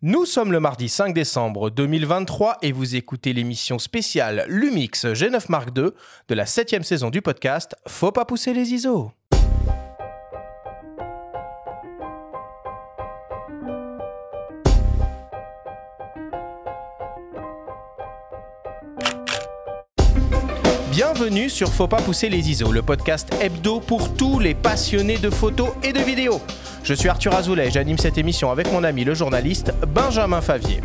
Nous sommes le mardi 5 décembre 2023 et vous écoutez l'émission spéciale Lumix G9 Mark II de la septième saison du podcast Faut pas pousser les ISO. Bienvenue sur Faut pas pousser les ISO, le podcast hebdo pour tous les passionnés de photos et de vidéos. Je suis Arthur Azoulay, j'anime cette émission avec mon ami le journaliste Benjamin Favier.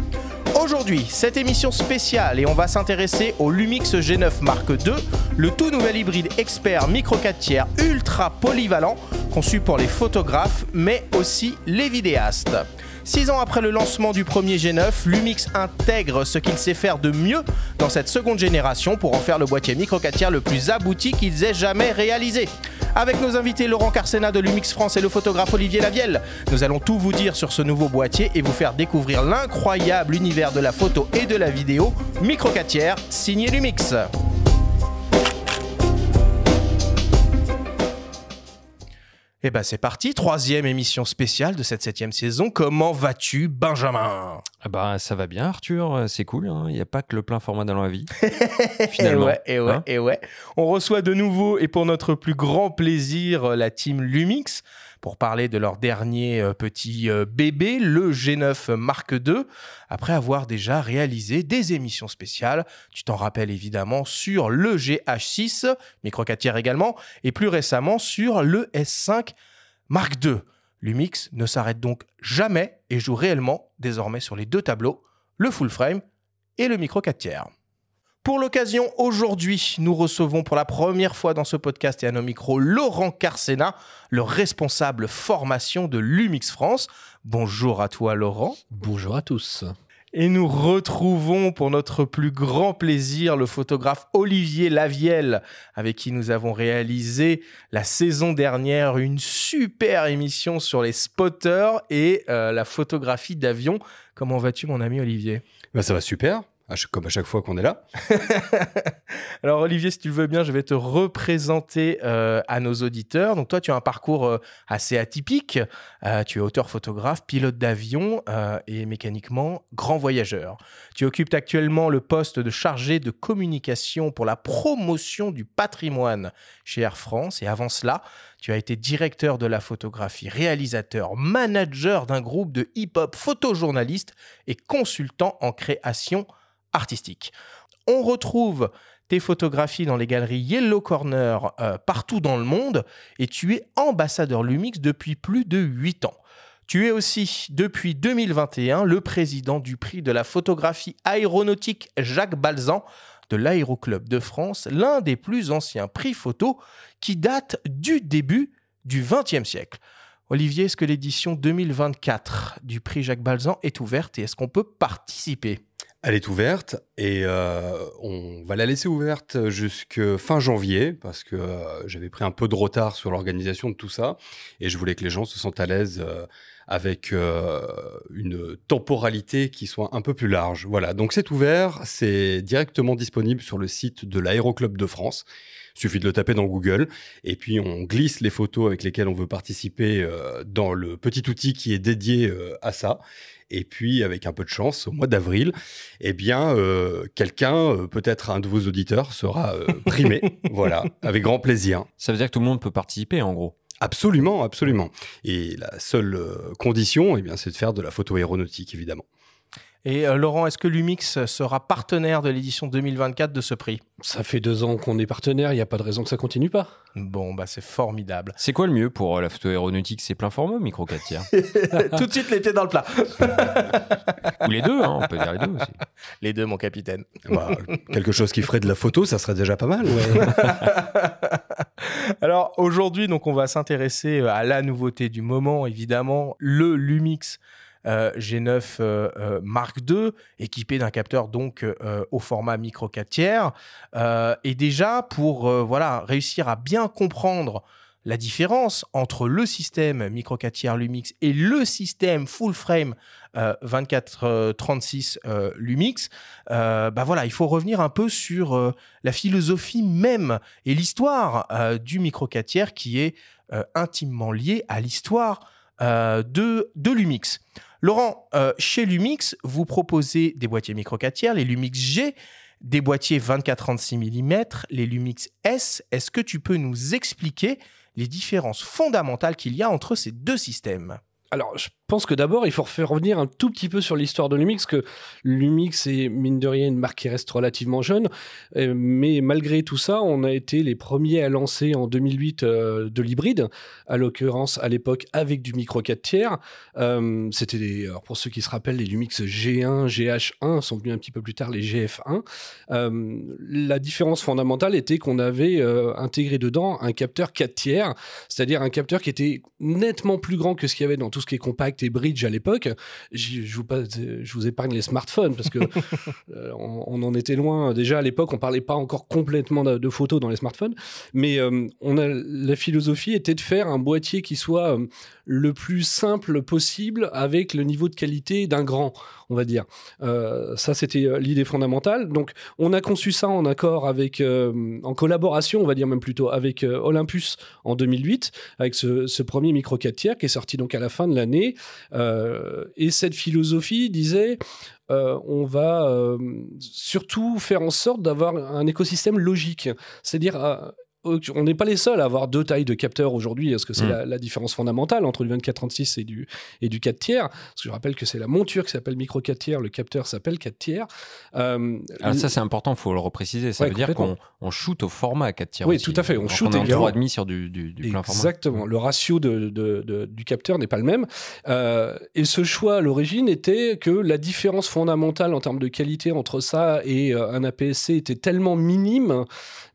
Aujourd'hui, cette émission spéciale et on va s'intéresser au Lumix G9 Mark II, le tout nouvel hybride expert micro 4 tiers ultra polyvalent conçu pour les photographes mais aussi les vidéastes. Six ans après le lancement du premier G9, Lumix intègre ce qu'il sait faire de mieux dans cette seconde génération pour en faire le boîtier micro 4 tiers le plus abouti qu'ils aient jamais réalisé. Avec nos invités Laurent Carsena de Lumix France et le photographe Olivier Lavielle, nous allons tout vous dire sur ce nouveau boîtier et vous faire découvrir l'incroyable univers de la photo et de la vidéo micro 4 tiers signé Lumix. Et ben c'est parti, troisième émission spéciale de cette septième saison. Comment vas-tu, Benjamin? Ah bah ça va bien Arthur, c'est cool, hein. il n'y a pas que le plein format dans la vie. Et Finalement. ouais, et ouais, Hein et ouais. On reçoit de nouveau et pour notre plus grand plaisir euh, la team Lumix pour parler de leur dernier euh, petit euh, bébé, le G9 Mark II, après avoir déjà réalisé des émissions spéciales. Tu t'en rappelles évidemment sur le GH6, micro 4 tiers également, et plus récemment sur le S5 Mark II. Lumix ne s'arrête donc jamais et joue réellement désormais sur les deux tableaux, le full frame et le micro 4 tiers. Pour l'occasion, aujourd'hui, nous recevons pour la première fois dans ce podcast et à nos micros Laurent Carsena, le responsable formation de Lumix France. Bonjour à toi Laurent. Bonjour à tous. Et nous retrouvons pour notre plus grand plaisir le photographe Olivier Lavielle, avec qui nous avons réalisé la saison dernière une super émission sur les spotters et euh, la photographie d'avion. Comment vas-tu mon ami Olivier? Bah, ça va super, comme à chaque fois qu'on est là. Alors Olivier, si tu le veux bien, je vais te représenter euh, à nos auditeurs. Donc toi, tu as un parcours euh, assez atypique. Euh, tu es auteur photographe, pilote d'avion et mécaniquement grand voyageur. Tu occupes actuellement le poste de chargé de communication pour la promotion du patrimoine chez Air France. Et avant cela, tu as été directeur de la photographie, réalisateur, manager d'un groupe de hip-hop, photojournaliste et consultant en création artistique. On retrouve tes photographies dans les galeries Yellow Corner euh, partout dans le monde et tu es ambassadeur Lumix depuis plus de 8 ans. Tu es aussi, depuis 2021, le président du prix de la photographie aéronautique Jacques Balzan de l'Aéroclub de France, l'un des plus anciens prix photo qui date du début du XXe siècle. Olivier, est-ce que l'édition 2024 du prix Jacques Balzan est ouverte et est-ce qu'on peut participer? Elle est ouverte et euh, on va la laisser ouverte jusque fin janvier parce que euh, j'avais pris un peu de retard sur l'organisation de tout ça et je voulais que les gens se sentent à l'aise euh, avec euh, une temporalité qui soit un peu plus large. Voilà, donc c'est ouvert, c'est directement disponible sur le site de l'Aéroclub de France. Il suffit de le taper dans Google et puis on glisse les photos avec lesquelles on veut participer euh, dans le petit outil qui est dédié euh, à ça. Et puis, avec un peu de chance, au mois d'avril, eh bien, euh, quelqu'un, euh, peut-être un de vos auditeurs, sera euh, primé. voilà, avec grand plaisir. Ça veut dire que tout le monde peut participer en gros. Absolument, absolument. Et la seule euh, condition, eh bien, c'est de faire de la photo aéronautique, évidemment. Et euh, Laurent, est-ce que Lumix sera partenaire de l'édition 2024 de ce prix? Ça fait deux ans qu'on est partenaire, il n'y a pas de raison que ça continue pas. Bon, bah c'est formidable. C'est quoi le mieux pour euh, la photo aéronautique? C'est plein format ou micro 4 tiers Tout de suite les pieds dans le plat. Ou les deux, hein, on peut dire les deux aussi. Les deux, mon capitaine. Bah, quelque chose qui ferait de la photo, ça serait déjà pas mal. Alors aujourd'hui, donc on va s'intéresser euh, à la nouveauté du moment, évidemment, le Lumix G9 euh, euh, Mark II, équipé d'un capteur donc euh, au format micro 4 tiers. Euh, et déjà, pour euh, voilà, réussir à bien comprendre la différence entre le système micro 4 tiers Lumix et le système full frame euh, 2436 euh, Lumix, euh, bah voilà, il faut revenir un peu sur euh, la philosophie même et l'histoire euh, du micro 4 tiers qui est euh, intimement liée à l'histoire euh, de, de Lumix. Laurent, euh, chez Lumix, vous proposez des boîtiers micro 4 tiers, les Lumix G, des boîtiers 24-36 mm, les Lumix S. Est-ce que tu peux nous expliquer les différences fondamentales qu'il y a entre ces deux systèmes? Pense que d'abord, il faut faire revenir un tout petit peu sur l'histoire de Lumix, que Lumix est mine de rien une marque qui reste relativement jeune, euh, mais malgré tout ça, on a été les premiers à lancer en 2008 euh, de l'hybride, à l'occurrence à l'époque avec du micro 4 tiers. Euh, C'était pour ceux qui se rappellent, les Lumix G1, GH1 sont venus un petit peu plus tard les GF1. Euh, la différence fondamentale était qu'on avait intégré dedans un capteur 4 tiers, c'est-à-dire un capteur qui était nettement plus grand que ce qu'il y avait dans tout ce qui est compact et bridge à l'époque. Je vous, passe- je vous épargne les smartphones parce que euh, on, on en était loin. Déjà à l'époque, on parlait pas encore complètement de, de photos dans les smartphones, mais euh, on a la philosophie était de faire un boîtier qui soit euh, le plus simple possible avec le niveau de qualité d'un grand, on va dire. Euh, ça, c'était euh, l'idée fondamentale. Donc, on a conçu ça en accord avec, euh, en collaboration, on va dire même plutôt, avec Olympus en 2008, avec ce, premier micro 4 tiers qui est sorti donc à la fin de l'année. Et cette philosophie disait, on va surtout faire en sorte d'avoir un écosystème logique, c'est-à-dire on n'est pas les seuls à avoir deux tailles de capteurs aujourd'hui, parce que c'est Mm. la, la différence fondamentale entre du 24-36 et du, et du 4 tiers? Parce que je rappelle que c'est la monture qui s'appelle micro 4 tiers, le capteur s'appelle 4 tiers. Euh, Alors ça c'est important, il faut le repréciser. Ça Ouais, veut dire qu'on on shoot au format 4 tiers. Oui, aussi. tout à fait, on shoot on est en également. 3,5 sur du, du, du plein format. Exactement. Le ratio de, de- de- du capteur n'est pas le même. Euh, et ce choix à l'origine était que la différence fondamentale en termes de qualité entre ça et euh, un APS-C était tellement minime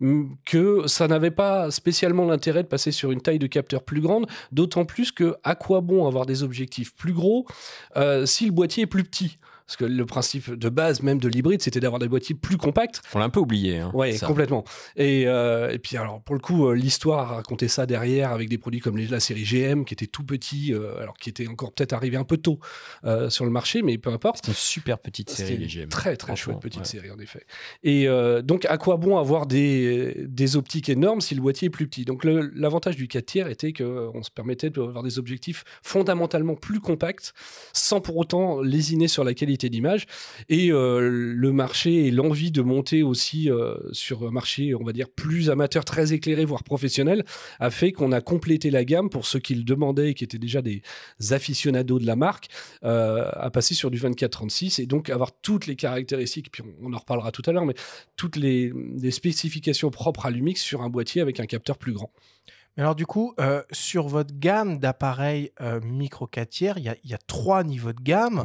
mm, que ça n'avait pas spécialement l'intérêt de passer sur une taille de capteur plus grande. D'autant plus que à quoi bon avoir des objectifs plus gros euh, si le boîtier est plus petit? Parce que le principe de base même de l'hybride, c'était d'avoir des boîtiers plus compacts On l'a un peu oublié. Hein, ça. complètement. Et, euh, et puis alors pour le coup, euh, l'histoire a raconté ça derrière avec des produits comme les- la série GM qui était tout petit, euh, alors qui était encore peut-être arrivé un peu tôt euh, sur le marché, mais peu importe. C'est une super petite série C'était les GM. très très chouette petite ouais. série en effet. Et donc à quoi bon avoir des, des optiques énormes si le boîtier est plus petit? Donc l'avantage du 4 tiers était qu'on se permettait d'avoir des objectifs fondamentalement plus compacts sans pour autant lésiner sur la qualité d'image. Et euh, le marché et l'envie de monter aussi euh, sur un marché, on va dire, plus amateur, très éclairé, voire professionnel, a fait qu'on a complété la gamme pour ceux qui le demandaient et qui étaient déjà des aficionados de la marque, euh, à passer sur du 24-36 et donc avoir toutes les caractéristiques, puis on, on en reparlera tout à l'heure, mais toutes les, les spécifications propres à Lumix sur un boîtier avec un capteur plus grand. Mais alors du coup, euh, sur votre gamme d'appareils euh, micro 4 tiers, il y, a- il y a trois niveaux de gamme.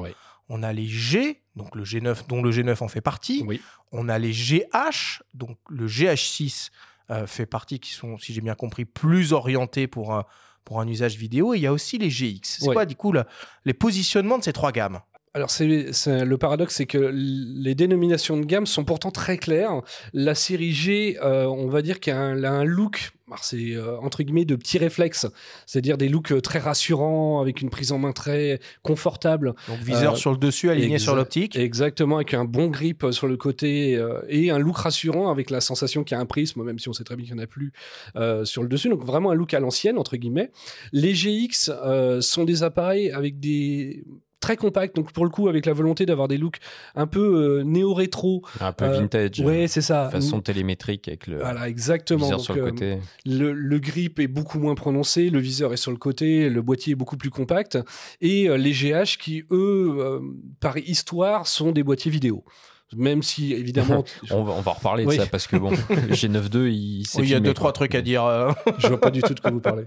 On a les G, donc le G9, dont le G9 en fait partie. Oui. On a les GH, donc le GH6 euh, fait partie, qui sont, si j'ai bien compris, plus orientés pour un, pour un usage vidéo. Et il y a aussi les GX. C'est Ouais. quoi, du coup, le- les positionnements de ces trois gammes? Alors, c'est, c'est- le paradoxe, c'est que les dénominations de gamme sont pourtant très claires. La série G, euh, on va dire qu'elle a un, elle a un look, c'est euh, entre guillemets de petits réflexes, c'est-à-dire des looks euh, très rassurants, avec une prise en main très confortable. Donc viseur Euh, sur le dessus, aligné sur l'optique. Exactement, avec un bon grip euh, sur le côté euh, et un look rassurant avec la sensation qu'il y a un prisme, même si on sait très bien qu'il n'y en a plus euh, sur le dessus. Donc vraiment un look à l'ancienne, entre guillemets. Les GX euh, sont des appareils avec des très compacts, donc pour le coup avec la volonté d'avoir des looks un peu euh, néo-rétro. Un peu Euh, vintage. Ouais, c'est ça. Façon télémétrique avec le Voilà, exactement. viseur Donc, sur le euh, côté. Le, le grip est beaucoup moins prononcé, le viseur est sur le côté, le boîtier est beaucoup plus compact. Et euh, les GH qui, eux, euh, par histoire, sont des boîtiers vidéo. Même si, évidemment, On va, on va reparler Oui. de ça parce que bon, le G92, il s'est Oui, il y a deux, quoi. trois trucs à dire. euh. je vois pas du tout de quoi vous parlez.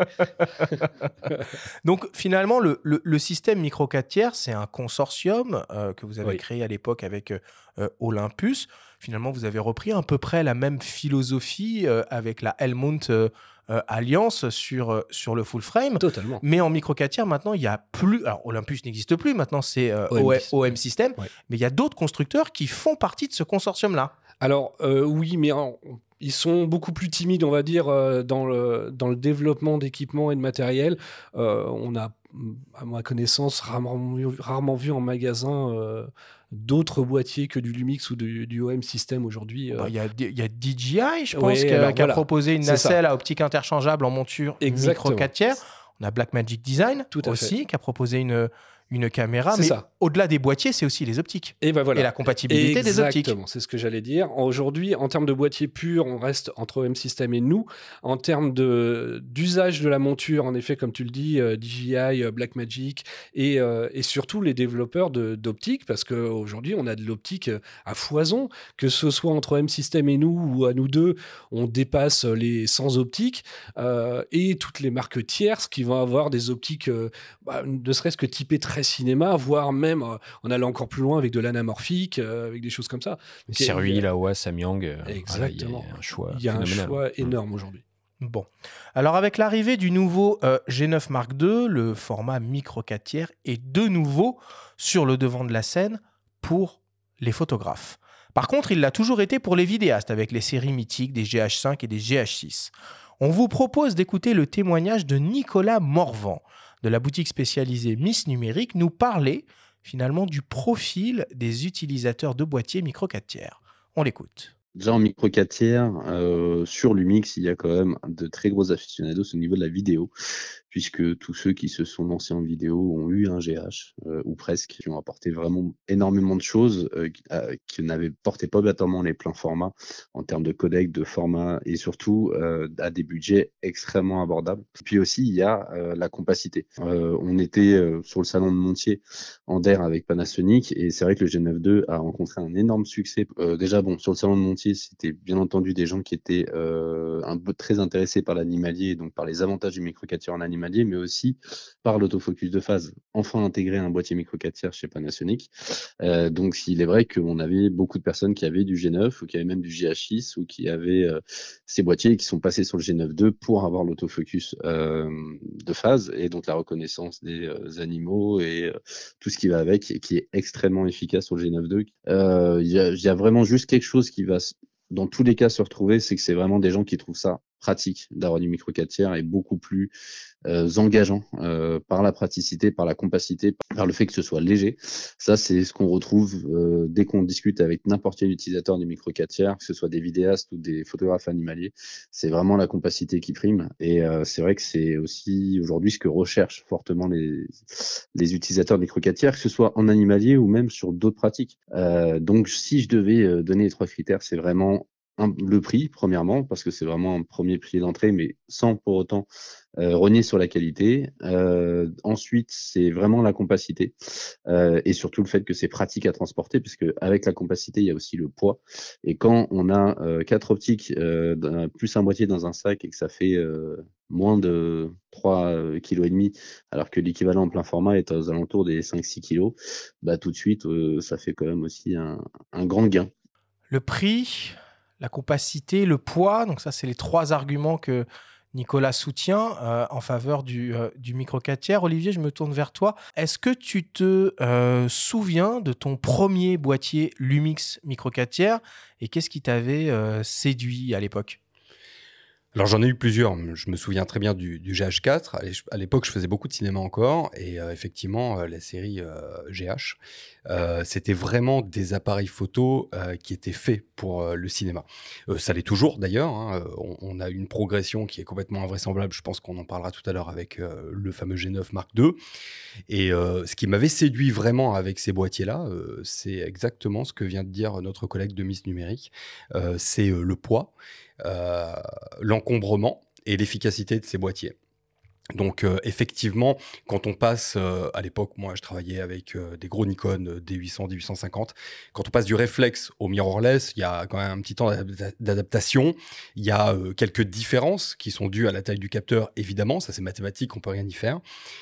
Donc finalement, le, le- le système micro 4 tiers, c'est un consortium euh, que vous avez Oui. créé à l'époque avec euh, euh, Olympus. Finalement, vous avez repris à peu près la même philosophie euh, avec la Helmut euh, euh, Alliance sur, sur le full frame. Totalement. Mais en micro 4 tiers, maintenant, il y a plus. Alors, Olympus n'existe plus, maintenant, c'est OM OM, System. Ouais. Mais il y a d'autres constructeurs qui font partie de ce consortium-là. Alors, oui, mais en- ils sont beaucoup plus timides, on va dire, dans, le, dans le développement d'équipements et de matériel. Euh, on a, à ma connaissance, rarement, vu- rarement vu en magasin euh, d'autres boîtiers que du Lumix ou du, du OM System aujourd'hui. euh. Bah, Il y, a, y a DJI, je pense, qui a, voilà. proposé une ça. nacelle à optique interchangeable en monture Exactement. micro 4 tiers. On a Blackmagic Design Tout aussi, qui a proposé une, une caméra, mais au-delà des boîtiers, c'est aussi les optiques Et ben voilà. et la compatibilité des optiques. Exactement, c'est ce que j'allais dire. Aujourd'hui, en termes de boîtier pur, on reste entre OM System et nous. En termes d'usage de la monture, en effet, comme tu le dis, euh, DJI, euh, Blackmagic et, euh, et surtout les développeurs d'optique, parce qu'aujourd'hui, on a de l'optique à foison, que ce soit entre OM System et nous ou à nous deux, on dépasse les 100 optiques et toutes les marques tierces qui vont avoir des optiques, bah, ne serait-ce que typées très cinéma, voire même euh, en allant encore plus loin avec de l'anamorphique, euh, avec des choses comme ça. Ok, Serui, il y a- Laowa, Samyang. euh, voilà, Exactement. il y a un choix. Il y a un phénoménal. choix Mm. énorme aujourd'hui. Bon. Alors, avec l'arrivée du nouveau euh, G9 Mark II, le format micro 4 tiers est de nouveau sur le devant de la scène pour les photographes. Par contre, il l'a toujours été pour les vidéastes avec les séries mythiques des GH5 et des GH6. On vous propose d'écouter le témoignage de Nicolas Morvan de la boutique spécialisée Miss Numérique nous parler finalement du profil des utilisateurs de boîtiers micro 4 tiers. On l'écoute. Déjà en micro 4 tiers, euh, sur Lumix, il y a quand même de très gros aficionados au niveau de la vidéo, puisque tous ceux qui se sont lancés en vidéo ont eu un GH, euh, ou presque, qui ont apporté vraiment énormément de choses euh, qui- euh, qui n'avaient porté pas obligatoirement les pleins formats en termes de codec, de format, et surtout à des budgets extrêmement abordables. Puis aussi, il y a la compacité. On était sur le salon de Montier en DER avec Panasonic, et c'est vrai que le G9 II a rencontré un énorme succès. Déjà, bon, sur le salon de Montier, c'était bien entendu des gens qui étaient un peu très intéressés par l'animalier, donc par les avantages du micro 4 tiers en animalier, mais aussi par l'autofocus de phase. Enfin intégré un boîtier micro 4 tiers chez Panasonic. Euh, donc, il est vrai qu'on avait beaucoup de personnes qui avaient du G9 ou qui avaient même du GH6 ou qui avaient euh, ces boîtiers et qui sont passés sur le G9 II pour avoir l'autofocus euh, de phase et donc la reconnaissance des euh, animaux et tout ce qui va avec et qui est extrêmement efficace sur le G9 II. Il y, a, vraiment juste quelque chose qui va, dans tous les cas, se retrouver, c'est que c'est vraiment des gens qui trouvent ça pratique d'avoir du micro 4 tiers et beaucoup plus euh, engageant euh, par la praticité, par la compacité, par le fait que ce soit léger. Ça, c'est ce qu'on retrouve euh, dès qu'on discute avec n'importe quel utilisateur du micro 4 tiers, que ce soit des vidéastes ou des photographes animaliers. C'est vraiment la compacité qui prime. Et c'est vrai que c'est aussi aujourd'hui ce que recherchent fortement les, les utilisateurs de micro 4 tiers, que ce soit en animalier ou même sur d'autres pratiques. Donc, si je devais donner les trois critères, c'est vraiment le prix, premièrement, parce que c'est vraiment un premier prix d'entrée, mais sans pour autant euh, renier sur la qualité. Euh, ensuite, c'est vraiment la compacité euh, et surtout le fait que c'est pratique à transporter, puisque avec la compacité, il y a aussi le poids. Et quand on a euh, quatre optiques plus un boîtier dans un sac et que ça fait moins de 3 kg alors que l'équivalent en plein format est aux alentours des 5-6 kg, bah tout de suite, ça fait quand même aussi un, un grand gain. le prix, la compacité, le poids. Donc ça, c'est les trois arguments que Nicolas soutient euh, en faveur du, euh, micro 4 tiers. Olivier, je me tourne vers toi. Est-ce que tu te euh, souviens de ton premier boîtier Lumix micro 4 tiers et qu'est-ce qui t'avait séduit à l'époque? Alors j'en ai eu plusieurs. Je me souviens très bien du, du GH4. À l'é- À l'époque, je faisais beaucoup de cinéma encore. Et euh, effectivement, euh, la série GH, euh, c'était vraiment des appareils photo qui étaient faits pour le cinéma. Ça l'est toujours d'ailleurs. hein. On, on a une progression qui est complètement invraisemblable. Je pense qu'on en parlera tout à l'heure avec le fameux G9 Mark II. Et ce qui m'avait séduit vraiment avec ces boîtiers-là, c'est exactement ce que vient de dire notre collègue de Miss Numérique. C'est le poids l'encombrement et l'efficacité de ces boîtiers. Donc euh, effectivement, quand on passe, euh, à l'époque, moi je travaillais avec euh, des gros Nikon euh, D800, D850, quand on passe du réflexe au mirrorless, il y a quand même un petit temps d'adapta- d'adaptation, il y a quelques différences qui sont dues à la taille du capteur, évidemment, ça c'est mathématique, on peut rien y faire,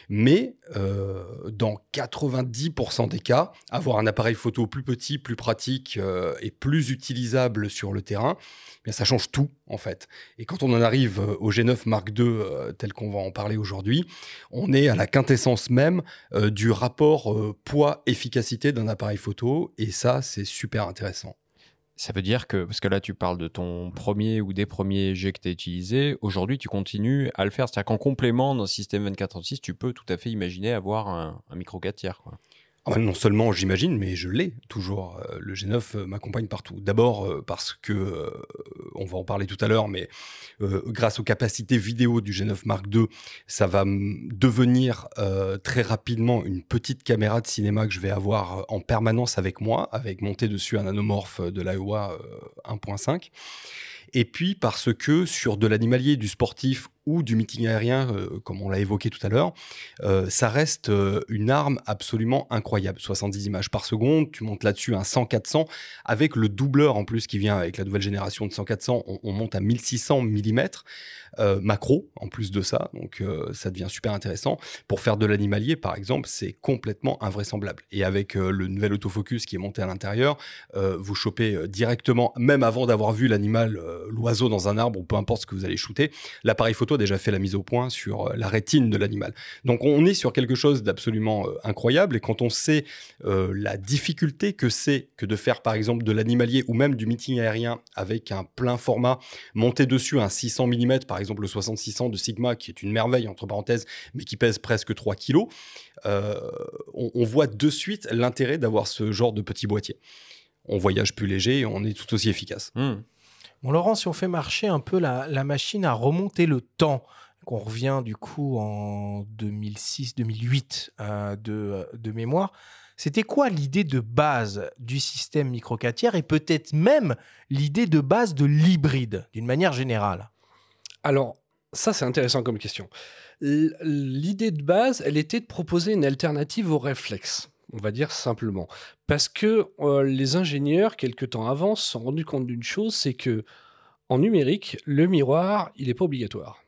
mais dans 90% des cas, avoir un appareil photo plus petit, plus pratique et plus utilisable sur le terrain, eh bien, ça change tout en fait. Et quand on en arrive au G9 Mark II, tel qu'on va en parler aujourd'hui, on est à la quintessence même euh, du rapport euh, poids-efficacité d'un appareil photo, et ça, c'est super intéressant. Ça veut dire que, parce que là, tu parles de ton premier ou des premiers jets que tu as utilisés, aujourd'hui, tu continues à le faire. C'est-à-dire qu'en complément d'un système 2436, tu peux tout à fait imaginer avoir un, un micro 4 tiers. Quoi. Ah bah, non seulement j'imagine, mais je l'ai toujours. Euh, Le G9 euh, m'accompagne partout. D'abord euh, parce que on va en parler tout à l'heure, mais grâce aux capacités vidéo du G9 Mark II, ça va devenir très rapidement une petite caméra de cinéma que je vais avoir en permanence avec moi, avec monté dessus un nanomorphe de l'Iowa 1.5 et puis parce que sur de l'animalier, du sportif ou du meeting aérien, euh, comme on l'a évoqué tout à l'heure, euh, ça reste euh, une arme absolument incroyable. 70 images par seconde, tu montes là-dessus un 100-400, avec le doubleur en plus qui vient avec la nouvelle génération de 100-400, on, monte à 1600 mm macro en plus de ça, donc ça devient super intéressant. Pour faire de l'animalier, par exemple, c'est complètement invraisemblable. Et avec le nouvel autofocus qui est monté à l'intérieur, vous chopez directement, même avant d'avoir vu l'animal, l'oiseau dans un arbre ou peu importe ce que vous allez shooter, l'appareil photo déjà fait la mise au point sur euh, la rétine de l'animal. Donc on est sur quelque chose d'absolument euh, incroyable et quand on sait euh, la difficulté que c'est que de faire par exemple de l'animalier ou même du meeting aérien avec un plein format monté dessus un 600 mm, par exemple le 6600 de Sigma qui est une merveille entre parenthèses mais qui pèse presque 3 kg, on, voit de suite l'intérêt d'avoir ce genre de petit boîtier. On voyage plus léger on est tout aussi efficace. Hmm. Bon, Laurent, si on fait marcher un peu la, machine à remonter le temps, qu'on revient du coup en 2006-2008 euh, de, de, mémoire, c'était quoi l'idée de base du système micro et peut-être même l'idée de base de l'hybride d'une manière générale? Alors, ça c'est intéressant comme question. L'idée de base, elle était de proposer une alternative au réflexe on va dire simplement. Parce que euh, les ingénieurs, quelques temps avant, se sont rendus compte d'une chose, c'est que en numérique, le miroir, il n'est pas obligatoire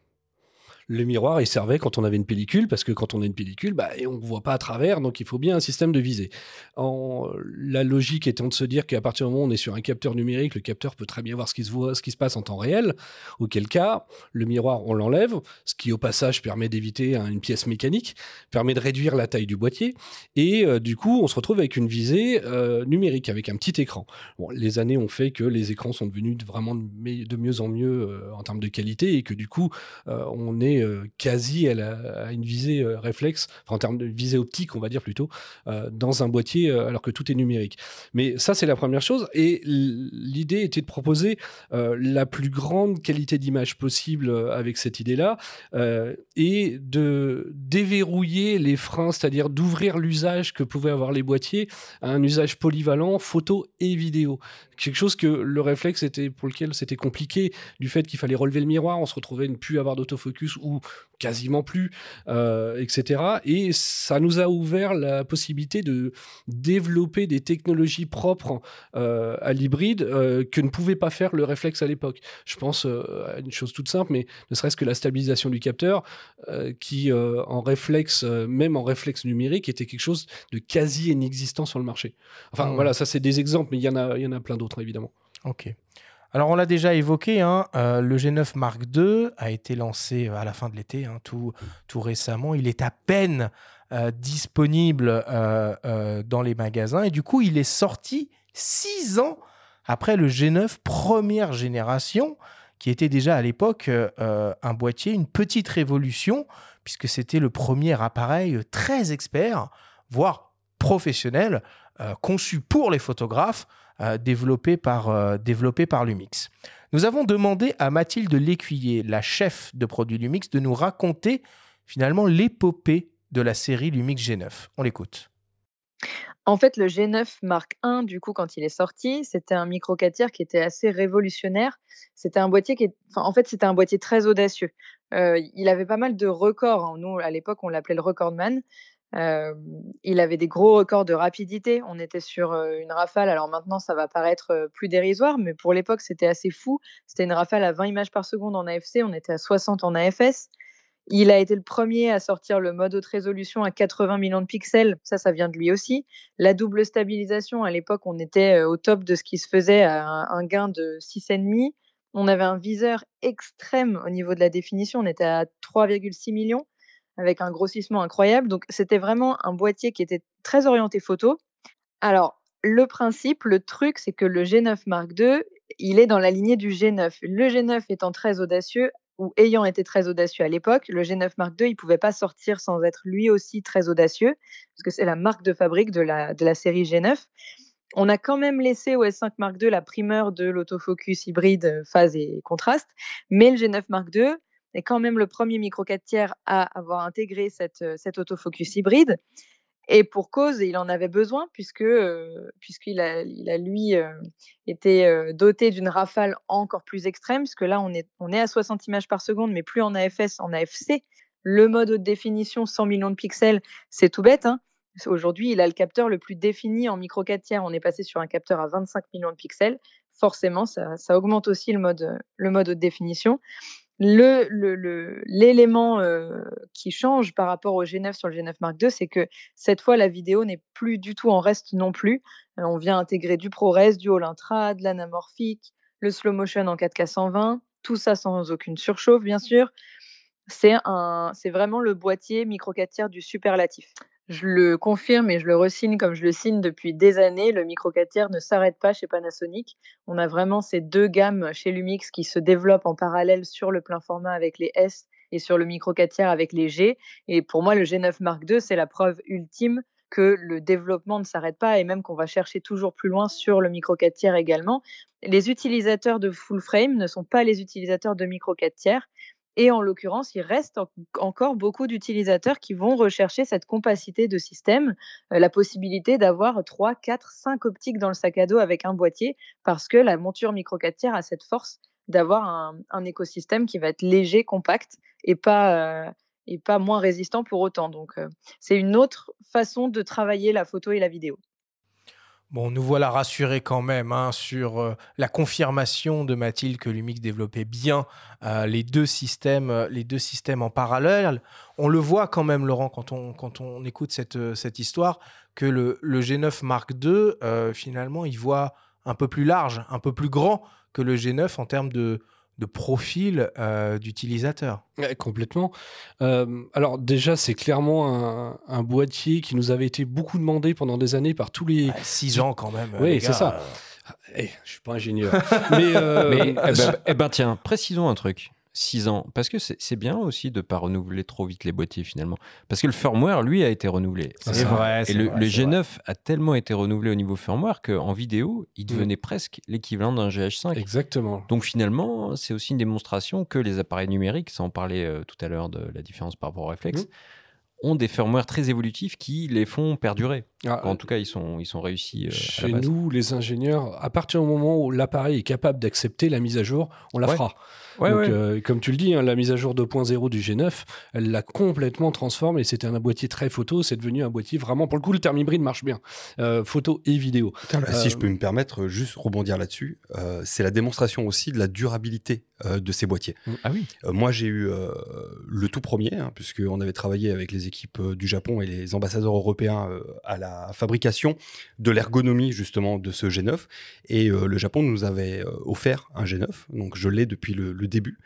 le miroir, il servait quand on avait une pellicule, parce que quand on a une pellicule, bah, on ne voit pas à travers, donc il faut bien un système de visée. En, la logique étant de se dire qu'à partir du moment où on est sur un capteur numérique, le capteur peut très bien voir ce qui se, voit, ce qui se passe en temps réel, auquel cas, le miroir, on l'enlève, ce qui au passage permet d'éviter une pièce mécanique, permet de réduire la taille du boîtier, et euh, du coup, on se retrouve avec une visée euh, numérique, avec un petit écran. Bon, les années ont fait que les écrans sont devenus vraiment de mieux en mieux euh, en termes de qualité, et que du coup, on est euh, quasi à, une visée euh, réflexe, en termes de visée optique, on va dire plutôt, euh, dans un boîtier alors que tout est numérique. Mais ça, c'est la première chose. Et l'idée était de proposer la plus grande qualité d'image possible avec cette idée-là et de déverrouiller les freins, c'est-à-dire d'ouvrir l'usage que pouvaient avoir les boîtiers à un usage polyvalent photo et vidéo. Quelque chose que le réflexe était pour lequel c'était compliqué du fait qu'il fallait relever le miroir, on se retrouvait ne plus avoir d'autofocus ou quasiment plus, euh, etc. Et ça nous a ouvert la possibilité de développer des technologies propres euh, à l'hybride euh, que ne pouvait pas faire le réflexe à l'époque. Je pense à une chose toute simple, mais ne serait-ce que la stabilisation du capteur, qui en réflexe, même en réflexe numérique, était quelque chose de quasi inexistant sur le marché. Enfin mmh. voilà, ça c'est des exemples, mais il y en a, il y en a plein d'autres évidemment. Ok. Alors, on l'a déjà évoqué, hein, euh, le G9 Mark II a été lancé euh, à la fin de l'été, hein, tout, récemment. Il est à peine euh, disponible dans les magasins et du coup, il est sorti six ans après le G9 première génération, qui était déjà à l'époque un boîtier, une petite révolution, puisque c'était le premier appareil très expert, voire professionnel, conçu pour les photographes euh, développé, par, euh, développé par Lumix. Nous avons demandé à Mathilde Lécuyer, la chef de produit Lumix, de nous raconter finalement l'épopée de la série Lumix G9. On l'écoute. En fait, le G9 Mark I, du coup, quand il est sorti, c'était un micro 4 qui était assez révolutionnaire. C'était un boîtier qui en fait, c'était un boîtier très audacieux. Euh, il avait pas mal de records. Hein. Nous, à l'époque, on l'appelait le recordman il avait des gros records de rapidité. On était sur une rafale. Alors maintenant, ça va paraître plus dérisoire, mais pour l'époque, c'était assez fou. C'était une rafale à 20 images par seconde en AFC. On était à 60 en AFS. Il a été le premier à sortir le mode haute résolution à 80 millions de pixels. Ça, ça vient de lui aussi. La double stabilisation, à l'époque, on était au top de ce qui se faisait à un gain de 6,5. On avait un viseur extrême au niveau de la définition. On était à 3,6 millions avec un grossissement incroyable. Donc, c'était vraiment un boîtier qui était très orienté photo. Alors, le principe, le truc, c'est que le G9 Mark II, il est dans la lignée du G9. Le G9 étant très audacieux, ou ayant été très audacieux à l'époque, le G9 Mark II, il ne pouvait pas sortir sans être lui aussi très audacieux, parce que c'est la marque de fabrique de la, série G9. On a quand même laissé au S5 Mark II la primeur de l'autofocus hybride phase et contraste, mais le G9 Mark II est quand même le premier micro 4 tiers à avoir intégré cette, cet autofocus hybride. Et pour cause, il en avait besoin puisque puisqu'il a, il a lui été doté d'une rafale encore plus extrême, puisque là on est, on est à 60 images par seconde, mais plus en AFS, en AFC. Le mode haute définition 100 millions de pixels, c'est tout bête. Hein. Aujourd'hui, il a le capteur le plus défini en micro 4 tiers. On est passé sur un capteur à 25 millions de pixels. Forcément, ça, ça augmente aussi le mode, le mode haute définition. L'élément le, qui change par rapport au G9 sur le G9 Mark II, c'est que cette fois, la vidéo n'est plus du tout en reste non plus. on vient intégrer du ProRes, du All Intra, de l'anamorphique, le slow motion en 4K 120, tout ça sans aucune surchauffe, bien sûr. C'est vraiment le boîtier micro 4 tiers du superlatif. Je le confirme et je le resigne comme je le signe depuis des années. Le micro 4 tiers ne s'arrête pas chez Panasonic. On a vraiment ces deux gammes chez Lumix qui se développent en parallèle sur le plein format avec les S et sur le micro 4 tiers avec les G. Et pour moi, le G9 Mark II, c'est la preuve ultime que le développement ne s'arrête pas et même qu'on va chercher toujours plus loin sur le micro 4 tiers également. Les utilisateurs de full frame ne sont pas les utilisateurs de micro 4 tiers. Et en l'occurrence, il reste encore beaucoup d'utilisateurs qui vont rechercher cette compacité de système, euh, la possibilité d'avoir 3, 4, 5 optiques dans le sac à dos avec un boîtier, parce que la monture micro 4 tiers a cette force d'avoir un, écosystème qui va être léger, compact et pas, euh, et pas moins résistant pour autant. Donc, euh, c'est une autre façon de travailler la photo et la vidéo. Bon, nous voilà rassurés quand même hein, sur euh, la confirmation de Mathilde que Lumix développait bien euh, les, deux systèmes, euh, les deux systèmes en parallèle. On le voit quand même, Laurent, quand on, quand on écoute cette, cette histoire, que le, le G9 Mark II, finalement, il voit un peu plus large, un peu plus grand que le G9 en termes de, de profil euh, d'utilisateur. complètement. Euh, alors déjà, c'est clairement un, boîtier qui nous avait été beaucoup demandé pendant des années par tous les... six ans quand même. Oui, c'est ça. Je eh, je suis pas ingénieur. mais, euh, eh ben, eh ben, tiens, précisons un truc. 6 ans. Parce que c'est bien aussi de ne pas renouveler trop vite les boîtiers finalement. Parce que le firmware, lui, a été renouvelé. C'est vrai. Et le, G9 a tellement été renouvelé au niveau firmware qu'en vidéo, il mm. devenait presque l'équivalent d'un GH5. Exactement. Donc finalement, c'est aussi une démonstration que les appareils numériques, sans parler euh, tout à l'heure de la différence par rapport au réflexe, mm. ont des firmware très évolutifs qui les font perdurer. Ah, en tout cas, ils sont, ils sont réussis. Euh, chez nous, les ingénieurs, à partir du moment où l'appareil est capable d'accepter la mise à jour, on la fera. Donc, euh, comme tu le dis, hein, la mise à jour 2.0 du G9, elle l'a complètement transformé. C'était un boîtier très photo, c'est devenu un boîtier vraiment, pour le coup, le terme hybride marche bien. Euh, photo et vidéo. si je peux me permettre, juste rebondir là-dessus, c'est la démonstration aussi de la durabilité de ces boîtiers. Mmh. Ah oui. moi, j'ai eu le tout premier, hein, puisqu'on avait travaillé avec les équipes du Japon et les ambassadeurs européens à la fabrication de l'ergonomie justement de ce G9. Et euh, le Japon nous avait euh, offert un G9, donc je l'ai depuis le, début.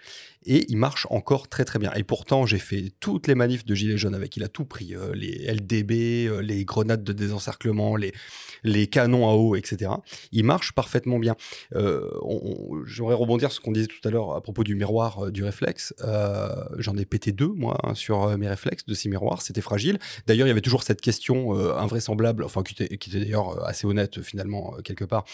Et il marche encore très très bien. Et pourtant, j'ai fait toutes les manifs de Gilets jaunes avec. Il a tout pris. Euh, les LDB, les grenades de désencerclement, les, les canons à eau, etc. Il marche parfaitement bien. J'aimerais rebondir sur ce qu'on disait tout à l'heure à propos du miroir du réflexe. J'en ai pété deux, moi, hein, sur mes réflexes de ces miroirs. C'était fragile. D'ailleurs, il y avait toujours cette question invraisemblable enfin qui était, d'ailleurs euh, assez honnête euh, finalement euh, quelque part,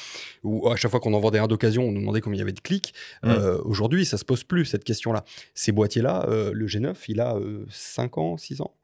où à chaque fois qu'on en vendait un d'occasion, on nous demandait combien il y avait de clics. Mm. Aujourd'hui, ça se pose plus cette question-là. Ces boîtiers-là, le G9, il a 5 ans, 6 ans?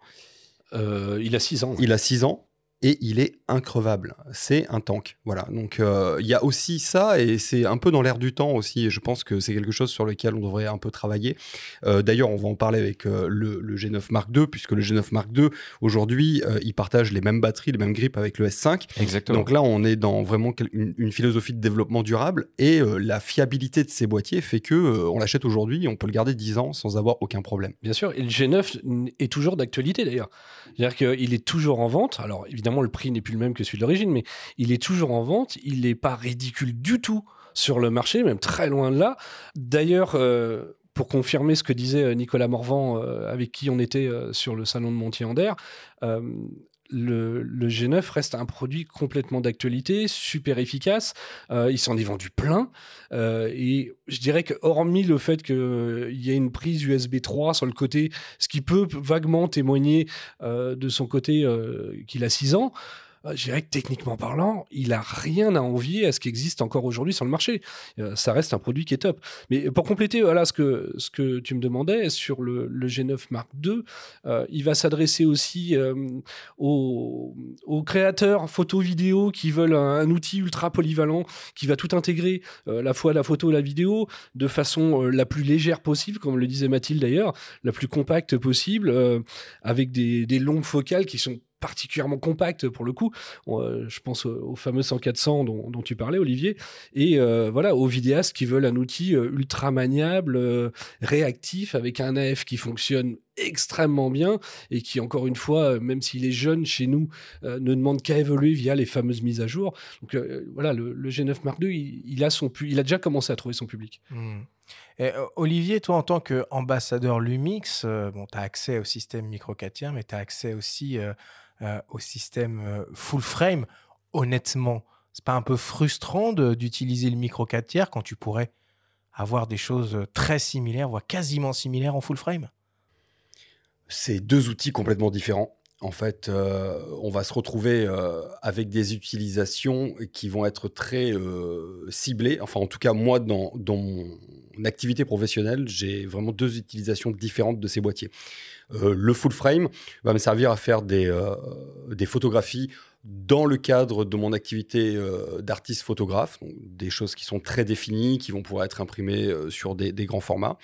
Il a 6 ans. Il a 6 ans et il est increvable. C'est un tank. Voilà. Donc euh, il y a aussi ça et c'est un peu dans l'air du temps aussi. Et je pense que c'est quelque chose sur lequel on devrait un peu travailler. Euh, d'ailleurs, on va en parler avec euh, le, G9 Mark II puisque le G9 Mark II aujourd'hui, il partage les mêmes batteries, les mêmes grippes avec le S5. Exactement. Donc là, on est dans vraiment une, philosophie de développement durable et la fiabilité de ces boîtiers fait que on l'achète aujourd'hui, on peut le garder 10 ans sans avoir aucun problème. Bien sûr. Et le G9 est toujours d'actualité d'ailleurs. C'est-à-dire qu'il est toujours en vente. Alors évidemment le prix n'est plus le même que celui d'origine, mais il est toujours en vente. Il n'est pas ridicule du tout sur le marché, même très loin de là. D'ailleurs, euh, pour confirmer ce que disait euh, Nicolas Morvan, euh, avec qui on était sur le salon de Montier-Ander, le, G9 reste un produit complètement d'actualité, super efficace. il s'en est vendu plein. et je dirais que, hormis le fait qu'il y ait une prise USB 3 sur le côté, ce qui peut vaguement témoigner de son côté qu'il a 6 ans, euh, je dirais que techniquement parlant, il a rien à envier à ce qui existe encore aujourd'hui sur le marché. Euh, ça reste un produit qui est top. Mais pour compléter voilà, ce, que, ce que tu me demandais sur le, G9 Mark II, euh, il va s'adresser aussi aux, créateurs photo-vidéo qui veulent un, outil ultra polyvalent qui va tout intégrer, la fois la photo et la vidéo, de façon la plus légère possible, comme le disait Mathilde d'ailleurs, la plus compacte possible, avec des, des longues focales qui sont particulièrement compact pour le coup. Euh, je pense au, fameux 100-400 dont, tu parlais, Olivier. Et euh, voilà, aux vidéastes qui veulent un outil euh, ultra maniable, réactif, avec un AF qui fonctionne extrêmement bien et qui, encore une fois, même s'il est jeune chez nous, ne demande qu'à évoluer via les fameuses mises à jour. Donc voilà, le, G9 Mark II, il, a son, il a déjà commencé à trouver son public. Mmh. Olivier, toi, en tant qu'ambassadeur Lumix, bon, tu as accès au système micro 4 mais tu as accès aussi euh, au système euh, full frame, honnêtement, c'est pas un peu frustrant d'utiliser le micro 4 tiers quand tu pourrais avoir des choses très similaires, voire quasiment similaires en full frame? C'est deux outils complètement différents. En fait, euh, on va se retrouver avec des utilisations qui vont être très ciblées. Enfin, en tout cas, moi, dans mon activité professionnelle, j'ai vraiment deux utilisations différentes de ces boîtiers. Euh, le full frame va me servir à faire des, euh, photographies dans le cadre de mon activité euh, d'artiste photographe, des choses qui sont très définies, qui vont pouvoir être imprimées sur des, grands formats.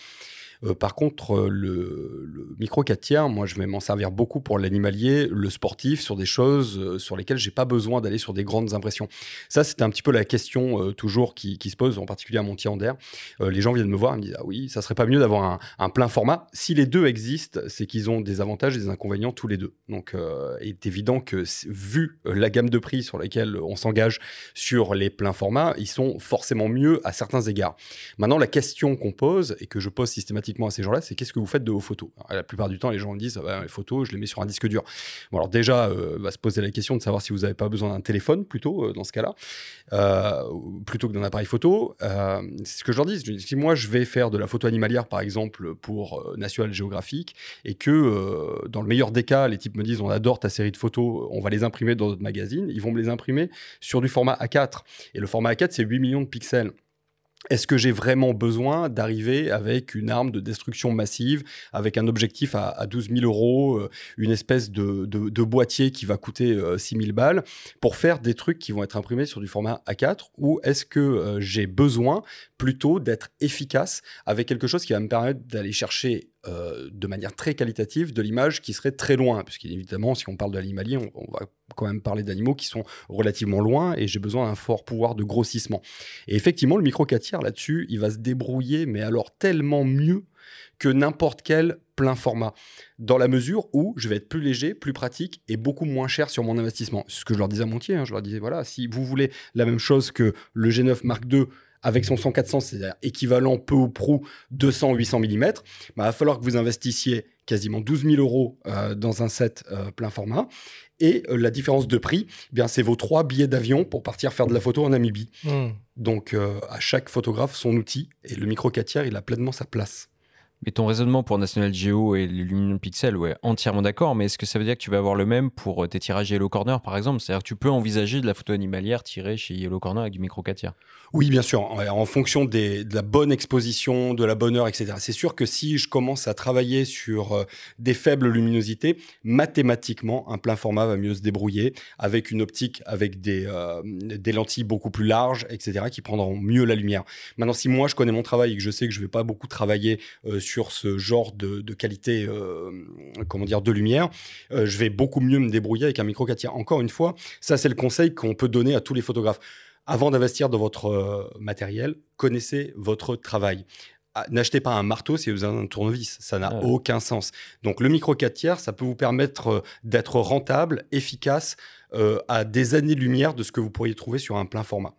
Euh, par contre, euh, le, micro 4 tiers, moi, je vais m'en servir beaucoup pour l'animalier, le sportif, sur des choses euh, sur lesquelles j'ai pas besoin d'aller sur des grandes impressions. Ça, c'était un petit peu la question toujours qui, se pose, en particulier à Montier-Ander. les gens viennent me voir et me disent Ah oui, ça serait pas mieux d'avoir un, plein format. Si les deux existent, c'est qu'ils ont des avantages et des inconvénients tous les deux. Donc, il est évident que, vu la gamme de prix sur lesquels on s'engage sur les pleins formats, ils sont forcément mieux à certains égards. Maintenant, la question qu'on pose et que je pose systématiquement à ces gens-là, c'est qu'est-ce que vous faites de vos photos? La plupart du temps, les gens me disent, ah bah, les photos, je les mets sur un disque dur. Bon, alors déjà, euh, va se poser la question de savoir si vous n'avez pas besoin d'un téléphone plutôt euh, dans ce cas-là, euh, plutôt que d'un appareil photo. c'est ce que je leur dis. Si moi, je vais faire de la photo animalière, par exemple, pour National Geographic, et que dans le meilleur des cas, les types me disent, on adore ta série de photos, on va les imprimer dans notre magazine, ils vont me les imprimer sur du format A4. Et le format A4, c'est 8 millions de pixels. Est-ce que j'ai vraiment besoin d'arriver avec une arme de destruction massive, avec un objectif à, 12 000 euros, euh, une espèce de, boîtier qui va coûter 6 euh, 000 balles, pour faire des trucs qui vont être imprimés sur du format A4 Ou est-ce que euh, j'ai besoin plutôt d'être efficace avec quelque chose qui va me permettre d'aller chercher euh, de manière très qualitative de l'image qui serait très loin, puisqu'évidemment, si on parle de on, va quand même parler d'animaux qui sont relativement loin et j'ai besoin d'un fort pouvoir de grossissement. Et effectivement, le micro 4 tiers là-dessus, il va se débrouiller, mais alors tellement mieux que n'importe quel plein format, dans la mesure où je vais être plus léger, plus pratique et beaucoup moins cher sur mon investissement. C'est ce que je leur disais à Montier, hein. je leur disais, voilà, si vous voulez la même chose que le G9 Mark II avec son 100-400, c'est-à-dire équivalent peu ou prou 200-800 mm, il va falloir que vous investissiez quasiment 12 000 euros euh, dans un set euh, plein format. Et euh, la différence de prix, eh bien c'est vos trois billets d'avion pour partir faire de la photo en Namibie. Hmm. Donc à chaque photographe son outil et le micro 4 tiers, il a pleinement sa place. Mais ton raisonnement pour National Geo et les Luminon Pixel, ouais, entièrement d'accord, mais est-ce que ça veut dire que tu vas avoir le même pour tes tirages Yellow Corner, par exemple? C'est-à-dire que tu peux envisager de la photo animalière tirée chez Yellow Corner avec du micro 4 tiers Oui, bien sûr, en fonction de la bonne exposition, de la bonne heure, etc. C'est sûr que si je commence à travailler sur euh, des faibles luminosités, mathématiquement, un plein format va mieux se débrouiller avec une optique, avec des, euh, lentilles beaucoup plus larges, etc., qui prendront mieux la lumière. Maintenant, si moi je connais mon travail et que je sais que je vais pas beaucoup travailler euh, sur ce genre de, qualité, euh, comment dire, de lumière, euh, je vais beaucoup mieux me débrouiller avec un micro 4 tiers. Encore une fois, ça c'est le conseil qu'on peut donner à tous les photographes. Avant d'investir dans votre euh, matériel, connaissez votre travail ah, n'achetez pas un marteau si vous avez un tournevis. Ça n'a ah aucun sens. Donc, le micro 4 tiers, ça peut vous permettre d'être rentable, efficace, à des années-lumière de ce que vous pourriez trouver sur un plein format.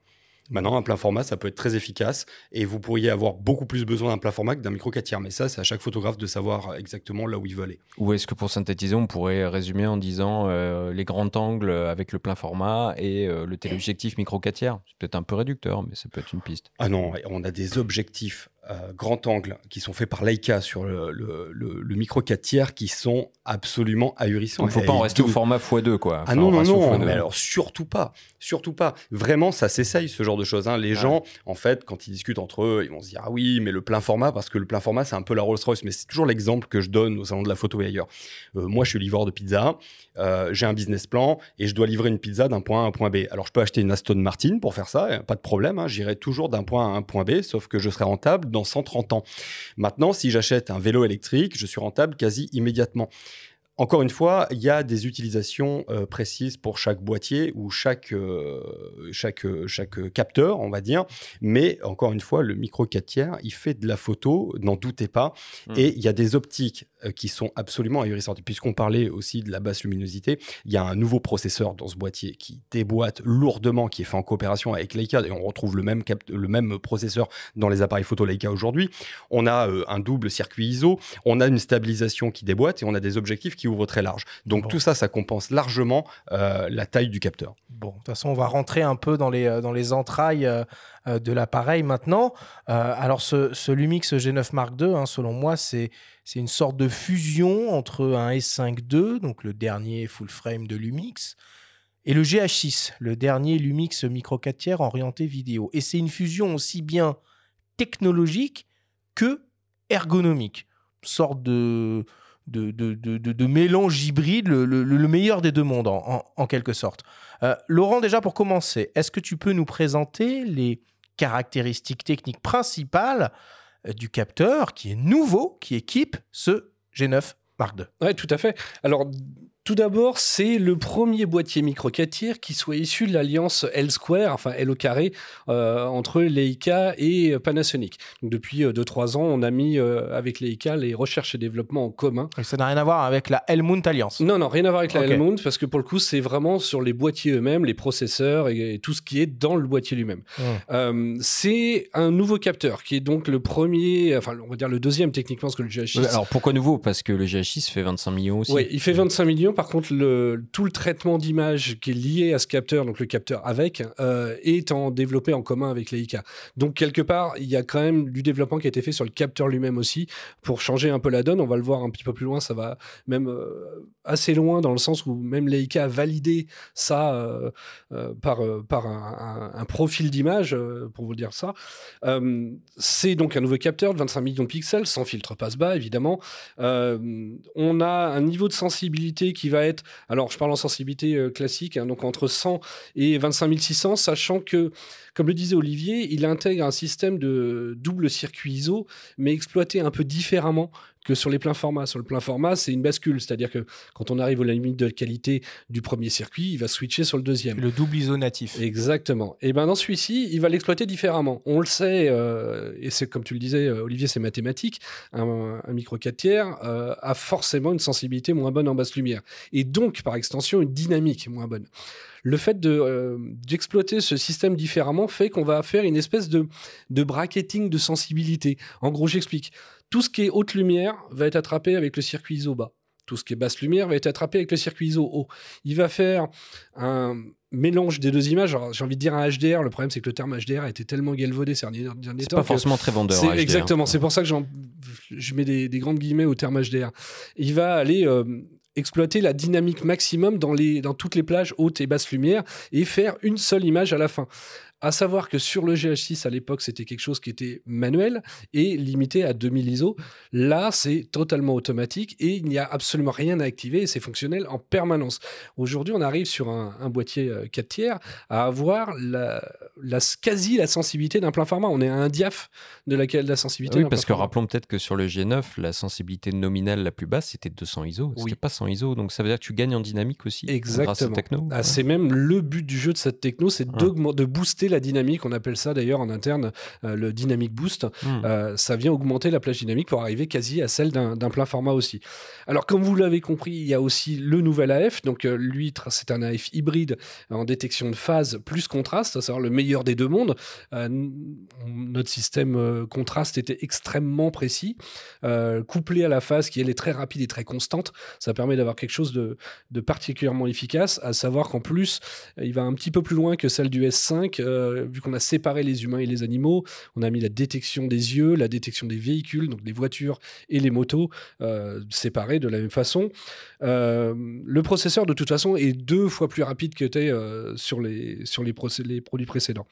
Maintenant, un plein format, ça peut être très efficace et vous pourriez avoir beaucoup plus besoin d'un plein format que d'un micro 4 tiers. Mais ça, c'est à chaque photographe de savoir exactement là où il veut aller. Ou est-ce que pour synthétiser, on pourrait résumer en disant euh, les grands angles avec le plein format et euh, le téléobjectif micro 4 tiers? C'est peut-être un peu réducteur, mais ça peut être une piste. Ah non, on a des objectifs euh, grand angle qui sont faits par Leica sur le, le- le- le micro 4 tiers qui sont absolument ahurissants. Il ne faut pas en rester au format x2, quoi. Ah non, non, non, x2. mais alors surtout pas, surtout pas. Vraiment, ça s'essaye ce genre de choses. hein. Les gens, en fait, quand ils discutent entre eux, ils vont se dire ah oui, mais le plein format, parce que le plein format, c'est un peu la Rolls-Royce. Mais c'est toujours l'exemple que je donne au salon de la photo et ailleurs. Euh, moi, je suis livreur de pizza, euh, j'ai un business plan et je dois livrer une pizza d'un point A à un point B. Alors, je peux acheter une Aston Martin pour faire ça, pas de problème. hein. J'irai toujours d'un point A à un point B, sauf que je serai rentable dans 130 ans. Maintenant, si j'achète un vélo électrique, je suis rentable quasi immédiatement. Encore une fois, il y a des utilisations euh, précises pour chaque boîtier ou chaque, euh, chaque, euh, chaque capteur, on va dire. Mais encore une fois, le micro 4 tiers, il fait de la photo, n'en doutez pas. Mm. Et il y a des optiques euh, qui sont absolument ahurissantes. Puisqu'on parlait aussi de la basse luminosité, il y a un nouveau processeur dans ce boîtier qui déboîte lourdement, qui est fait en coopération avec Leica. Et on retrouve le même, le même processeur dans les appareils photo Leica aujourd'hui. On a un double circuit ISO, on a une stabilisation qui déboîte et on a des objectifs qui ouvrent très large. Donc Bon. tout ça, ça compense largement euh, la taille du capteur. Bon, de toute façon, on va rentrer un peu dans les, euh, dans les entrailles euh, de l'appareil maintenant. Euh, alors, ce, ce Lumix G9 Mark II, hein, selon moi, c'est c'est une sorte de fusion entre un S5 II, donc le dernier full frame de Lumix, et le GH6, le dernier Lumix micro 4 tiers orienté vidéo. Et c'est une fusion aussi bien technologique que ergonomique. Sorte de, de, de, de, mélange hybride, le, le- le meilleur des deux mondes en, en- quelque sorte. Euh, Laurent, déjà pour commencer, est-ce que tu peux nous présenter les caractéristiques techniques principales euh, du capteur qui est nouveau, qui équipe ce G9 Mark II Ouais, tout à fait. Alors, tout d'abord, c'est le premier boîtier micro 4 tiers qui soit issu de l'alliance L square, enfin L au carré, euh, entre Leica et Panasonic. Donc, depuis 2-3 ans, on a mis euh, avec Leica les recherches et développement en commun. Ça n'a rien à voir avec la Helmut Alliance. Non, non, rien à voir avec la Ok. Helmut, parce que pour le coup, c'est vraiment sur les boîtiers eux-mêmes, les processeurs et, et tout ce qui est dans le boîtier lui-même. Mmh. Euh, c'est un nouveau capteur qui est donc le premier, enfin, on va dire le deuxième techniquement, parce que le GH6 Ouais, Alors pourquoi nouveau? Parce que le GH6 fait 25 millions aussi. Oui, il fait 25 millions. Par contre, le, tout le traitement d'image qui est lié à ce capteur, donc le capteur avec, euh, est en développé en commun avec Leica. Donc, quelque part, il y a quand même du développement qui a été fait sur le capteur lui-même aussi pour changer un peu la donne. On va le voir un petit peu plus loin. Ça va même euh, assez loin dans le sens où même Leica a validé ça euh, euh, par, un, un- profil d'image, pour vous dire ça. C'est donc un nouveau capteur de 25 millions de pixels, sans filtre passe-bas, évidemment. On a un niveau de sensibilité qui va être, alors je parle en sensibilité euh, classique, hein, donc entre 100 et 25 600, sachant que, comme le disait Olivier, il intègre un système de double circuit ISO, mais exploité un peu différemment que sur les pleins formats. Sur le plein format, c'est une bascule, c'est-à-dire que quand on arrive à la limite de qualité du premier circuit, il va switcher sur le deuxième. Le double ISO natif. Exactement. Et ben dans celui-ci, il va l'exploiter différemment. On le sait, euh, et c'est comme tu le disais, euh, Olivier, c'est mathématique. Un, un micro 4 tiers euh, a forcément une sensibilité moins bonne en basse lumière, et donc par extension une dynamique moins bonne. Le fait de, euh, d'exploiter ce système différemment fait qu'on va faire une espèce de, de bracketing de sensibilité. En gros, j'explique. Tout ce qui est haute lumière va être attrapé avec le circuit ISO bas. Tout ce qui est basse lumière va être attrapé avec le circuit ISO haut. Il va faire un mélange des deux images. J'ai envie de dire un HDR. Le problème, c'est que le terme HDR a été tellement galvaudé ces derniers, derniers C'est temps pas que forcément très vendeur. c'est HDR. exactement. C'est pour ça que je mets des, des grandes guillemets au terme HDR. Il va aller euh, exploiter la dynamique maximum dans, les, dans toutes les plages hautes et basses lumière et faire une seule image à la fin. À savoir que sur le GH6 à l'époque, c'était quelque chose qui était manuel et limité à 2000 ISO. Là, c'est totalement automatique et il n'y a absolument rien à activer et c'est fonctionnel en permanence. Aujourd'hui, on arrive sur un, un boîtier euh, 4 tiers à avoir la, la- quasi la sensibilité d'un plein format. On est à un diaph de laquelle la sensibilité Oui, parce que format. rappelons peut-être que sur le G9, la sensibilité nominale la plus basse, c'était 200 ISO. Oui. C'était pas 100 ISO. Donc ça veut dire que tu gagnes en dynamique aussi. Grâce à techno. Ah, c'est même le but du jeu de cette techno, c'est d'augmenter- de booster la dynamique. On appelle ça d'ailleurs en interne euh, le dynamic boost. Hmm. Euh, ça vient augmenter la plage dynamique pour arriver quasi à celle d'un plein format aussi. Alors, comme vous l'avez compris, il y a aussi le nouvel AF. Donc, euh, lui, c'est un AF hybride en détection de phase plus contraste, à savoir le meilleur des deux mondes. Notre système contraste était extrêmement précis, couplé à la phase qui, elle, est très rapide et très constante. Ça permet d'avoir quelque chose de, de particulièrement efficace, à savoir qu'en plus, il va un petit peu plus loin que celle du S5. Euh, vu qu'on a séparé les humains et les animaux, on a mis la détection des yeux, la détection des véhicules, donc les voitures et les motos, euh, séparés de la même façon. Euh, le processeur, de toute façon, est deux fois plus rapide que sur, les produits précédents.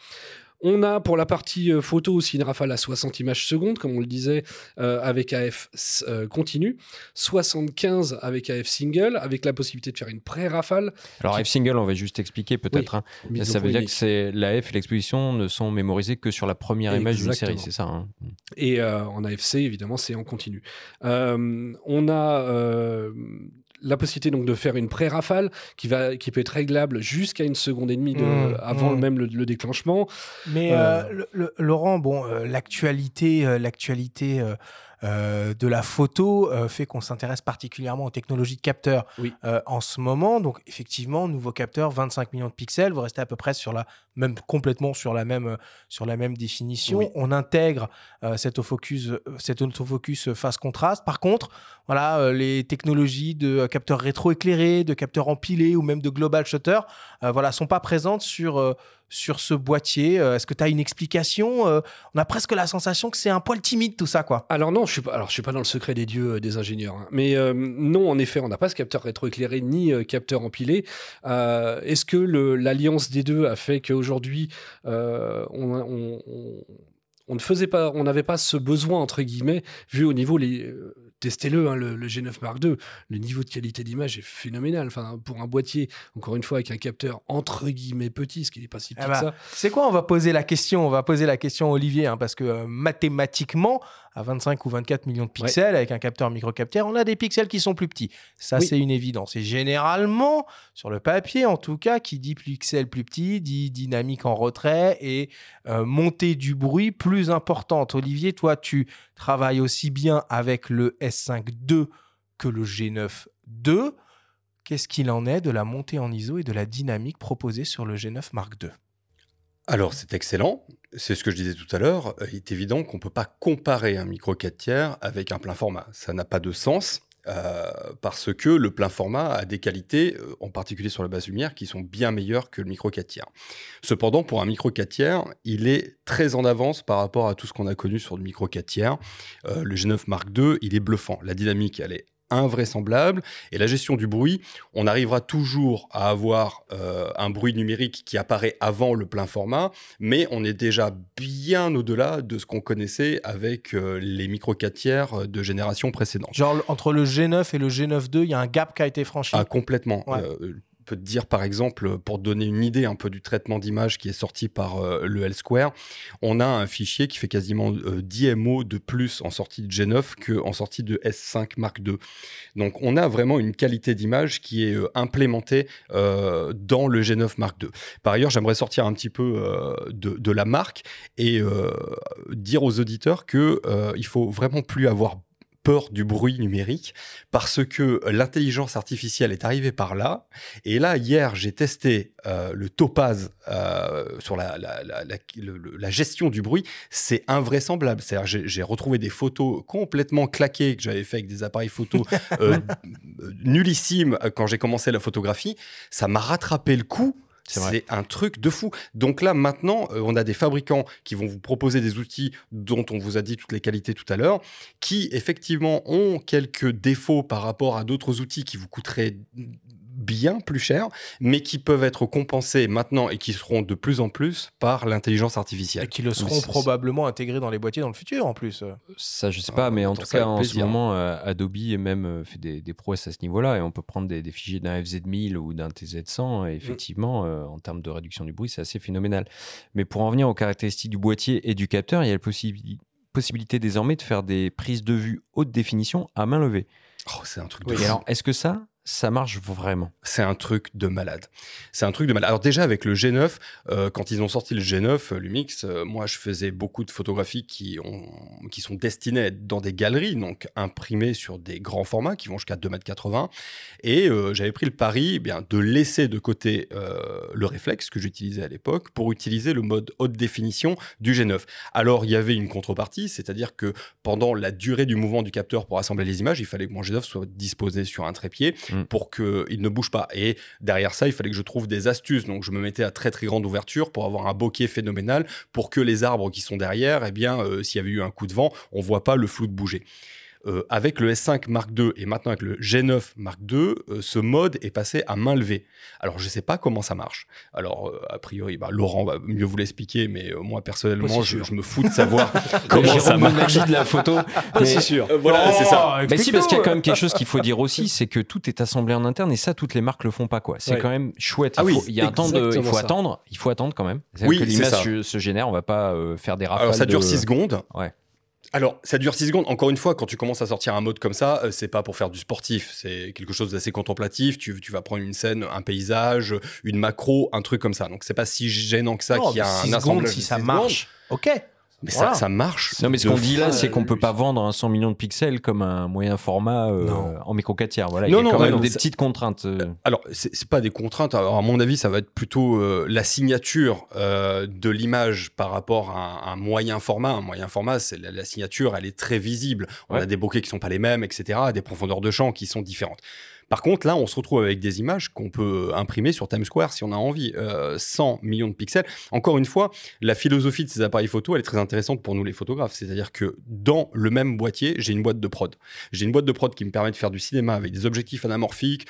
On a pour la partie euh, photo aussi une rafale à 60 images secondes, comme on le disait, euh, avec AF euh, continu, 75 avec AF single, avec la possibilité de faire une pré-rafale. Alors, F-Single, on va juste expliquer peut-être. hein. Ça veut dire que c'est la F et l'exposition ne sont mémorisés que sur la première image d'une série, c'est ça hein Et euh, en AFC, évidemment, c'est en continu. On a la possibilité donc de faire une pré-rafale qui, va, qui peut être réglable jusqu'à une seconde et demie de, Mmh, avant mmh. même le, le déclenchement. Mais Euh, euh, le- le- Laurent, bon, euh, l'actualité, l'actualité euh, de la photo euh, fait qu'on s'intéresse particulièrement aux technologies de capteurs Oui. euh, en ce moment. Donc, effectivement, nouveau capteur, 25 millions de pixels. Vous restez à peu près sur la même, complètement sur la même, sur la même définition. Oui. On intègre cet autofocus, cet autofocus face contraste. Par contre, voilà, les technologies de capteurs rétroéclairés, de capteurs empilés ou même de global shutter, voilà, sont pas présentes sur sur ce boîtier. Euh, Est-ce que tu as une explication Euh, On a presque la sensation que c'est un poil timide tout ça, quoi. Alors non, je suis pas, alors je suis pas dans le secret des dieux euh, des ingénieurs, hein. mais non, en effet, on n'a pas ce capteur rétroéclairé ni capteur empilé. Est-ce que l'alliance des deux a fait qu'aujourd'hui on, on- ne faisait pas, on n'avait pas ce besoin entre guillemets vu au niveau les Testez-le, hein, le, le G9 Mark II, le niveau de qualité d'image est phénoménal. Enfin, pour un boîtier, encore une fois, avec un capteur entre guillemets petit, ce qui n'est pas si petit Ah bah, que ça. C'est quoi On va poser la question. On va poser la question à Olivier, hein, parce que euh, mathématiquement, à 25 ou 24 millions de pixels, avec un capteur microcapteur, on a des pixels qui sont plus petits. Ça, Oui. c'est une évidence. Et généralement, sur le papier, en tout cas, qui dit pixels plus petits, dit dynamique en retrait et euh, montée du bruit plus importante. Olivier, toi, tu travailles aussi bien avec le S5 II que le G9 II. Qu'est-ce qu'il en est de la montée en ISO et de la dynamique proposée sur le G9 Mark II Alors, c'est excellent. C'est ce que je disais tout à l'heure. Euh, Il est évident qu'on ne peut pas comparer un micro 4 tiers avec un plein format. Ça n'a pas de sens. euh, parce que le plein format a des qualités, euh, en particulier sur la basse lumière, qui sont bien meilleures que le micro 4 tiers. Cependant, pour un micro 4 tiers, il est très en avance par rapport à tout ce qu'on a connu sur le micro 4 tiers. Le G9 Mark II, il est bluffant. La dynamique, elle est invraisemblable. Et la gestion du bruit, on arrivera toujours à avoir euh, un bruit numérique qui apparaît avant le plein format, mais on est déjà bien au-delà de ce qu'on connaissait avec euh, les micro 4 tiers de génération précédente. Genre, entre le G9 et le G9 II, il y a un gap qui a été franchi. Ah, complètement. Ouais. Euh, peux te dire, par exemple, pour te donner une idée un peu du traitement d'image qui est sorti par euh, le L-Square, on a un fichier qui fait quasiment euh, 10 MO de plus en sortie de G9 qu'en sortie de S5 Mark II. Donc, on a vraiment une qualité d'image qui est euh, implémentée euh, dans le G9 Mark II. Par ailleurs, j'aimerais sortir un petit peu euh, de, la marque et euh, dire aux auditeurs euh, il faut vraiment plus avoir peur du bruit numérique parce que l'intelligence artificielle est arrivée par là. Et là, hier, j'ai testé euh, le Topaz euh, sur la, gestion du bruit. C'est invraisemblable. C'est-à-dire, j'ai- j'ai retrouvé des photos complètement claquées que j'avais fait avec des appareils photo euh, nullissimes euh, quand j'ai commencé la photographie. Ça m'a rattrapé le coup. C'est un truc de fou. Donc là, maintenant, euh, on a des fabricants qui vont vous proposer des outils dont on vous a dit toutes les qualités tout à l'heure, qui effectivement ont quelques défauts par rapport à d'autres outils qui vous coûteraient bien plus cher, mais qui peuvent être compensés maintenant et qui seront de plus en plus par l'intelligence Et artificielle. qui le seront probablement intégrés dans les boîtiers dans le futur, en plus. Ça, je sais Ah, pas, mais en tout cas, en ce moment, euh, Adobe est même euh, fait des, des prouesses à ce niveau-là et on peut prendre des, des fichiers d'un FZ1000 ou d'un TZ100 et effectivement, euh, en termes de réduction du bruit, c'est assez phénoménal. Mais pour en venir aux caractéristiques du boîtier et du capteur, il y a la possi- possibilité désormais de faire des prises de vue haute définition à main levée. Oh, c'est un truc de Et fou. alors, est-ce que ça, ça marche vraiment C'est un truc de malade. C'est un truc de malade. Alors déjà avec le G9, euh, quand ils ont sorti le G9, euh, Lumix, euh, moi je faisais beaucoup de photographies qui, ont, qui sont destinées à être dans des galeries, donc imprimées sur des grands formats qui vont jusqu'à 2,80 m. Et euh, j'avais pris le pari eh bien, de laisser de côté le réflexe que j'utilisais à l'époque pour utiliser le mode haute définition du G9. Alors il y avait une contrepartie, c'est-à-dire que pendant la durée du mouvement du capteur pour assembler les images, il fallait que mon G9 soit disposé sur un trépied. Mm. pour qu'il ne bouge pas. Et derrière ça, il fallait que je trouve des astuces. Donc je me mettais à très très grande ouverture pour avoir un bokeh phénoménal, pour que les arbres qui sont derrière, eh bien, euh, s'il y avait eu un coup de vent, on voit pas le flou de bouger. Euh, avec le S5 Mark II et maintenant avec le G9 Mark II, euh, ce mode est passé à main levée. Alors, je ne sais pas comment ça marche. Alors, euh, a priori, bah, Laurent va mieux vous l'expliquer, mais euh, moi, personnellement, je, me fous de savoir comment ça marche. De la photo. Pas Mais- si sûr. Euh, voilà, c'est ça. Mais si, parce qu'il y a quand même quelque chose qu'il faut dire aussi, c'est que tout est assemblé en interne et ça, toutes les marques le font pas, quoi. C'est Ouais. quand même chouette. Ah il, oui, faut- il y a un temps de, il faut ça. attendre, il faut attendre quand même. C'est Oui, que c'est l'image ça. se, génère, on va pas euh, faire des rafales. Alors, ça dure de- 6 secondes. Ouais. Alors, ça dure 6 secondes. Encore une fois, quand tu commences à sortir un mode comme ça, euh, c'est pas pour faire du sportif. C'est quelque chose d'assez contemplatif. Tu, tu vas prendre une scène, un paysage, une macro, un truc comme ça. Donc, c'est pas si gênant que ça qu'il y a un secondes, assemblage. si ça marche, ok. Mais Voilà. ça, ça marche. Non, mais ce qu'on dit là, c'est qu'on peut pas vendre un 100 millions de pixels comme un moyen format euh, Non. en micro 4 tiers. Voilà, Non, il y a non, quand ouais, même non, des ça- petites contraintes. euh. Alors, c'est c'est pas des contraintes. Alors, à mon avis, ça va être plutôt euh, la signature euh, de l'image par rapport à un, un moyen format. Un moyen format, c'est la, la signature, elle est très visible. On Ouais. a des bokeh qui sont pas les mêmes, etc. Des profondeurs de champ qui sont différentes. Par contre, là, on se retrouve avec des images qu'on peut imprimer sur Times Square si on a envie. Euh, 100 millions de pixels. Encore une fois, la philosophie de ces appareils photo, elle est très intéressante pour nous les photographes. C'est-à-dire que dans le même boîtier, j'ai une boîte de prod. J'ai une boîte de prod qui me permet de faire du cinéma avec des objectifs anamorphiques,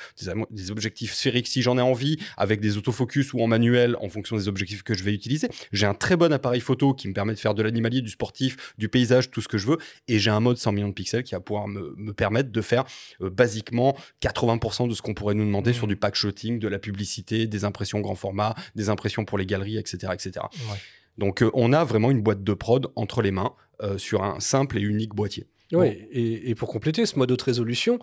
des, objectifs sphériques si j'en ai envie, avec des autofocus ou en manuel en fonction des objectifs que je vais utiliser. J'ai un très bon appareil photo qui me permet de faire de l'animalier, du sportif, du paysage, tout ce que je veux. Et j'ai un mode 100 millions de pixels qui va pouvoir me, me permettre de faire euh, basiquement 80% de ce qu'on pourrait nous demander Mhm. sur du pack shooting, de la publicité, des impressions grand format, des impressions pour les galeries, etc. etc. Ouais. Donc euh, on a vraiment une boîte de prod entre les mains euh, sur un simple et unique boîtier. Oui, et, et pour compléter ce mode haute résolution,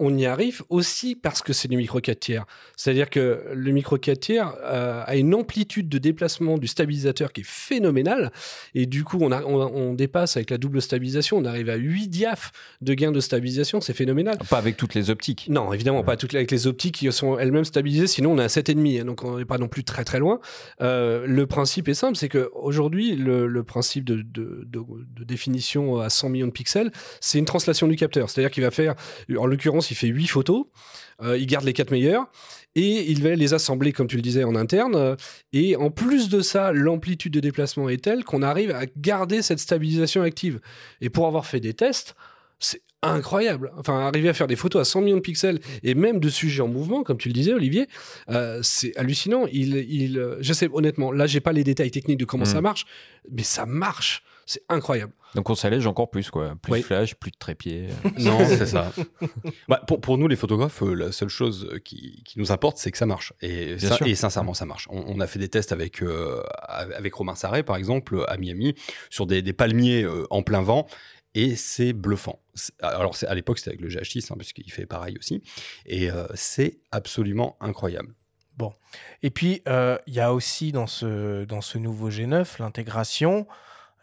on y arrive aussi parce que c'est du micro 4 tiers. C'est-à-dire que le micro 4 tiers euh, a une amplitude de déplacement du stabilisateur qui est phénoménale. Et du coup, on, a- on, on dépasse avec la double stabilisation. On arrive à 8 diaph de gain de stabilisation. C'est phénoménal. Pas avec toutes les optiques. Non, évidemment, pas toutes les- avec les optiques qui sont elles-mêmes stabilisées, sinon on est à 7,5, hein, donc on n'est pas non plus très très loin. Euh, le principe est simple, c'est qu'aujourd'hui, le, le principe de, de- de- de définition à 100 millions de pixels, c'est une translation du capteur. C'est-à-dire qu'il va faire, en l'occurrence, il fait 8 photos, euh, il garde les 4 meilleures, et il va les assembler, comme tu le disais, en interne. Et en plus de ça, l'amplitude de déplacement est telle qu'on arrive à garder cette stabilisation active. Et pour avoir fait des tests, c'est incroyable. Enfin, arriver à faire des photos à 100 millions de pixels et même de sujets en mouvement, comme tu le disais, Olivier, euh, c'est hallucinant. Il, il, euh, je sais honnêtement, là, j'ai pas les détails techniques de comment Mm. ça marche, mais ça marche. C'est incroyable. Donc on s'allège encore plus, quoi. Plus Oui. de flash, plus de trépied. Non, c'est ça. Bah, pour, pour nous, les photographes, euh, la seule chose euh, qui, qui nous importe, c'est que ça marche. Et, ça- et sincèrement, ça marche. On, on a fait des tests avec, euh, avec Romain Sarré, par exemple, à Miami, sur des, des palmiers euh, en plein vent. Et c'est bluffant. Alors, c'est- à l'époque, c'était avec le GH6, hein, parce qu'il fait pareil aussi. Et euh, c'est absolument incroyable. Et puis, euh, il y a aussi dans ce, dans ce nouveau G9 l'intégration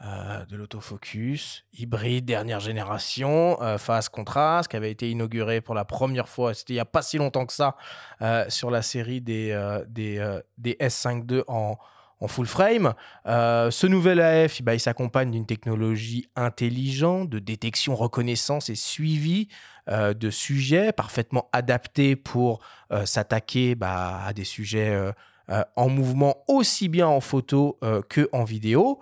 euh, de l'autofocus hybride dernière génération, euh, phase contraste, qui avait été inauguré pour la première fois, c'était il n'y a pas si longtemps que ça, euh, sur la série des, euh, des, euh, des S5 II en, en full frame. Ce nouvel AF, bah, il s'accompagne d'une technologie intelligente de détection, reconnaissance et suivi de sujets parfaitement adaptés pour s'attaquer bah, à des sujets en mouvement aussi bien en photo que en vidéo.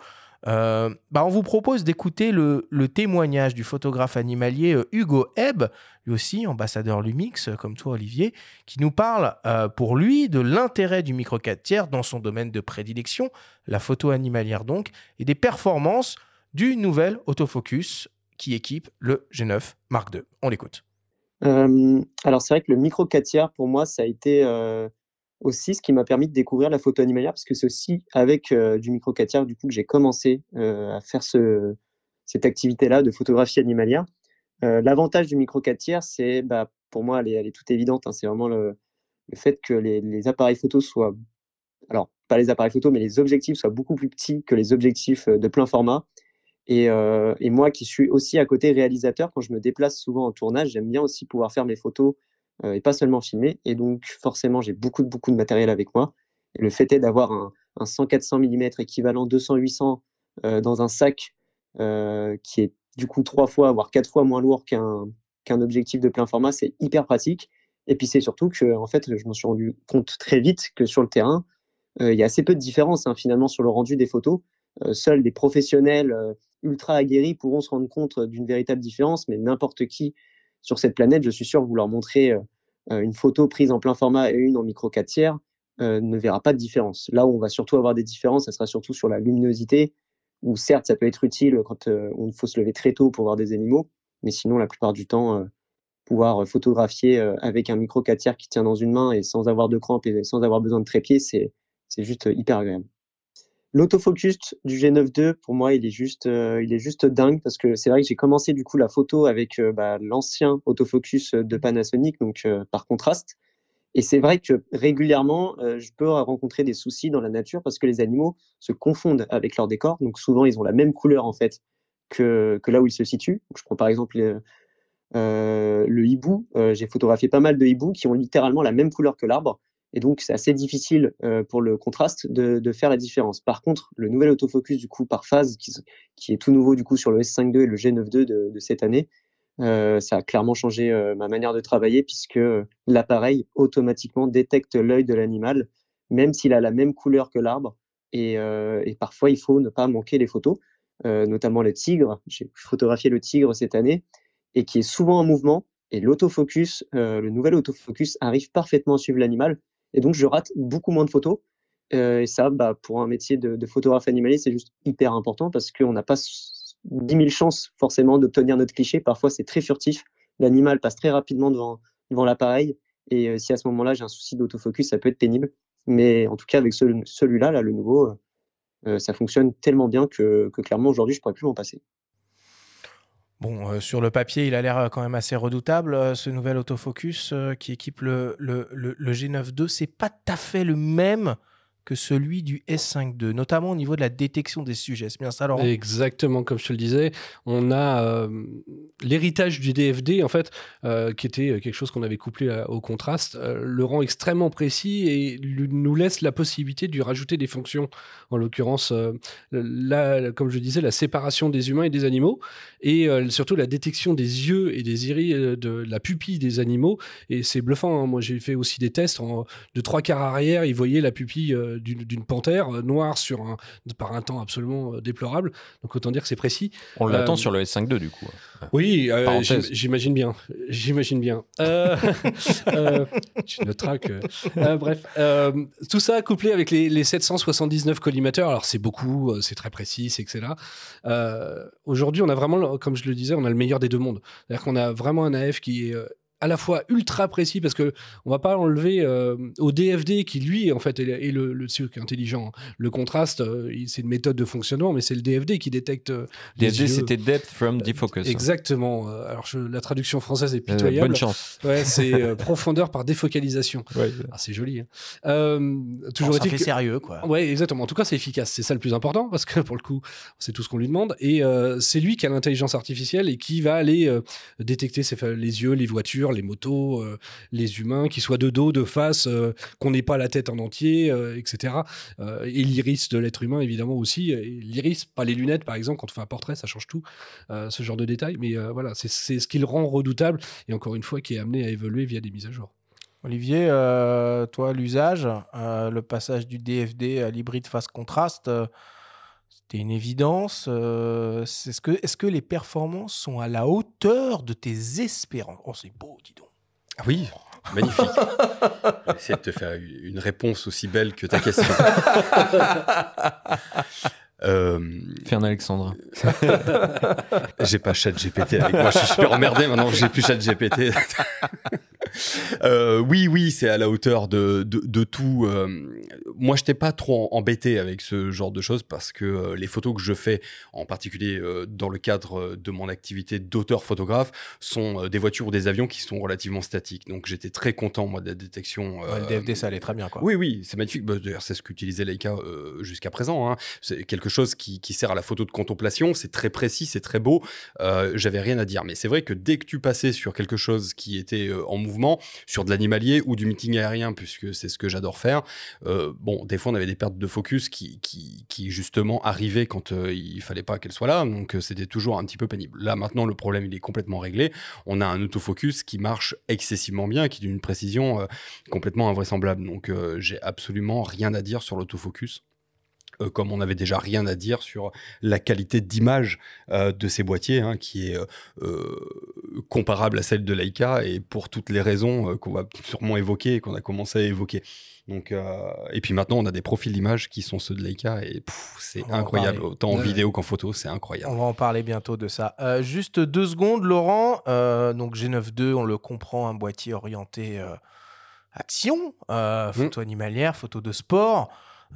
Euh, bah, on vous propose d'écouter le, témoignage du photographe animalier euh, Hugo Hebb, lui aussi ambassadeur Lumix, euh, comme toi Olivier, qui nous parle euh, pour lui de l'intérêt du micro 4 tiers dans son domaine de prédilection, la photo animalière donc, et des performances du nouvel autofocus qui équipe le G9 Mark II. On l'écoute. Alors c'est vrai que le micro 4 tiers, pour moi, ça a été aussi ce qui m'a permis de découvrir la photo animalière, parce que c'est aussi avec euh, du micro 4 tiers du coup que j'ai commencé euh, à faire ce, cette activité-là de photographie animalière. Euh, L'avantage du micro 4 tiers, c'est, bah, pour moi, elle est, elle toute évidente. hein, c'est vraiment le, fait que les, appareils photo soient, alors pas les appareils photo, mais les objectifs soient beaucoup plus petits que les objectifs euh, de plein format. Et, moi qui suis aussi à côté réalisateur, quand je me déplace souvent en tournage, j'aime bien aussi pouvoir faire mes photos et pas seulement filmer. Et donc forcément, j'ai beaucoup beaucoup de matériel avec moi. Et le fait est d'avoir un, un 100-400 mm équivalent 200-800 euh, dans un sac euh, qui est du coup trois fois, voire quatre fois moins lourd qu'un qu'un objectif de plein format, c'est hyper pratique. Et puis c'est surtout que, en fait, je m'en suis rendu compte très vite que sur le terrain, il y a assez peu de différence hein, finalement sur le rendu des photos. seuls des professionnels ultra aguerris pourront se rendre compte d'une véritable différence, mais n'importe qui sur cette planète, je suis sûr, vous leur montrer une photo prise en plein format et une en micro 4 tiers, ne verra pas de différence. Là où on va surtout avoir des différences, ça sera surtout sur la luminosité, où certes, ça peut être utile quand on faut se lever très tôt pour voir des animaux, mais sinon, la plupart du temps, pouvoir photographier avec un micro 4 tiers qui tient dans une main et sans avoir de crampes et sans avoir besoin de trépied, c'est juste hyper agréable. L'autofocus du G9 II, pour moi, il est juste, il est juste dingue parce que c'est vrai que j'ai commencé du coup la photo avec bah, l'ancien autofocus de Panasonic, donc par contraste. Et c'est vrai que régulièrement, je peux rencontrer des soucis dans la nature parce que les animaux se confondent avec leur décor. Donc souvent, ils ont la même couleur en fait que, que là où ils se situent. je prends par exemple le hibou. j'ai photographié pas mal de hiboux qui ont littéralement la même couleur que l'arbre. Et donc, c'est assez difficile pour le contraste de, faire la différence. Par contre, le nouvel autofocus, du coup, par phase, qui, est tout nouveau, du coup, sur le S5 II et le G9 II de, de cette année, ça a clairement changé ma manière de travailler puisque l'appareil automatiquement détecte l'œil de l'animal, même s'il a la même couleur que l'arbre. Et, et, parfois, il faut ne pas manquer les photos, notamment le tigre. J'ai photographié le tigre cette année et qui est souvent en mouvement. Et l'autofocus, le nouvel autofocus arrive parfaitement à suivre l'animal et donc, je rate beaucoup moins de photos. Euh, et ça, bah, pour un métier de, photographe animalier, c'est juste hyper important parce qu'on n'a pas 10 000 chances forcément d'obtenir notre cliché. Parfois, c'est très furtif. L'animal passe très rapidement devant, l'appareil. Et euh, si à ce moment-là, j'ai un souci d'autofocus, ça peut être pénible. Mais en tout cas, avec celui-là, là, le nouveau, euh, ça fonctionne tellement bien que clairement, aujourd'hui, je ne pourrais plus m'en passer. Bon, euh, sur le papier, il a l'air euh, quand même assez redoutable, euh, ce nouvel autofocus qui équipe le, le, le, le G9 II. C'est pas tout à fait le même que celui du S5 II, notamment au niveau de la détection des sujets. C'est bien ça, Laurent? Exactement, comme je te le disais. On a euh, l'héritage du DFD, en fait, euh, qui était quelque chose qu'on avait couplé au contraste, euh, le rend extrêmement précis et nous laisse la possibilité de rajouter des fonctions. En l'occurrence, là, comme je disais, la séparation des humains et des animaux, et surtout la détection des yeux et des iris, de, la pupille des animaux. Et c'est bluffant. Hein. Moi, j'ai fait aussi des tests de trois quarts arrière. Ils voyaient la pupille d'une panthère euh, noire sur un, par un temps absolument euh, déplorable. Donc autant dire que c'est précis. On l'attend euh, sur le S5 II du coup. Oui, j'imagine bien. J'imagine bien. tu noteras que. bref, tout ça couplé avec les, les 779 collimateurs. Alors c'est beaucoup, c'est très précis, c'est excellent. Aujourd'hui, on a vraiment, comme je le disais, on a le meilleur des deux mondes. C'est-à-dire qu'on a vraiment un AF qui est à la fois ultra précis parce que on va pas enlever euh, au DFD qui lui en fait est, le, le intelligent. Le contraste euh, c'est une méthode de fonctionnement mais c'est le DFD qui détecte euh, DFD c'était depth from defocus exactement. Alors la traduction française est pitoyable bonne chance. Ouais c'est profondeur par défocalisation. Ah, c'est joli hein. toujours ça fait sérieux quoi. Ouais exactement. En tout cas c'est efficace. C'est ça le plus important parce que pour le coup c'est tout ce qu'on lui demande. Et c'est lui qui a l'intelligence artificielle et qui va aller détecter les yeux les voitures les motos, euh, les humains, qui soient de dos, de face, euh, qu'on n'ait pas la tête en entier, euh, etc. et l'iris de l'être humain, évidemment, aussi. L'iris, pas les lunettes, par exemple, quand on fait un portrait, ça change tout, ce genre de détails. Mais voilà, c'est ce qui le rend redoutable, et encore une fois, qui est amené à évoluer via des mises à jour. Olivier, toi, l'usage, le passage du DFD à l'hybride face contraste, c'était une évidence. Euh, est-ce que, est que les performances sont à la hauteur de tes espérances? Oh, c'est beau, dis donc. Ah oui, magnifique. Je vais essayer de te faire une réponse aussi belle que ta question. Euh, Fais un Alexandre. j'ai pas chat GPT avec moi, je suis super emmerdé maintenant que j'ai plus chat GPT. Euh, oui, oui, c'est à la hauteur de, de, tout. Euh, moi, je n'étais pas trop embêté avec ce genre de choses parce que euh, les photos que je fais, en particulier dans le cadre de mon activité d'auteur photographe, sont des voitures ou des avions qui sont relativement statiques. Donc, j'étais très content, moi, de la détection. le DFD, ça allait très bien, quoi. Oui, oui, c'est magnifique. Bah, d'ailleurs, c'est ce qu'utilisait Leica jusqu'à présent. Hein. C'est quelque chose qui, qui, sert à la photo de contemplation. C'est très précis, c'est très beau. J'avais rien à dire. Mais c'est vrai que dès que tu passais sur quelque chose qui était en mouvement, sur de l'animalier ou du meeting aérien, puisque c'est ce que j'adore faire, euh, bon, des fois, on avait des pertes de focus qui, qui, justement arrivaient quand euh, il fallait pas qu'elles soient là. Donc, euh, c'était toujours un petit peu pénible. Là, maintenant, le problème, il est complètement réglé. On a un autofocus qui marche excessivement bien, qui d'une précision euh, complètement invraisemblable. Donc, euh, j'ai absolument rien à dire sur l'autofocus. Euh, comme on avait déjà rien à dire sur la qualité d'image euh, de ces boîtiers, hein, qui est euh, comparable à celle de Leica, et pour toutes les raisons qu'on va sûrement évoquer et qu'on a commencé à évoquer. Donc, et puis maintenant, on a des profils d'image qui sont ceux de Leica, et c'est en incroyable, parler. autant en vidéo qu'en photo, c'est incroyable. On va en parler bientôt de ça. Juste deux secondes, Laurent. Donc G92, on le comprend, un boîtier orienté action, euh, photo animalière, photo de sport.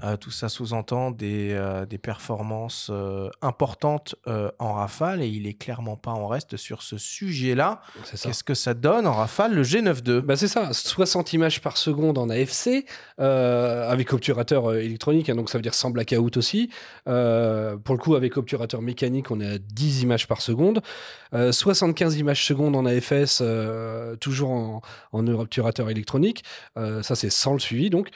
Euh, tout ça sous-entend des, euh, des performances euh, importantes en rafale et il est clairement pas en reste sur ce sujet-là. Qu'est-ce que ça donne en rafale le G92 Bah c'est ça, 60 images par seconde en AFC, avec obturateur électronique, hein, donc ça veut dire sans blackout aussi. Pour le coup, avec obturateur mécanique, on est à 10 images par seconde. Euh, 75 images secondes en AFS, toujours en, en obturateur électronique. Ça, c'est sans le suivi, donc.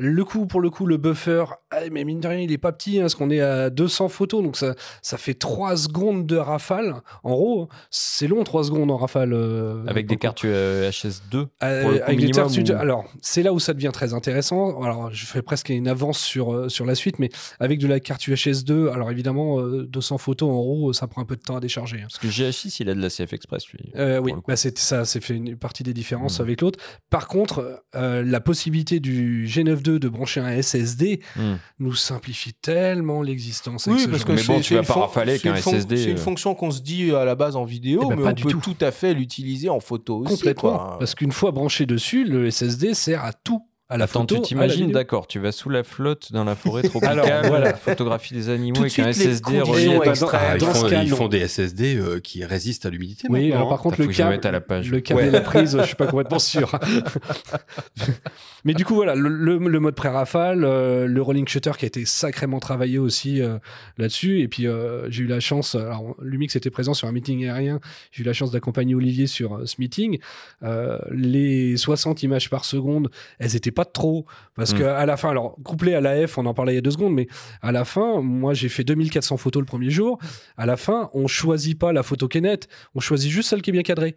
Le coup, pour le coup, le buffer, ah, mais mine de rien, il est pas petit, hein, parce qu'on est à 200 photos, donc ça, ça fait 3 secondes de rafale. En hein. c'est long, 3 secondes en rafale. euh, Avec des cartes euh, HS2 euh, pour le coup avec des minimum cartouches- ou- Alors, c'est là où ça devient très intéressant. Alors, je fais presque une avance sur, euh, sur la suite, mais avec de la carte UHS2, alors évidemment, euh, 200 photos en RAW, ça prend un peu de temps à décharger. hein. Parce que GH6, il a de la CF Express, lui. Euh, oui, bah, ça, c'est fait une partie des différences Mhm. avec l'autre. Par contre, euh, la possibilité du G92 de brancher un SSD Hmm. nous simplifie tellement l'existence. Oui, ce parce que de- Mais bon, c'est- tu c'est vas une pas rafaler SSD, C'est euh. fonction qu'on se dit à la base en vidéo, Eh ben, mais pas on du peut tout. tout à fait l'utiliser en photo aussi. Complètement. quoi. Parce qu'une fois branché dessus, le SSD sert à tout. À la Attends, photo, tu à t'imagines, d'accord, tu vas sous la flotte dans la forêt tropicale, Alors, voilà. photographie des animaux avec un SSD relié. Extrêmes. Ah, ils, font, ils font des SSD euh, qui résistent à l'humidité. Oui, maintenant, alors hein. par contre, Faut le câble, à la page. le câble Ouais. et la prise, je suis pas complètement sûr. Mais du coup, voilà, le, le- le mode pré-rafale, euh, le rolling shutter qui a été sacrément travaillé aussi euh, là-dessus. Et puis, euh, j'ai eu la chance, alors Lumix était présent sur un meeting aérien, j'ai eu la chance d'accompagner Olivier sur euh, ce meeting. Euh, les 60 images par seconde, elles étaient pas trop. Parce Mm. que à la fin, alors couplé à l'AF, on en parlait il y a deux secondes, mais à la fin, moi j'ai fait 2400 photos le premier jour. À la fin, on choisit pas la photo qui est nette, on choisit juste celle qui est bien cadrée.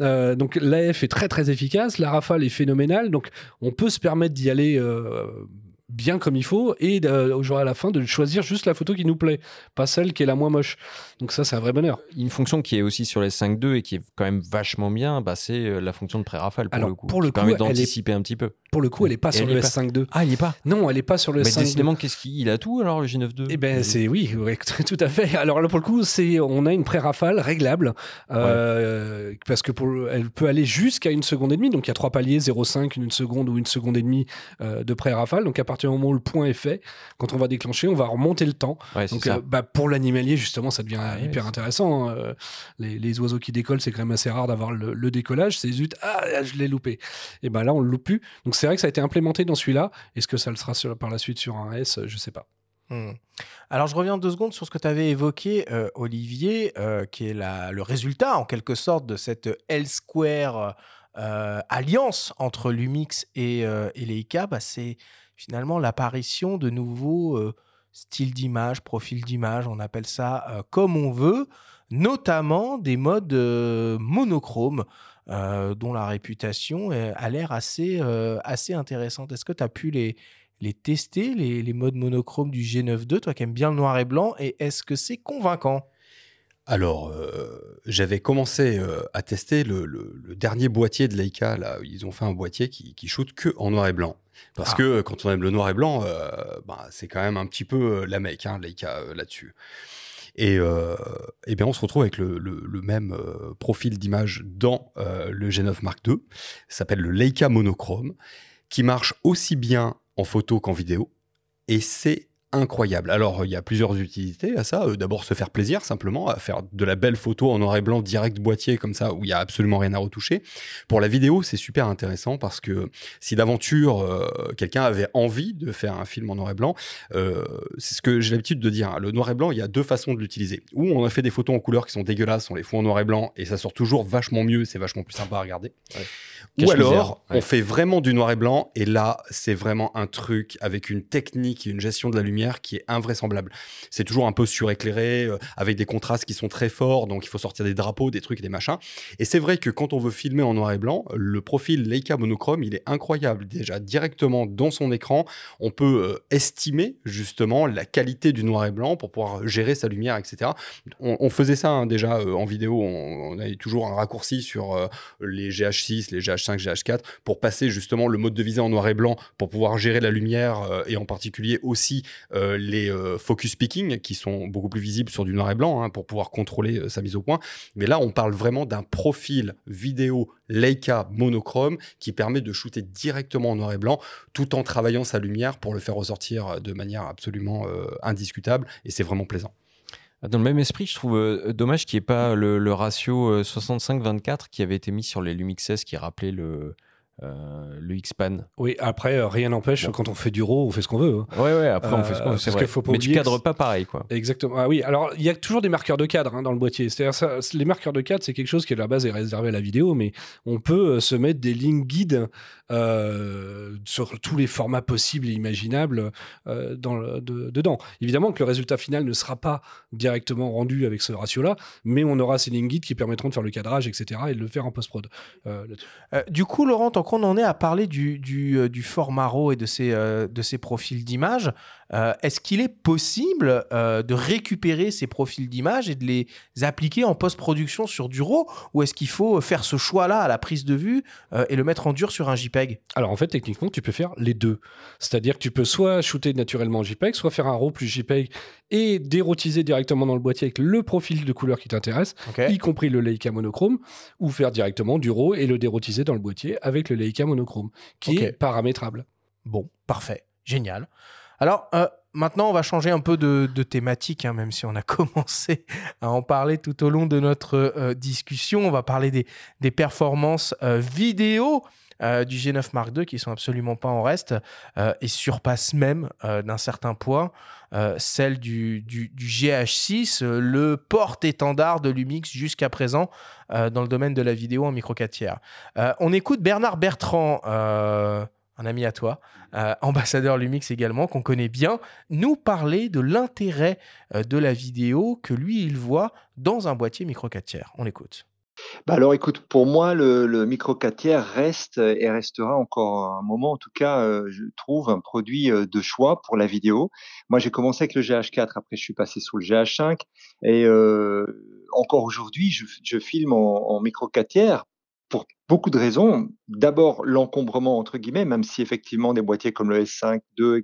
Euh, donc l'AF est très très efficace, la rafale est phénoménale, donc on peut se permettre d'y aller euh, bien comme il faut et au jour à la fin de choisir juste la photo qui nous plaît, pas celle qui est la moins moche. Donc ça c'est un vrai bonheur. Une fonction qui est aussi sur les 5.2 et qui est quand même vachement bien, bah, c'est euh, la fonction de pré-rafale pour Alors, le coup. pour le qui coup, permet elle est- d'anticiper un petit peu. Pour le coup, elle est pas Et sur le est pas- S52. Ah, il est pas Non, elle est pas sur le Mais S52. décidément, qu'est-ce qu'il il a tout alors le G92 Eh ben c'est oui, ouais, tout à fait. Alors là pour le coup, c'est on a une pré-rafale réglable euh, parce que pour le- elle peut aller jusqu'à une seconde et demie. Donc il y a trois paliers 0,5, une seconde ou une seconde et demie euh, de pré-rafale. Donc à partir du moment où le point est fait, quand on va déclencher, on va remonter le temps. Ouais, Donc euh, bah, pour l'animalier justement, ça devient Ouais, hyper intéressant. hein. Euh, Les, les oiseaux qui décollent, c'est quand même assez rare d'avoir le, le décollage. C'est zut, ah je l'ai loupé. Et ben là on le loupe plus. Donc c'est vrai que ça a été implémenté dans celui-là. Est-ce que ça le sera sur- par la suite sur un S Je sais pas. Hmm. Alors, je reviens deux secondes sur ce que tu avais évoqué, euh, Olivier, euh, qui est la- le résultat, en quelque sorte, de cette L-Square euh, alliance entre Lumix et, euh, et Leica. Bah, c'est finalement l'apparition de nouveaux euh, styles d'image, profils d'image, on appelle ça euh, comme on veut, notamment des modes euh, monochromes. dont la réputation a l'air assez, assez intéressante. Est-ce que tu as pu les, les tester, les, les modes monochromes du G92, toi qui aimes bien le noir et blanc, et est-ce que c'est convaincant? Alors, euh, j'avais commencé euh, à tester le, le- le dernier boîtier de Leica. Là, ils ont fait un boîtier qui, qui shoot que en noir et blanc. Parce Ah. que euh, quand on aime le noir et blanc, euh, bah, c'est quand même un petit peu la mec, hein, Leica, là-dessus. Et, euh, eh bien, on se retrouve avec le, le- même profil d'image dans le G9 Mark II. Ça s'appelle le Leica monochrome, qui marche aussi bien en photo qu'en vidéo. Et c'est incroyable. Alors, il y a plusieurs utilités à ça. Euh, D'abord, se faire plaisir, simplement, à faire de la belle photo en noir et blanc direct boîtier, comme ça, où il y a absolument rien à retoucher. Pour la vidéo, c'est super intéressant parce que si d'aventure, euh, quelqu'un avait envie de faire un film en noir et blanc, euh, c'est ce que j'ai l'habitude de dire. hein. Le noir et blanc, il y a deux façons de l'utiliser. Ou on a fait des photos en couleur qui sont dégueulasses, on les fout en noir et blanc, et ça sort toujours vachement mieux, c'est vachement plus sympa à regarder. Ou alors, ouais. on fait vraiment du noir et blanc, et là, c'est vraiment un truc avec une technique et une gestion de la lumière qui est invraisemblable. C'est toujours un peu suréclairé, euh, avec des contrastes qui sont très forts, donc il faut sortir des drapeaux, des trucs, des machins. Et c'est vrai que quand on veut filmer en noir et blanc, le profil Leica monochrome, il est incroyable. Déjà, directement dans son écran, on peut euh, estimer justement la qualité du noir et blanc pour pouvoir gérer sa lumière, etc. On, faisait ça hein, déjà euh, en vidéo, on, on avait toujours un raccourci sur les GH6, les GH5, GH4 pour passer justement le mode de visée en noir et blanc pour pouvoir gérer la lumière et en particulier aussi euh, les euh, focus picking qui sont beaucoup plus visibles sur du noir et blanc hein, pour pouvoir contrôler euh, sa mise au point. Mais là, on parle vraiment d'un profil vidéo Leica monochrome qui permet de shooter directement en noir et blanc tout en travaillant sa lumière pour le faire ressortir de manière absolument indiscutable et c'est vraiment plaisant. Dans le même esprit, je trouve dommage qu'il n'y ait pas le, ratio euh, 65-24 qui avait été mis sur les Lumix S qui rappelait le, euh, le X-Pan. Oui, après, euh, rien n'empêche, Bon. quand on fait du RAW, on fait ce qu'on veut. hein. Ouais, ouais, après on fait ce qu'on Euh, veut, c'est vrai. faut pas Mais tu cadres pas pareil, quoi. Exactement. Ah oui, alors il y a toujours des marqueurs de cadre hein, dans le boîtier. C'est-à-dire les marqueurs de cadre, c'est quelque chose qui à la base est réservé à la vidéo, mais on peut se mettre des lignes guides euh, sur tous les formats possibles et imaginables euh, dans le- de- dedans. Évidemment que le résultat final ne sera pas directement rendu avec ce ratio-là, mais on aura ces lignes guides qui permettront de faire le cadrage, etc., et de le faire en post-prod. Euh, du coup, Laurent, tant qu'on en est à parler du, du, du format RAW et de ces, de ces profils d'image, euh, est-ce qu'il est possible euh, de récupérer ces profils d'image et de les appliquer en post-production sur du RAW? Ou est-ce qu'il faut faire ce choix-là à la prise de vue euh, et le mettre en dur sur un JPEG? Alors en fait, techniquement, tu peux faire les deux. C'est-à-dire que tu peux soit shooter naturellement en JPEG, soit faire un RAW plus JPEG et dérotiser directement dans le boîtier avec le profil de couleur qui t'intéresse, y compris le Leica monochrome, ou faire directement du RAW et le dérotiser dans le boîtier avec le Leica monochrome, qui est paramétrable. Bon, parfait, génial. Alors, euh, maintenant, on va changer un peu de, thématique, hein, même si on a commencé à en parler tout au long de notre euh, discussion. On va parler des, performances euh, vidéo du G9 Mark II qui sont absolument pas en reste et surpassent même d'un certain point celle du, du, du GH6, euh, le porte-étendard de Lumix jusqu'à présent dans le domaine de la vidéo en micro 4 tiers. Euh, on écoute Bernard Bertrand, un ami à toi, euh, ambassadeur Lumix également, qu'on connaît bien, nous parler de l'intérêt euh, de la vidéo que lui, il voit dans un boîtier micro 4 tiers. On l'écoute. Bah alors écoute, pour moi, le, micro 4 tiers reste euh, et restera encore un moment, en tout cas, je trouve, un produit de choix pour la vidéo. Moi, j'ai commencé avec le GH4, après je suis passé sous le GH5, et encore aujourd'hui, je, filme en, micro 4 tiers pour beaucoup de raisons. D'abord, l'encombrement, entre guillemets, même si effectivement des boîtiers comme le S5 II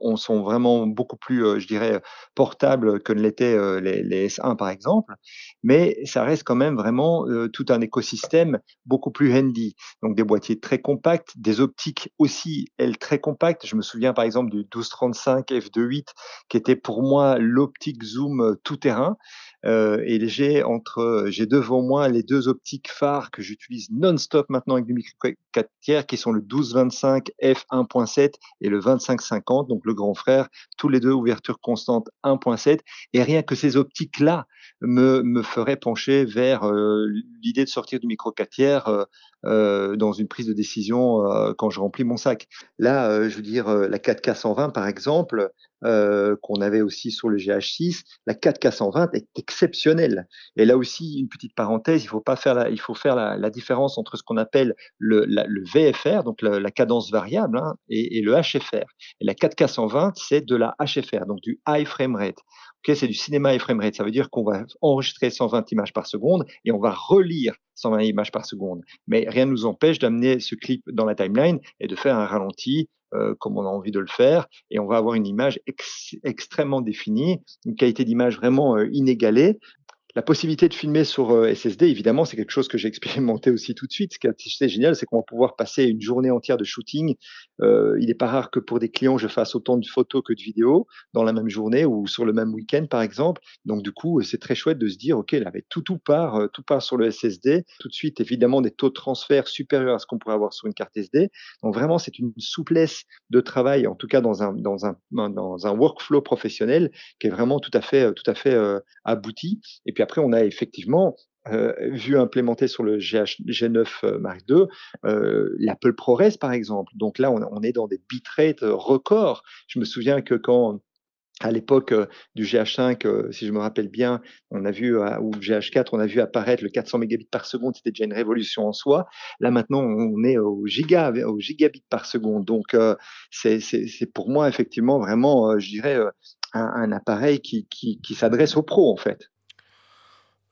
on sont vraiment beaucoup plus, euh, je dirais, portables que ne l'étaient euh, les, les S1 par exemple, mais ça reste quand même vraiment euh, tout un écosystème beaucoup plus handy. Donc des boîtiers très compacts, des optiques aussi, elles, très compactes. Je me souviens par exemple du 1235 f2.8 qui était pour moi l'optique zoom tout terrain. Et j'ai entre, j'ai devant moi les deux optiques phares que j'utilise non-stop maintenant avec du micro 4 tiers, qui sont le 12-25 f1.7 et le 25-50, donc le grand frère, tous les deux ouverture constante 1.7. Et rien que ces optiques-là me, me feraient pencher vers l'idée de sortir du micro 4 tiers euh, dans une prise de décision euh, quand je remplis mon sac. Là, euh, je veux dire, la 4K 120 par exemple, qu'on avait aussi sur le GH6, la 4K 120 est exceptionnelle. Et là aussi, une petite parenthèse, il faut pas faire la, il faut faire la, différence entre ce qu'on appelle le, VFR, donc la, cadence variable, hein, et, et, le HFR. Et la 4K 120, c'est de la HFR, donc du high frame rate. Okay, c'est du cinéma high frame rate. Ça veut dire qu'on va enregistrer 120 images par seconde et on va relire 120 images par seconde. Mais rien ne nous empêche d'amener ce clip dans la timeline et de faire un ralenti euh, comme on a envie de le faire, et on va avoir une image ex extrêmement définie, une qualité d'image vraiment euh, inégalée. La possibilité de filmer sur euh, SSD, évidemment, c'est quelque chose que j'ai expérimenté aussi tout de suite. Ce qui est génial, c'est qu'on va pouvoir passer une journée entière de shooting. Euh, il n'est pas rare que pour des clients, je fasse autant de photos que de vidéos dans la même journée ou sur le même week-end, par exemple. Donc, du coup, c'est très chouette de se dire, OK, là, tout, tout part, euh, tout part sur le SSD. Tout de suite, évidemment, des taux de transfert supérieurs à ce qu'on pourrait avoir sur une carte SD. Donc, vraiment, c'est une souplesse de travail, en tout cas dans un, dans un, dans un workflow professionnel qui est vraiment tout à fait, tout à fait abouti. Après, on a effectivement euh, vu implémenter sur le G9 euh, Mark II euh, l'Apple ProRes par exemple. Donc là, on, est dans des bitrates records. Je me souviens que quand à l'époque du GH5, si je me rappelle bien, on a vu, ou le GH4, on a vu apparaître le 400 mégabits par seconde, c'était déjà une révolution en soi. Là maintenant, on est au giga, au gigabit par seconde. Donc c'est pour moi effectivement vraiment, je dirais, un, appareil qui, qui s'adresse aux pros en fait.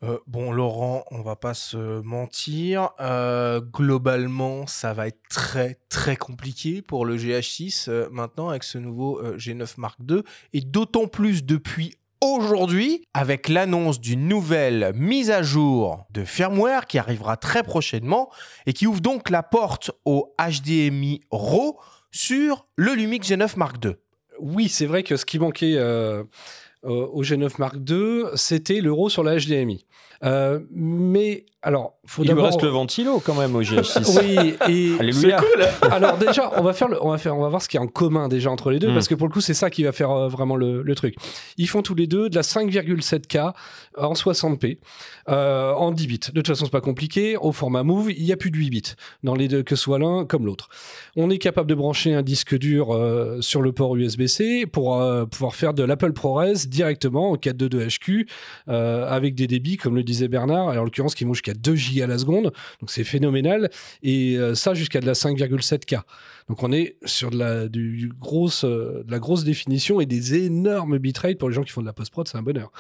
Euh, bon, Laurent, on va pas se mentir. Euh, globalement, ça va être très très compliqué pour le GH6 euh, maintenant avec ce nouveau G9 Mark II, et d'autant plus depuis aujourd'hui avec l'annonce d'une nouvelle mise à jour de firmware qui arrivera très prochainement et qui ouvre donc la porte au HDMI RAW sur le Lumix G9 Mark II. Oui, c'est vrai que ce qui manquait au G9 Mark II, c'était l'euro sur la HDMI. Euh, mais alors, faut il lui reste le ventilo quand même au GH6. oui, et c'est cool. alors déjà, on va faire, on va faire, on va voir ce qu'il y a en commun déjà entre les deux, hmm. parce que pour le coup, c'est ça qui va faire euh, vraiment le, le, truc. Ils font tous les deux de la 5,7K en 60p, euh, en 10 bits. De toute façon, c'est pas compliqué. Au format Move, il y a plus de 8 bits dans les deux, que ce soit l'un comme l'autre. On est capable de brancher un disque dur euh, sur le port USB-C pour pouvoir faire de l'Apple ProRes directement en 4.2 HQ avec des débits, comme le disait Bernard, en l'occurrence qui vont jusqu'à 2 gigas la seconde. Donc c'est phénoménal. Et euh, ça jusqu'à de la 5,7K. Donc on est sur de la, du, grosse, euh, de la grosse définition et des énormes bitrates pour les gens qui font de la post-prod, c'est un bonheur.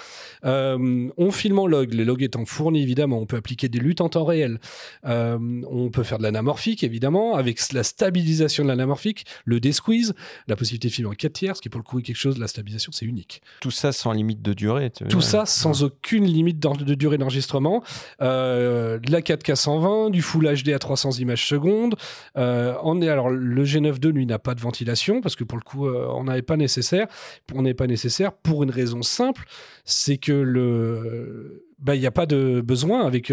Euh, on filme en log, les logs étant fournis évidemment, on peut appliquer des luttes en temps réel. on peut faire de l'anamorphique évidemment, avec la stabilisation de l'anamorphique, le desqueeze, la possibilité de filmer en 4 tiers, ce qui pour le coup est quelque chose, la stabilisation c'est unique. Tout ça sans limite de durée. Tout ça sans aucune limite de durée d'enregistrement. Euh, de la 4K 120, du Full HD à 300 images secondes. Euh, on est alors le G9.2 lui n'a pas de ventilation parce que pour le coup euh, on n'avait pas nécessaire. On n'est pas nécessaire pour une raison simple, c'est que le bah, il n'y a pas de besoin avec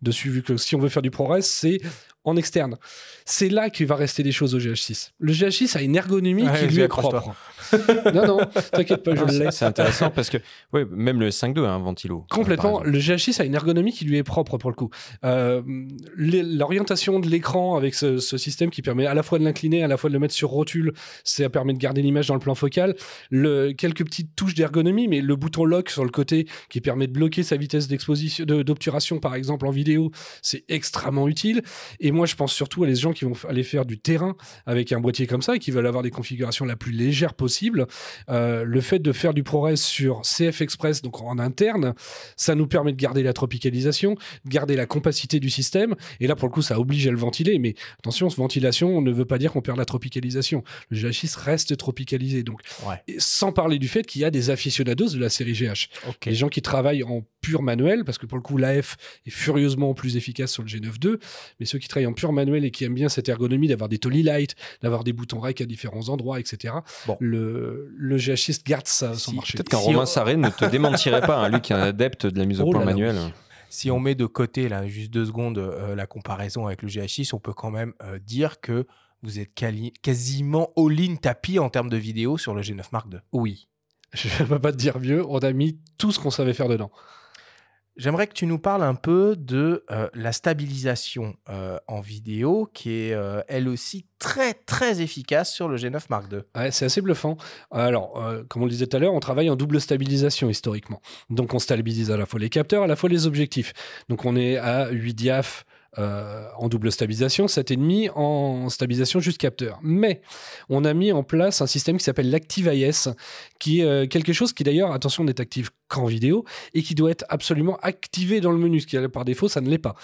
dessus vu que si on veut faire du ProRes, c'est en externe. C'est là qu'il va rester des choses au GH6. Le GH6 a une ergonomie qui lui est propre. non, non, t'inquiète pas, je le laisse. C'est intéressant parce que ouais, même le 5.2 a un ventilo. Complètement. Le GH6 a une ergonomie qui lui est propre pour le coup. Euh, l'orientation de l'écran avec ce, système qui permet à la fois de l'incliner, à la fois de le mettre sur rotule, ça permet de garder l'image dans le plan focal. Le, quelques petites touches d'ergonomie, mais le bouton lock sur le côté qui permet de bloquer sa vitesse d'exposition, d'obturation par exemple en vidéo, c'est extrêmement utile. Et moi, je pense surtout à les gens qui vont aller faire du terrain avec un boîtier comme ça et qui veulent avoir des configurations la plus légère possible. Euh, le fait de faire du ProRes sur CF Express, donc en interne, ça nous permet de garder la tropicalisation, de garder la compacité du système. Et là, pour le coup, ça oblige à le ventiler. Mais attention, ce ventilation ne veut pas dire qu'on perd la tropicalisation. Le GH6 reste tropicalisé. Donc, sans parler du fait qu'il y a des aficionados de la série GH. Les gens qui travaillent en pur manuel, parce que pour le coup, l'AF est furieusement plus efficace sur le G9.2, mais ceux qui travaillent en pur manuel et qui aiment bien cette ergonomie d'avoir des tolly light, d'avoir des boutons rec à différents endroits, etc. Bon. Le, le GH6 garde ça, son marché. Peut-être qu'un Romain Sarré ne te démentirait pas, hein, lui qui est un adepte de la mise au oh point manuelle. Si on met de côté, là, juste deux secondes, euh, la comparaison avec le GH6, on peut quand même euh, dire que vous êtes quasiment all-in tapis en termes de vidéo sur le G9 Mark II. Oui. Je ne peux pas te dire mieux, on a mis tout ce qu'on savait faire dedans. J'aimerais que tu nous parles un peu de euh, la stabilisation euh, en vidéo, qui est euh, elle aussi très très efficace sur le G9 Mark II. Ouais, c'est assez bluffant. Alors, comme on le disait tout à l'heure, on travaille en double stabilisation historiquement. Donc on stabilise à la fois les capteurs, à la fois les objectifs. Donc on est à 8 diaph en double stabilisation, 7,5 en stabilisation juste capteur. Mais on a mis en place un système qui s'appelle l'Active IS, qui est quelque chose qui d'ailleurs, attention, n'est actif qu'en vidéo et qui doit être absolument activé dans le menu, ce qui par défaut, ça ne l'est pas.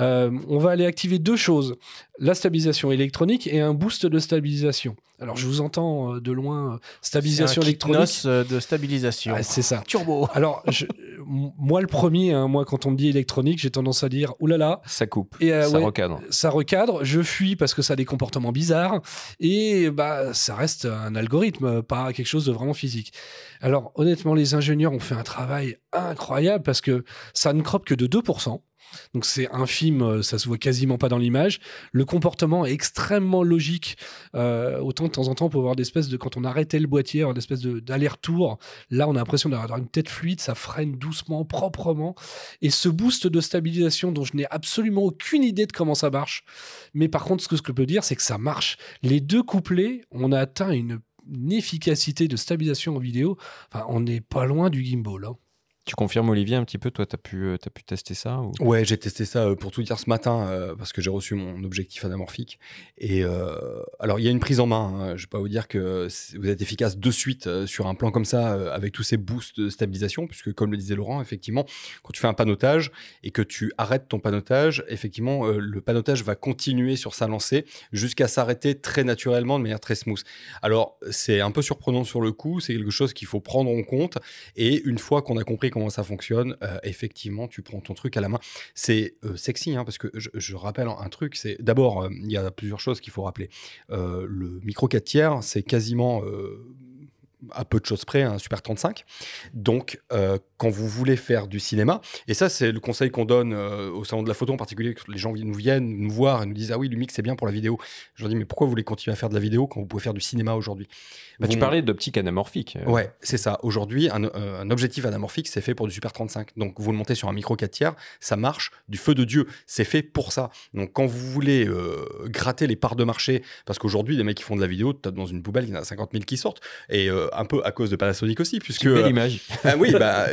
Euh, on va aller activer deux choses, la stabilisation électronique et un boost de stabilisation. Alors je vous entends de loin, stabilisation électronique. de stabilisation. c'est ça. Turbo. Alors je, moi, le premier, hein, moi, quand on me dit électronique, j'ai tendance à dire oulala, Ça coupe, Et, euh, ça ouais. recadre. ça recadre, je fuis parce que ça a des comportements bizarres, et bah, ça reste un algorithme, pas quelque chose de vraiment physique. Alors, honnêtement, les ingénieurs ont fait un travail incroyable parce que ça ne croppe que de 2%. Donc c'est infime, euh, ça se voit quasiment pas dans l'image. Le comportement est extrêmement logique. Euh, autant de temps en temps, pour avoir des espèces de quand on arrêtait le boîtier, espèces de- d'aller-retour. Là, on a l'impression d'avoir une tête fluide, ça freine doucement, proprement. Et ce boost de stabilisation dont je n'ai absolument aucune idée de comment ça marche. Mais par contre, ce que je peux dire, c'est que ça marche. Les deux couplets, on a atteint une, une efficacité de stabilisation en vidéo. Enfin, on n'est pas loin du gimbal. hein. Tu confirmes, Olivier, un petit peu Toi, tu as, pu, euh, t'as pu tester ça ou... Ouais, j'ai testé ça euh, pour tout dire ce matin euh, parce que j'ai reçu mon objectif anamorphique. Et alors, il y a une prise en main. hein. Je vais pas vous dire que vous êtes efficace de suite sur un plan comme ça avec tous ces boosts de stabilisation, puisque comme le disait Laurent, effectivement, quand tu fais un panotage et que tu arrêtes ton panotage, effectivement, le panotage va continuer sur sa lancée jusqu'à s'arrêter très naturellement de manière très smooth. Alors, c'est un peu surprenant sur le coup. C'est quelque chose qu'il faut prendre en compte. Et une fois qu'on a compris comment ça fonctionne, euh, effectivement, tu prends ton truc à la main. C'est euh, sexy, hein, parce que je, je rappelle un truc, c'est d'abord, euh, il y a plusieurs choses qu'il faut rappeler. Le micro 4 tiers, c'est quasiment... à peu de choses près, un Super 35. Donc, euh, quand vous voulez faire du cinéma, et ça, c'est le conseil qu'on donne euh, au salon de la photo en particulier, que les gens nous viennent nous voir et nous disent Ah oui, Lumix, c'est bien pour la vidéo. Je leur dis Mais pourquoi vous voulez continuer à faire de la vidéo quand vous pouvez faire du cinéma aujourd'hui? Bah, tu parlais d'optique anamorphique. euh, Ouais, c'est ça. Aujourd'hui, un, euh, un objectif anamorphique, c'est fait pour du Super 35. Donc, vous le montez sur un micro 4 tiers, ça marche du feu de Dieu. C'est fait pour ça. Donc, quand vous voulez gratter les parts de marché, parce qu'aujourd'hui, les mecs qui font de la vidéo, tu dans une poubelle, il y en a 50 000 qui sortent, et un peu à cause de Panasonic aussi, puisque. Belle euh, image. ah oui, bah,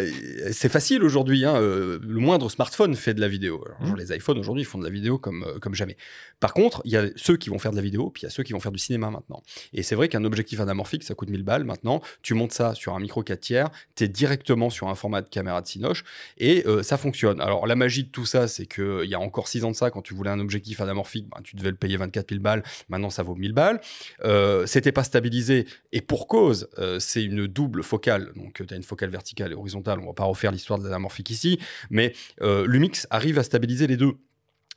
c'est facile aujourd'hui. hein, euh, le moindre smartphone fait de la vidéo. Alors, genre, les iPhones aujourd'hui, font de la vidéo comme, euh, comme jamais. Par contre, il y a ceux qui vont faire de la vidéo, puis il y a ceux qui vont faire du cinéma maintenant. Et c'est vrai qu'un objectif anamorphique, ça coûte 1000 balles maintenant. Tu montes ça sur un micro 4 tiers, tu es directement sur un format de caméra de Cinoche, et euh, ça fonctionne. Alors, la magie de tout ça, c'est qu'il y a encore 6 ans de ça, quand tu voulais un objectif anamorphique, ben, tu devais le payer 24 000 balles. Maintenant, ça vaut 1000 balles. Euh, C'était pas stabilisé, et pour cause, euh, c'est une double focale. Donc, tu as une focale verticale et horizontale. On va pas refaire l'histoire de l'anamorphique ici, mais euh, Lumix arrive à stabiliser les deux.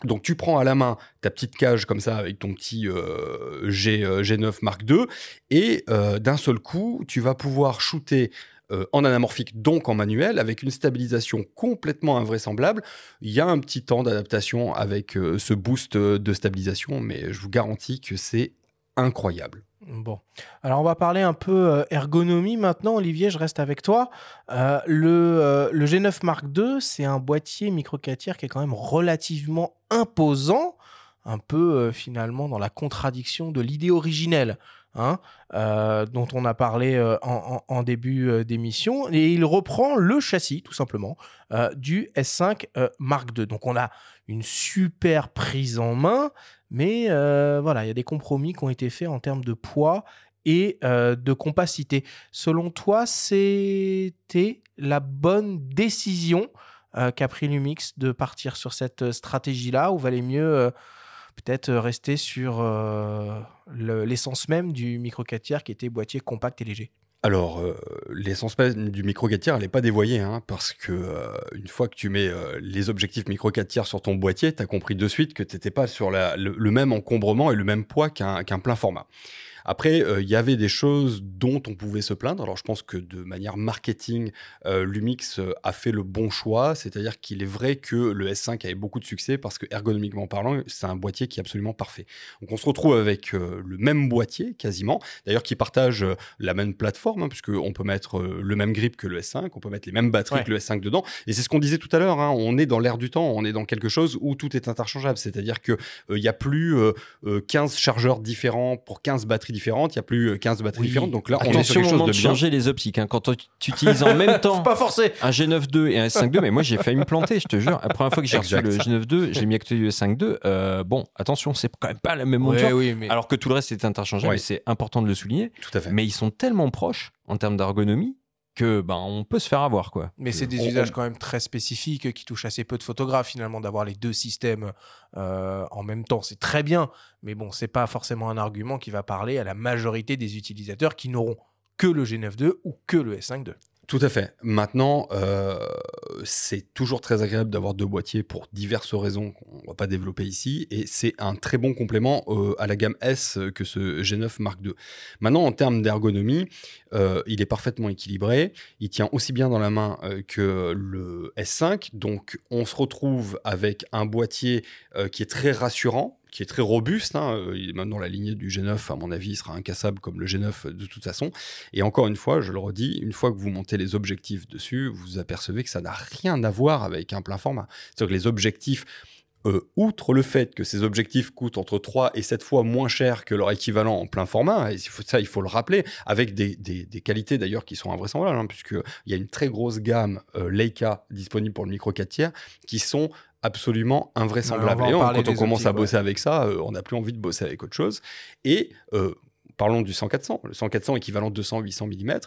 Donc tu prends à la main ta petite cage comme ça avec ton petit euh, G, euh, G9 Mark II et euh, d'un seul coup tu vas pouvoir shooter euh, en anamorphique donc en manuel avec une stabilisation complètement invraisemblable. Il y a un petit temps d'adaptation avec euh, ce boost euh, de stabilisation mais je vous garantis que c'est incroyable. Bon, alors on va parler un peu euh, ergonomie maintenant. Olivier, je reste avec toi. Euh, le, euh, le G9 Mark II, c'est un boîtier micro 4 tiers qui est quand même relativement imposant, un peu finalement dans la contradiction de l'idée originelle. Hein, euh, dont on a parlé euh, en, en- début euh, d'émission, et il reprend le châssis, tout simplement, du S5 euh, Mark II. Donc on a une super prise en main, mais voilà, il y a des compromis qui ont été faits en termes de poids et de compacité. Selon toi, c'était la bonne décision qu'a pris Lumix de partir sur cette stratégie-là, ou valait mieux peut-être rester sur le- l'essence même du micro 4 tiers qui était boîtier compact et léger Alors, euh, l'essence même du micro 4 tiers, elle n'est pas dévoyée, hein, parce que euh, une fois que tu mets euh, les objectifs micro 4 tiers sur ton boîtier, tu as compris de suite que tu n'étais pas sur le, même encombrement et le même poids qu'un plein format. Après, euh, il y avait des choses dont on pouvait se plaindre. Alors, je pense que de manière marketing, euh, Lumix euh, a fait le bon choix. C'est-à-dire qu'il est vrai que le S5 avait beaucoup de succès parce que, ergonomiquement parlant, c'est un boîtier qui est absolument parfait. Donc, on se retrouve avec euh, le même boîtier, quasiment. D'ailleurs, qui partage la même plateforme, hein, puisqu'on peut mettre le même grip que le S5, on peut mettre les mêmes batteries Ouais. que le S5 dedans. Et c'est ce qu'on disait tout à l'heure. hein, on est dans l'air du temps, on est dans quelque chose où tout est interchangeable. C'est-à-dire qu'il n'y a plus euh, euh, 15 chargeurs différents pour 15 batteries différentes, il n'y a plus euh, 15 batteries Oui. différentes. Donc là, on est sur Attention quelque chose moment de de bien. changer les optiques. hein. Quand tu utilises en même temps Pas forcé un G9 II et un S5 II, mais moi j'ai failli me planter, je te jure. La première fois que j'ai reçu le G9 II, j'ai mis acté du S5 II. Euh, bon, attention, c'est quand même pas la même monture. oui, mais Alors que tout le reste est interchangeable, Ouais. c'est important de le souligner. Tout à fait. Mais ils sont tellement proches en termes d'ergonomie que ben on peut se faire avoir quoi. Mais c'est des On- usages quand même très spécifiques qui touchent assez peu de photographes finalement d'avoir les deux systèmes euh, en même temps. C'est très bien, mais bon, c'est pas forcément un argument qui va parler à la majorité des utilisateurs qui n'auront que le G9 II ou que le S5 II. Tout à fait. Maintenant, euh, c'est toujours très agréable d'avoir deux boîtiers pour diverses raisons qu'on va pas développer ici. Et c'est un très bon complément euh, à la gamme S que ce G9 Mark II. Maintenant, en termes d'ergonomie, euh, il est parfaitement équilibré. Il tient aussi bien dans la main que le S5. Donc, on se retrouve avec un boîtier qui est très rassurant qui est très robuste. Hein. Euh, Maintenant, la lignée du G9, à mon avis, sera incassable comme le G9 de toute façon. Et encore une fois, je le redis, une fois que vous montez les objectifs dessus, vous apercevez que ça n'a rien à voir avec un plein format. C'est-à-dire que les objectifs, euh, outre le fait que ces objectifs coûtent entre 3 et 7 fois moins cher que leur équivalent en plein format, et ça il faut le rappeler, avec des, des- qualités d'ailleurs qui sont invraisemblables, hein, puisqu'il y a une très grosse gamme euh, Leica disponible pour le micro 4 tiers qui sont absolument on en et on- quand on commence à bosser avec ça, euh, on n'a plus envie de bosser avec autre chose. Et euh, parlons du 100-400. Le 100-400 équivalent 200-800 mm.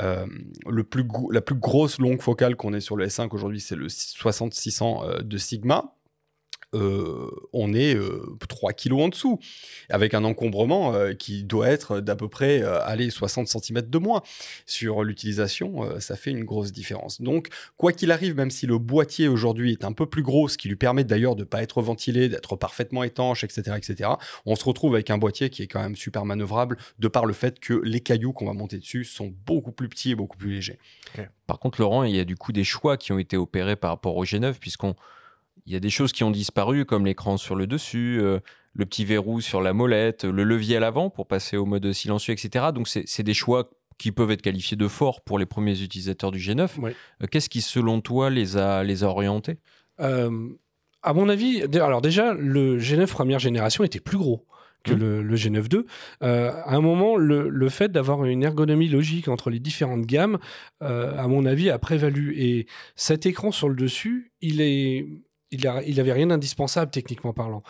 Euh, le plus la plus grosse longue focale qu'on ait sur le S5 aujourd'hui, c'est le 60-600 euh, de Sigma. Euh, on est euh, 3 kilos en dessous, avec un encombrement euh, qui doit être d'à peu près euh, allez, 60 cm de moins. Sur l'utilisation, ça fait une grosse différence. Donc, quoi qu'il arrive, même si le boîtier aujourd'hui est un peu plus gros, ce qui lui permet d'ailleurs de ne pas être ventilé, d'être parfaitement étanche, etc., etc., on se retrouve avec un boîtier qui est quand même super manœuvrable de par le fait que les cailloux qu'on va monter dessus sont beaucoup plus petits et beaucoup plus légers. Par contre, Laurent, il y a du coup des choix qui ont été opérés par rapport au G9, puisqu'on il y a des choses qui ont disparu, comme l'écran sur le dessus, euh, le petit verrou sur la molette, le levier à l'avant pour passer au mode silencieux, etc. Donc, c'est des choix qui peuvent être qualifiés de forts pour les premiers utilisateurs du G9. Ouais. Euh, Qu'est-ce qui, selon toi, les a, les a orientés? Euh, à mon avis, alors déjà, le G9 première génération était plus gros que Mhm. le, le G9 2. Euh, à un moment, le, le fait d'avoir une ergonomie logique entre les différentes gammes, euh, à mon avis, a prévalu. Et cet écran sur le dessus, il est... Il, avait rien d'indispensable techniquement parlant.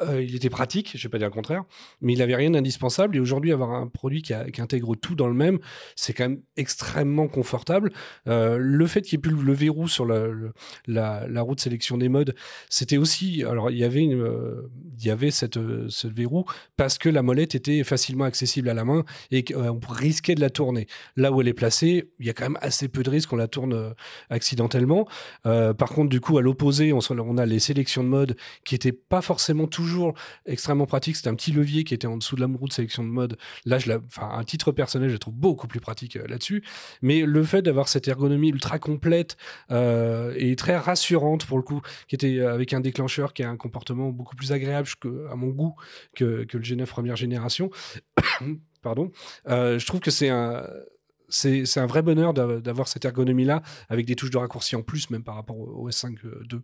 Euh, il était pratique, je vais pas dire le contraire, mais il avait rien d'indispensable. Et aujourd'hui, avoir un produit qui, intègre tout dans le même, c'est quand même extrêmement confortable. Euh, le fait qu'il n'y ait plus le verrou sur la, le- la, la roue de sélection des modes, c'était aussi. Alors, il y avait, euh, cette, ce verrou parce que la molette était facilement accessible à la main et qu'on risquait de la tourner. Là où elle est placée, il y a quand même assez peu de risques qu'on la tourne accidentellement. Par contre, du coup, à l'opposé, on a les sélections de mode qui n'étaient pas forcément toujours extrêmement pratiques. C'était un petit levier qui était en dessous de la roue de sélection de mode. Là, je enfin, un titre personnel, je trouve beaucoup plus pratique euh, là-dessus. Mais le fait d'avoir cette ergonomie ultra complète euh, et très rassurante pour le coup, qui était euh, avec un déclencheur qui a un comportement beaucoup plus agréable que, à mon goût que, le G9 première génération. Pardon. Je trouve que c'est un. C'est un vrai bonheur d'a- d'avoir cette ergonomie-là avec des touches de raccourci en plus, même par rapport au S5 2.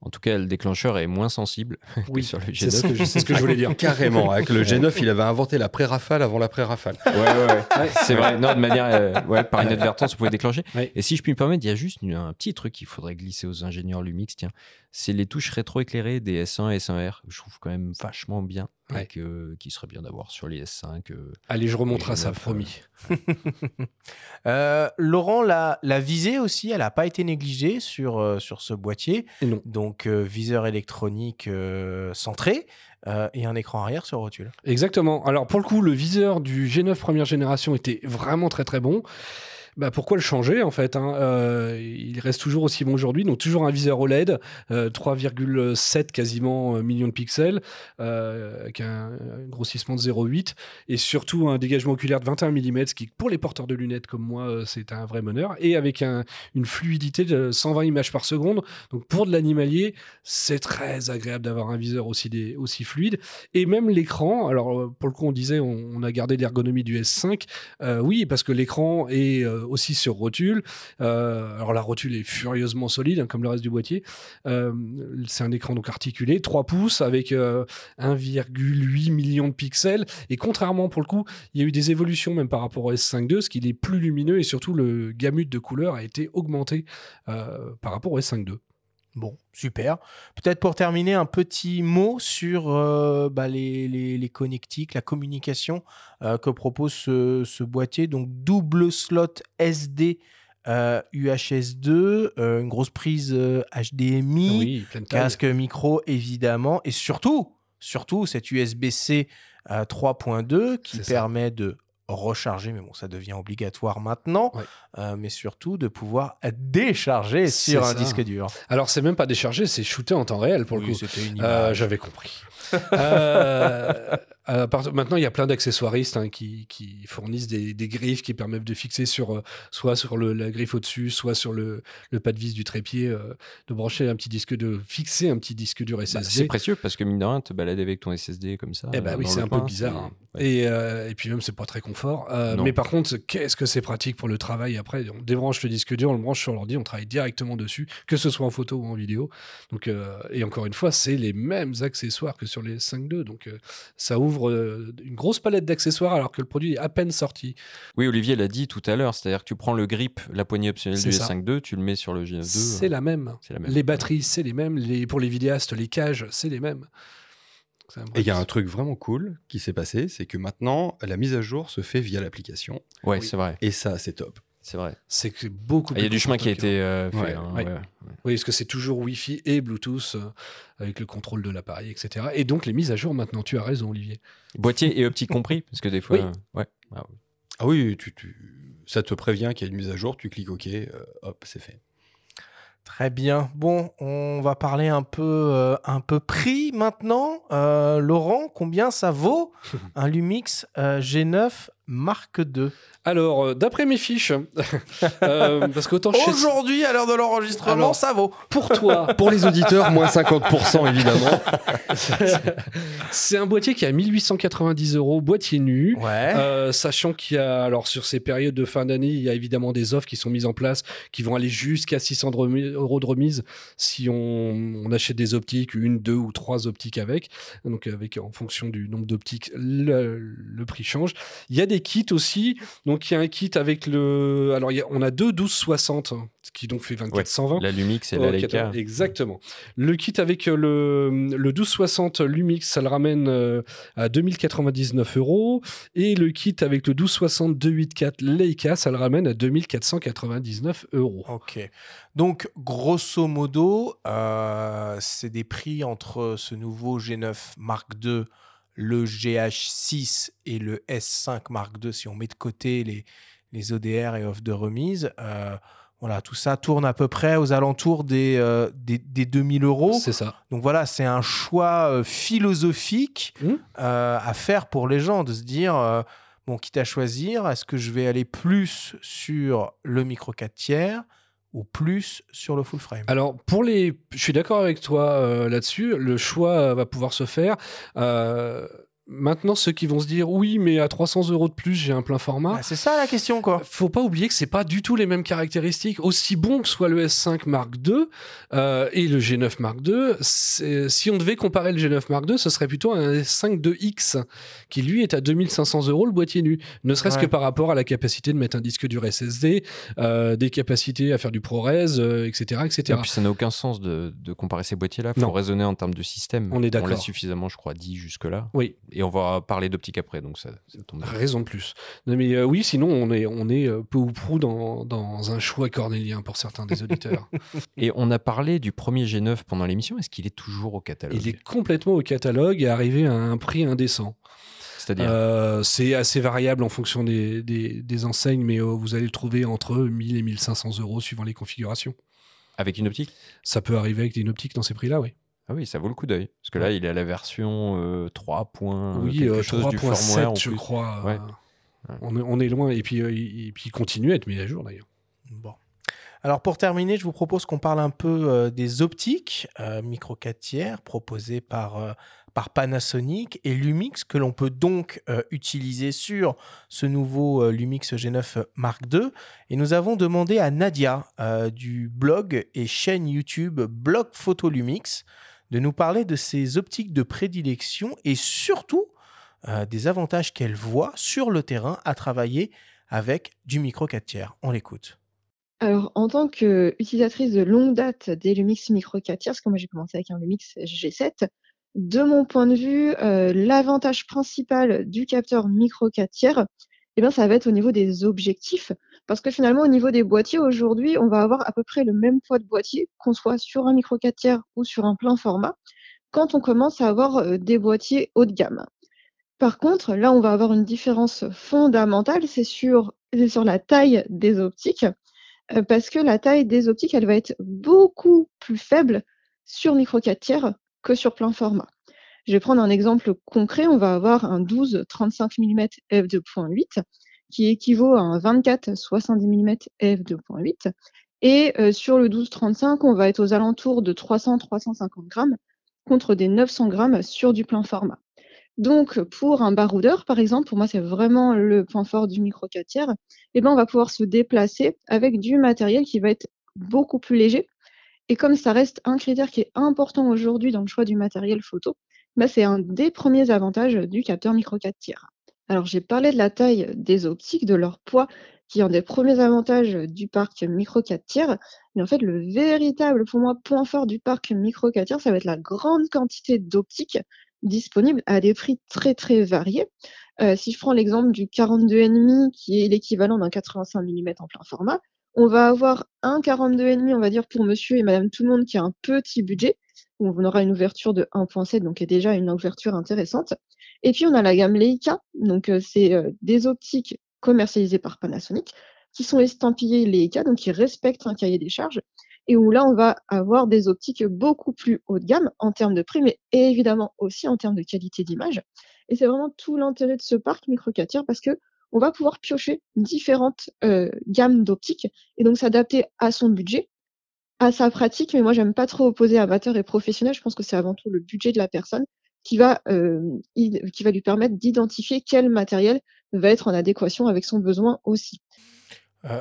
En tout cas, le déclencheur est moins sensible que Oui, sur le c'est ce G9. que je- c'est ce que je voulais dire. Carrément, avec le G9, il avait inventé la pré-rafale avant la pré-rafale. Ouais, ouais, ouais. C'est vrai. Non, de manière, euh, ouais, par inadvertance, vous pouvez déclencher. Ouais. Et si je puis me permettre, il y a juste une- un petit truc qu'il faudrait glisser aux ingénieurs Lumix, tiens. C'est les touches rétroéclairées des S1 et S1R. Je trouve quand même vachement bien. Ouais. Et que, qui serait bien d'avoir sur les S5. euh. Allez, je remonterai ça, G9, promis. Euh, Laurent, la, la visée aussi, elle n'a pas été négligée sur, euh, sur ce boîtier. Non. Donc, euh, viseur électronique euh, centré euh, et un écran arrière sur rotule. Exactement. Alors pour le coup, le viseur du G9 première génération était vraiment très très bon. Bah, pourquoi le changer en fait hein? Euh, Il reste toujours aussi bon aujourd'hui, donc toujours un viseur OLED, euh, 3,7 quasiment euh, millions de pixels, avec un, grossissement de 0,8 et surtout un dégagement oculaire de 21 mm, ce qui pour les porteurs de lunettes comme moi c'est un vrai bonheur, et avec un- une fluidité de 120 images par seconde. Donc pour de l'animalier, c'est très agréable d'avoir un viseur aussi, des- aussi fluide. Et même l'écran, alors pour le coup on disait on, a gardé l'ergonomie du S5, euh, oui parce que l'écran est aussi sur rotule. Euh, alors la rotule est furieusement solide hein, comme le reste du boîtier. Euh, c'est un écran donc articulé, 3 pouces avec euh, 1,8 million de pixels. Et contrairement pour le coup, il y a eu des évolutions même par rapport au S5 II, ce qu'il est plus lumineux et surtout le gamut de couleurs a été augmenté euh, par rapport au S5 II. Bon, super. Peut-être pour terminer, un petit mot sur euh, bah, les, les, les connectiques, la communication euh, que propose ce, ce boîtier. Donc, double slot SD euh, UHS-2, euh, une grosse prise HDMI, Oui, casque micro évidemment, et surtout, surtout cette USB-C euh, 3.2 qui ça. permet de recharger, mais bon, ça devient obligatoire maintenant, Ouais. euh, mais surtout de pouvoir décharger sur un disque dur. Alors, c'est même pas déchargé, c'est shooté en temps réel pour le coup. une Euh. J'avais compris. Euh, part- maintenant, il y a plein d'accessoiristes hein, qui, qui fournissent des, des griffes qui permettent de fixer sur, euh, soit sur le, la griffe au-dessus, soit sur le, le pas de vis du trépied, euh, de brancher un petit disque, de fixer un petit disque dur Bah, SSD. c'est précieux parce que mine de rien, te balader avec ton SSD comme ça. Eh ben euh, oui, c'est un peu bizarre. hein. ouais. Et, et puis même, c'est pas très confort. Mais par contre, qu'est-ce que c'est pratique pour le travail? Après On débranche le disque dur, on le branche sur l'ordi, on travaille directement dessus, que ce soit en photo ou en vidéo. Donc, et encore une fois, c'est les mêmes accessoires que sur les 5.2. Donc ça ouvre euh, une grosse palette d'accessoires alors que le produit est à peine sorti. Oui, Olivier l'a dit tout à l'heure, c'est-à-dire que tu prends le grip, la poignée optionnelle du ça. S5.2, tu le mets sur le G9.2. C'est la même. c'est la même. Les batteries, c'est les mêmes. Les, pour les vidéastes, les cages, c'est les mêmes. Et il y a un truc vraiment cool qui s'est passé, c'est que maintenant, la mise à jour se fait via l'application. Ouais, Oui. c'est vrai. Et ça, c'est top. C'est vrai. C'est que beaucoup Ah, Il y a du chemin qui a été euh, fait. Ouais, hein, ouais. ouais. Oui, parce que c'est toujours Wi-Fi et Bluetooth euh, avec le contrôle de l'appareil, etc. Et donc les mises à jour maintenant, tu as raison, Olivier. Boîtier et optique compris, parce que des fois. Oui. euh, ouais. Ah oui. Ah oui, tu, tu- ça te prévient qu'il y a une mise à jour, tu cliques OK, euh, hop, c'est fait. Très bien. Bon, on va parler un peu, euh, un peu prix maintenant. Euh, Laurent, combien ça vaut un Lumix euh, G9 Mark II Alors, euh, d'après mes fiches, euh, parce qu'autant. Aujourd'hui, à l'heure de l'enregistrement, Alors- ça vaut. pour toi, Pour les auditeurs, moins 50% évidemment. c'est un boîtier qui a 1890 euros, boîtier nu. Ouais. Euh, sachant qu'il y a, alors sur ces périodes de fin d'année, il y a évidemment des offres qui sont mises en place qui vont aller jusqu'à 600 de euros de remise si on, on achète des optiques, une, deux ou trois optiques avec. Donc, avec en fonction du nombre d'optiques, le, le prix change. Il y a des kits aussi. Donc, il y a un kit avec le. Alors, il y a- on a deux 1260, hein, ce qui donc fait 2420. La Lumix et la Ok, Leica. Exactement. Le kit avec euh, le, le 1260 Lumix, ça le ramène euh, à 2099 euros. Et le kit avec le 1260 284 Leica, ça le ramène à 2499 euros. Ok. Donc, grosso modo, euh, c'est des prix entre ce nouveau G9 Mark II, le GH6 et le S5 Mark II, si on met de côté les, les ODR et offres de remise. Euh, voilà, tout ça tourne à peu près aux alentours des, euh, des, des 2000 euros. C'est ça. Donc voilà, c'est un choix euh, philosophique euh, à faire pour les gens, de se dire, euh, bon, quitte à choisir, est-ce que je vais aller plus sur le micro 4 tiers plus sur le full frame Alors, pour les. Je suis d'accord avec toi euh, là-dessus. Le choix euh, va pouvoir se faire. Euh, Maintenant, ceux qui vont se dire oui, mais à 300 euros de plus, j'ai un plein format. Ah, C'est ça la question, quoi. Faut pas oublier que c'est pas du tout les mêmes caractéristiques. Aussi bon que soit le S5 Mark II euh, et le G9 Mark II, si on devait comparer le G9 Mark II, ce serait plutôt un S5 2X qui lui est à 2500 euros le boîtier nu. Ne serait-ce Ouais. que par rapport à la capacité de mettre un disque dur SSD, euh, des capacités à faire du ProRes, euh, etc., etc. Et puis ça n'a aucun sens de, de comparer ces boîtiers-là. Il faut Non. raisonner en termes de système. On est d'accord. On l'a suffisamment, je crois, dit jusque-là. Oui. Et on va parler d'optique après, donc ça, ça tombe bien. Raison de plus. Non, mais euh, oui, sinon on est, on est euh, peu ou prou dans, dans un choix cornélien pour certains des auditeurs. Et on a parlé du premier G9 pendant l'émission. Est-ce qu'il est toujours au catalogue? Il est complètement au catalogue et arrivé à un prix indécent. C'est-à-dire? Euh, c'est assez variable en fonction des, des, des enseignes, mais euh, vous allez le trouver entre 1000 et 1500 euros suivant les configurations. avec une optique? Ça peut arriver avec une optique dans ces prix-là, oui. Ah oui, ça vaut le coup d'œil. Parce que là, il est à la version euh, 3. point oui, quelque euh, chose du firmware en 3.7, je plus. crois. Ouais. euh, Ouais. On, est, on est loin. Et puis, euh, il, et puis il continue à être mis à jour, d'ailleurs. Bon. Alors pour terminer, je vous propose qu'on parle un peu euh, des optiques euh, micro 4 tiers proposées par, euh, par Panasonic et Lumix que l'on peut donc euh, utiliser sur ce nouveau euh, Lumix G9 Mark II. Et nous avons demandé à Nadia euh, du blog et chaîne YouTube Blog Photo Lumix de nous parler de ses optiques de prédilection et surtout euh, des avantages qu'elle voit sur le terrain à travailler avec du micro 4 tiers. On l'écoute. Alors, en tant qu'utilisatrice de longue date des Lumix Micro 4 tiers, parce que moi j'ai commencé avec un Lumix G7, de mon point de vue, euh, l'avantage principal du capteur Micro 4 tiers, eh ben, ça va être au niveau des objectifs, parce que finalement, au niveau des boîtiers, aujourd'hui, on va avoir à peu près le même poids de boîtier, qu'on soit sur un Micro 4 tiers ou sur un plein format, quand on commence à avoir euh, des boîtiers haut de gamme. Par contre, là, on va avoir une différence fondamentale, c'est sur, la taille des optiques, euh, parce que la taille des optiques, elle va être beaucoup plus faible sur micro 4 tiers que sur plein format. Je vais prendre un exemple concret. On va avoir un 12-35 mm f2.8 qui équivaut à un 24-70 mm f2.8. Et euh, sur le 12-35, on va être aux alentours de 300-350 grammes contre des 900 grammes sur du plein format. Donc, pour un baroudeur, par exemple, pour moi, c'est vraiment le point fort du micro 4 tiers, eh ben, on va pouvoir se déplacer avec du matériel qui va être beaucoup plus léger. Et comme ça reste un critère qui est important aujourd'hui dans le choix du matériel photo, ben, c'est un des premiers avantages du capteur micro 4 tiers. Alors, j'ai parlé de la taille des optiques, de leur poids, qui est un des premiers avantages du parc micro 4 tiers. Mais en fait, le véritable, pour moi, point fort du parc micro 4 tiers, ça va être la grande quantité d'optiques disponibles à des prix très très variés. Euh, si je prends l'exemple du 42,5 qui est l'équivalent d'un 85 mm en plein format, on va avoir un 42,5 on va dire pour monsieur et madame tout le monde qui a un petit budget, où on aura une ouverture de 1.7, donc est déjà une ouverture intéressante. Et puis on a la gamme Leica, donc euh, c'est euh, des optiques commercialisées par Panasonic, qui sont estampillées Leica, donc qui respectent un cahier des charges et où là, on va avoir des optiques beaucoup plus haut de gamme en termes de prix, mais évidemment aussi en termes de qualité d'image. Et c'est vraiment tout l'intérêt de ce parc micro 4 tiers parce que on va pouvoir piocher différentes euh, gammes d'optiques et donc s'adapter à son budget, à sa pratique. Mais moi, j'aime pas trop opposer amateur et professionnel. Je pense que c'est avant tout le budget de la personne qui va, euh, qui va lui permettre d'identifier quel matériel va être en adéquation avec son besoin aussi. Euh,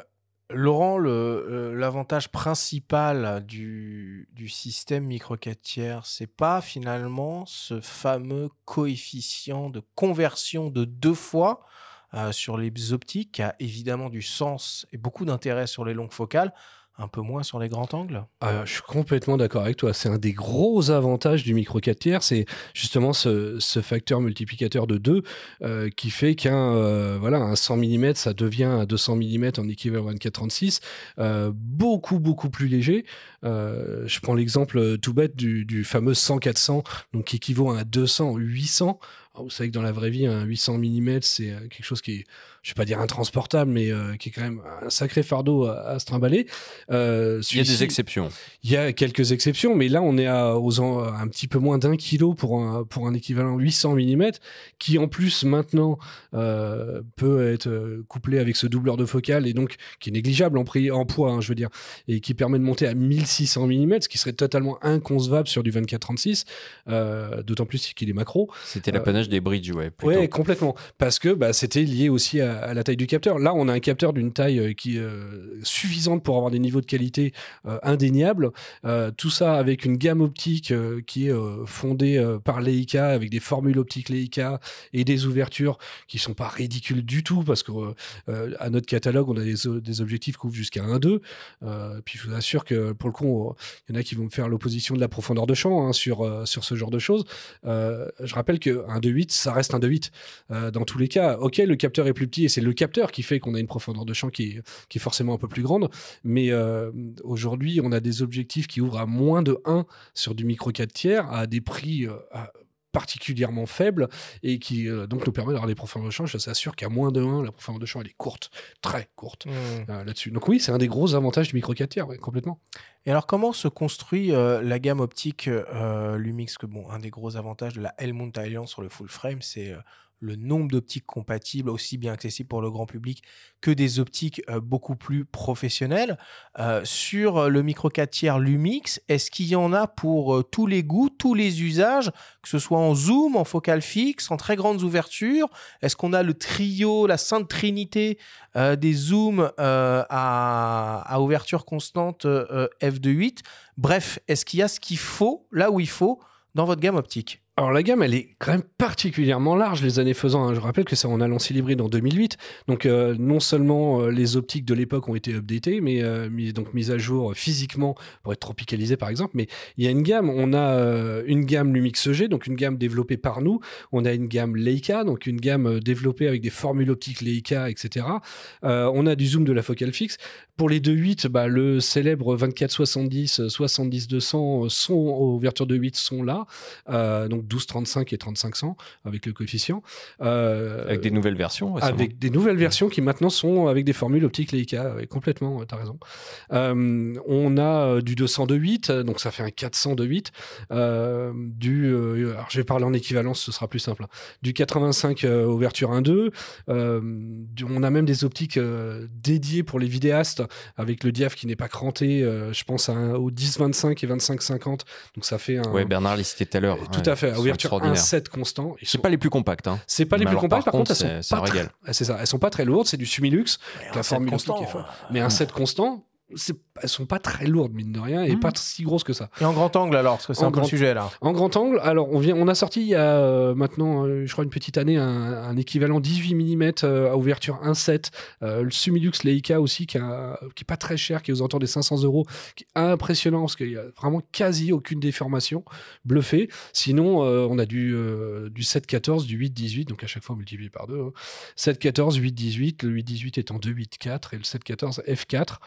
Laurent, l'avantage principal du, du système micro 4 tiers, c'est pas finalement ce fameux coefficient de conversion de deux fois euh, sur les optiques qui a évidemment du sens et beaucoup d'intérêt sur les longues focales, un peu moins sur les grands angles ah, Je suis complètement d'accord avec toi. C'est un des gros avantages du micro 4 tiers, c'est justement ce, facteur multiplicateur de 2 euh, qui fait qu'un euh, voilà, un 100 mm, ça devient un 200 mm en équivalent 24-36, euh, beaucoup, beaucoup plus léger. je prends l'exemple tout bête du, fameux 100-400, donc qui équivaut à un 200-800. Vous savez que dans la vraie vie, un 800 mm, c'est quelque chose qui est je vais pas dire intransportable, mais euh, qui est quand même un sacré fardeau à, se trimballer. Euh, il y a des exceptions. Il y a quelques exceptions, mais là, on est à, aux, un petit peu moins d'un kilo pour un, pour un équivalent 800 mm, qui en plus maintenant euh, peut être couplé avec ce doubleur de focale et donc qui est négligeable en, prix, en poids, hein, je veux dire, et qui permet de monter à 1600 mm, ce qui serait totalement inconcevable sur du 24-36, d'autant plus qu'il est macro. C'était l'apanage des bridges, ouais. Ouais, complètement. Parce que bah, c'était lié aussi à à, la taille du capteur. Là, on a un capteur d'une taille euh, qui est euh, suffisante pour avoir des niveaux de qualité euh, indéniables. tout ça avec une gamme optique qui est fondée par Leica, avec des formules optiques Leica et des ouvertures qui sont pas ridicules du tout parce que à notre catalogue, on a des, objectifs qui couvrent jusqu'à 1-2. puis je vous assure que pour le coup, il y en a qui vont me faire l'opposition de la profondeur de champ hein, sur, sur ce genre de choses. je rappelle que 1-2-8, ça reste un 2-8 dans tous les cas. Ok, le capteur est plus petit c'est le capteur qui fait qu'on a une profondeur de champ qui est, qui est forcément un peu plus grande. Mais euh, aujourd'hui, on a des objectifs qui ouvrent à moins de 1 sur du micro 4 tiers à des prix euh, particulièrement faibles et qui euh, donc nous permet d'avoir des profondeurs de champ. Je s'assure qu'à moins de 1, la profondeur de champ elle est courte, très courte mmh. là-dessus. Donc oui, c'est un des gros avantages du micro 4 tiers, complètement. Et alors, comment se construit la gamme optique Lumix? Que bon, un des gros avantages de la Alliance sur le full frame, c'est le nombre d'optiques compatibles, aussi bien accessibles pour le grand public que des optiques euh, beaucoup plus professionnelles. Euh, sur euh, le micro 4 tiers Lumix, est-ce qu'il y en a pour tous les goûts, tous les usages, que ce soit en zoom, en focale fixe, en très grandes ouvertures? Est-ce qu'on a le trio, la sainte trinité des zooms à, à, ouverture constante f2.8 Bref, est-ce qu'il y a ce qu'il faut, là où il faut, dans votre gamme optique? Alors la gamme, elle est quand même particulièrement large les années faisant. Hein. Je rappelle que ça, on a lancé l'hybride en 2008. Donc euh, non seulement euh, les optiques de l'époque ont été updatées, mais euh, donc mises à jour physiquement pour être tropicalisées par exemple. Mais il y a une gamme. On a une gamme Lumix EG, donc une gamme développée par nous. On a une gamme Leica, donc une gamme développée avec des formules optiques Leica, etc. on a du zoom de la focale fixe. Pour les 2.8, bah, le célèbre 24-70, 70-200 sont ouverture de 8 sont là. donc 12, 35 et 3500 avec le coefficient. Euh, Avec des nouvelles versions. récemment. avec des nouvelles versions qui maintenant sont avec des formules optiques Leica, complètement, tu as raison. Euh, on a euh, du 202.8, euh, donc ça fait un 402.8. Euh, du, euh, alors je vais parler en équivalence, ce sera plus simple. hein. Du 85 euh, ouverture 1.2. Euh, du- on a même des optiques dédiées pour les vidéastes avec le diaph qui n'est pas cranté. je pense à un- au 10-25 et 25-50. Donc ça fait un. Ouais, Bernard les citait tout à l'heure. tout Ouais, à fait, sont ouverture extraordinaires. 1.7 constant. C'est sont- pas les plus compacts. Hein. c'est pas les Mais plus alors, compacts, par contre, elles c'est- sont c'est un pas très. Ah, c'est ça, elles sont pas très lourdes, c'est du Sumilux, la formule est folle. Mais un 7 constant, elles sont pas très lourdes mine de rien et Mhm. pas si grosses que ça. Et en grand angle alors, parce que c'est un peu le grand- sujet là. En grand angle, alors on vient, on a sorti il y a euh, maintenant, euh, je crois une petite année, un, un équivalent 18 mm à ouverture 1.7, euh, le Sumilux Leica aussi qui, a- qui est pas très cher, qui est aux alentours des 500 euros, qui est impressionnant parce qu'il y a vraiment quasi aucune déformation, bluffé. Sinon, euh, on a du euh, du 7.14, du 8.18, donc à chaque fois multiplié par deux. hein. 7.14, 8.18, le 8.18 étant 2.8.4 et le 7.14 F4.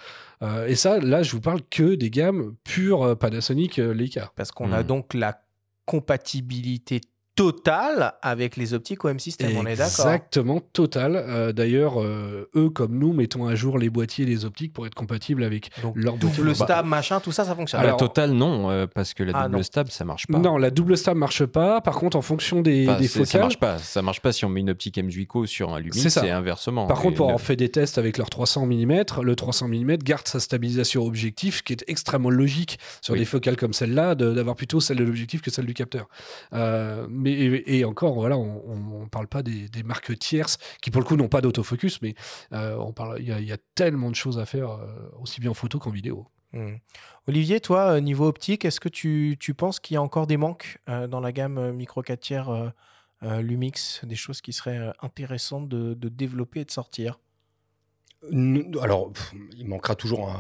Euh, et ça, là, je vous parle que des gammes pures euh, Panasonic euh, Leica. Parce qu'on a Hmm. donc la compatibilité totale avec les optiques OM System, on est d'accord Exactement, total. Euh, D'ailleurs, euh, eux comme nous mettons à jour les boîtiers et les optiques pour être compatibles avec Donc leur boîtier. double Bah, stab, machin, tout ça, ça fonctionne. Alors- la totale, non, euh, parce que la Ah, double non. stab, ça marche pas. Non, la double stab marche pas. Par contre, en fonction des, Enfin, des c'est- ça focales. marche pas. Ça marche pas si on met une optique M8Co sur un Lumix C'est inversement. Par contre, pour le- avoir fait des tests avec leur 300 mm, le 300 mm garde sa stabilisation objectif, qui est extrêmement logique sur Oui. des focales comme celle-là, d'avoir plutôt celle de l'objectif que celle du capteur. Euh, et, encore, voilà, on ne parle pas des, marques tierces qui pour le coup n'ont pas d'autofocus, mais euh, on parle, il y, a- tellement de choses à faire euh, aussi bien en photo qu'en vidéo. Hmm. Olivier, toi, euh, niveau optique, est-ce que tu, penses qu'il y a encore des manques dans la gamme micro 4 tiers Lumix, des choses qui seraient intéressantes de, développer et de sortir? Alors, il manquera toujours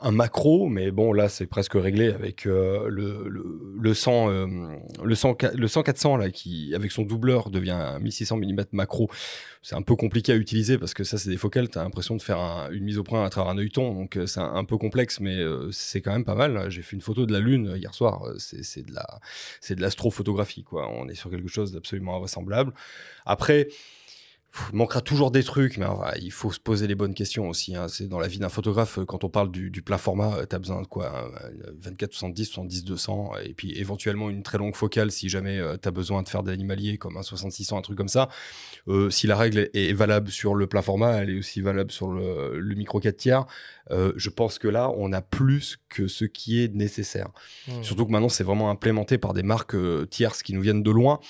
un, macro, mais bon, là, c'est presque réglé avec euh, le, le, le 100, euh, le 100, le 100 400 là, qui, avec son doubleur, devient un 1600 mm macro. C'est un peu compliqué à utiliser parce que ça, c'est des focales. Tu as l'impression de faire un- une mise au point à travers un œilleton, donc euh, c'est un, peu complexe, mais c'est quand même pas mal. J'ai fait une photo de la Lune hier soir. C'est de l'astrophotographie, quoi. On est sur quelque chose d'absolument invraisemblable. Après. Il manquera toujours des trucs, mais enfin, il faut se poser les bonnes questions aussi. hein. C'est dans la vie d'un photographe, euh, quand on parle du, du plein format, tu as besoin de quoi hein, 24, 70, 70, 200, et puis éventuellement une très longue focale si jamais tu as besoin de faire de l'animalier, comme un 6600, un truc comme ça. Euh, si la règle est, est valable sur le plein format, elle est aussi valable sur le, le micro 4 tiers. Euh, je pense que là, on a plus que ce qui est nécessaire. Hmm. Surtout que maintenant, c'est vraiment implémenté par des marques euh, tierces qui nous viennent de loin.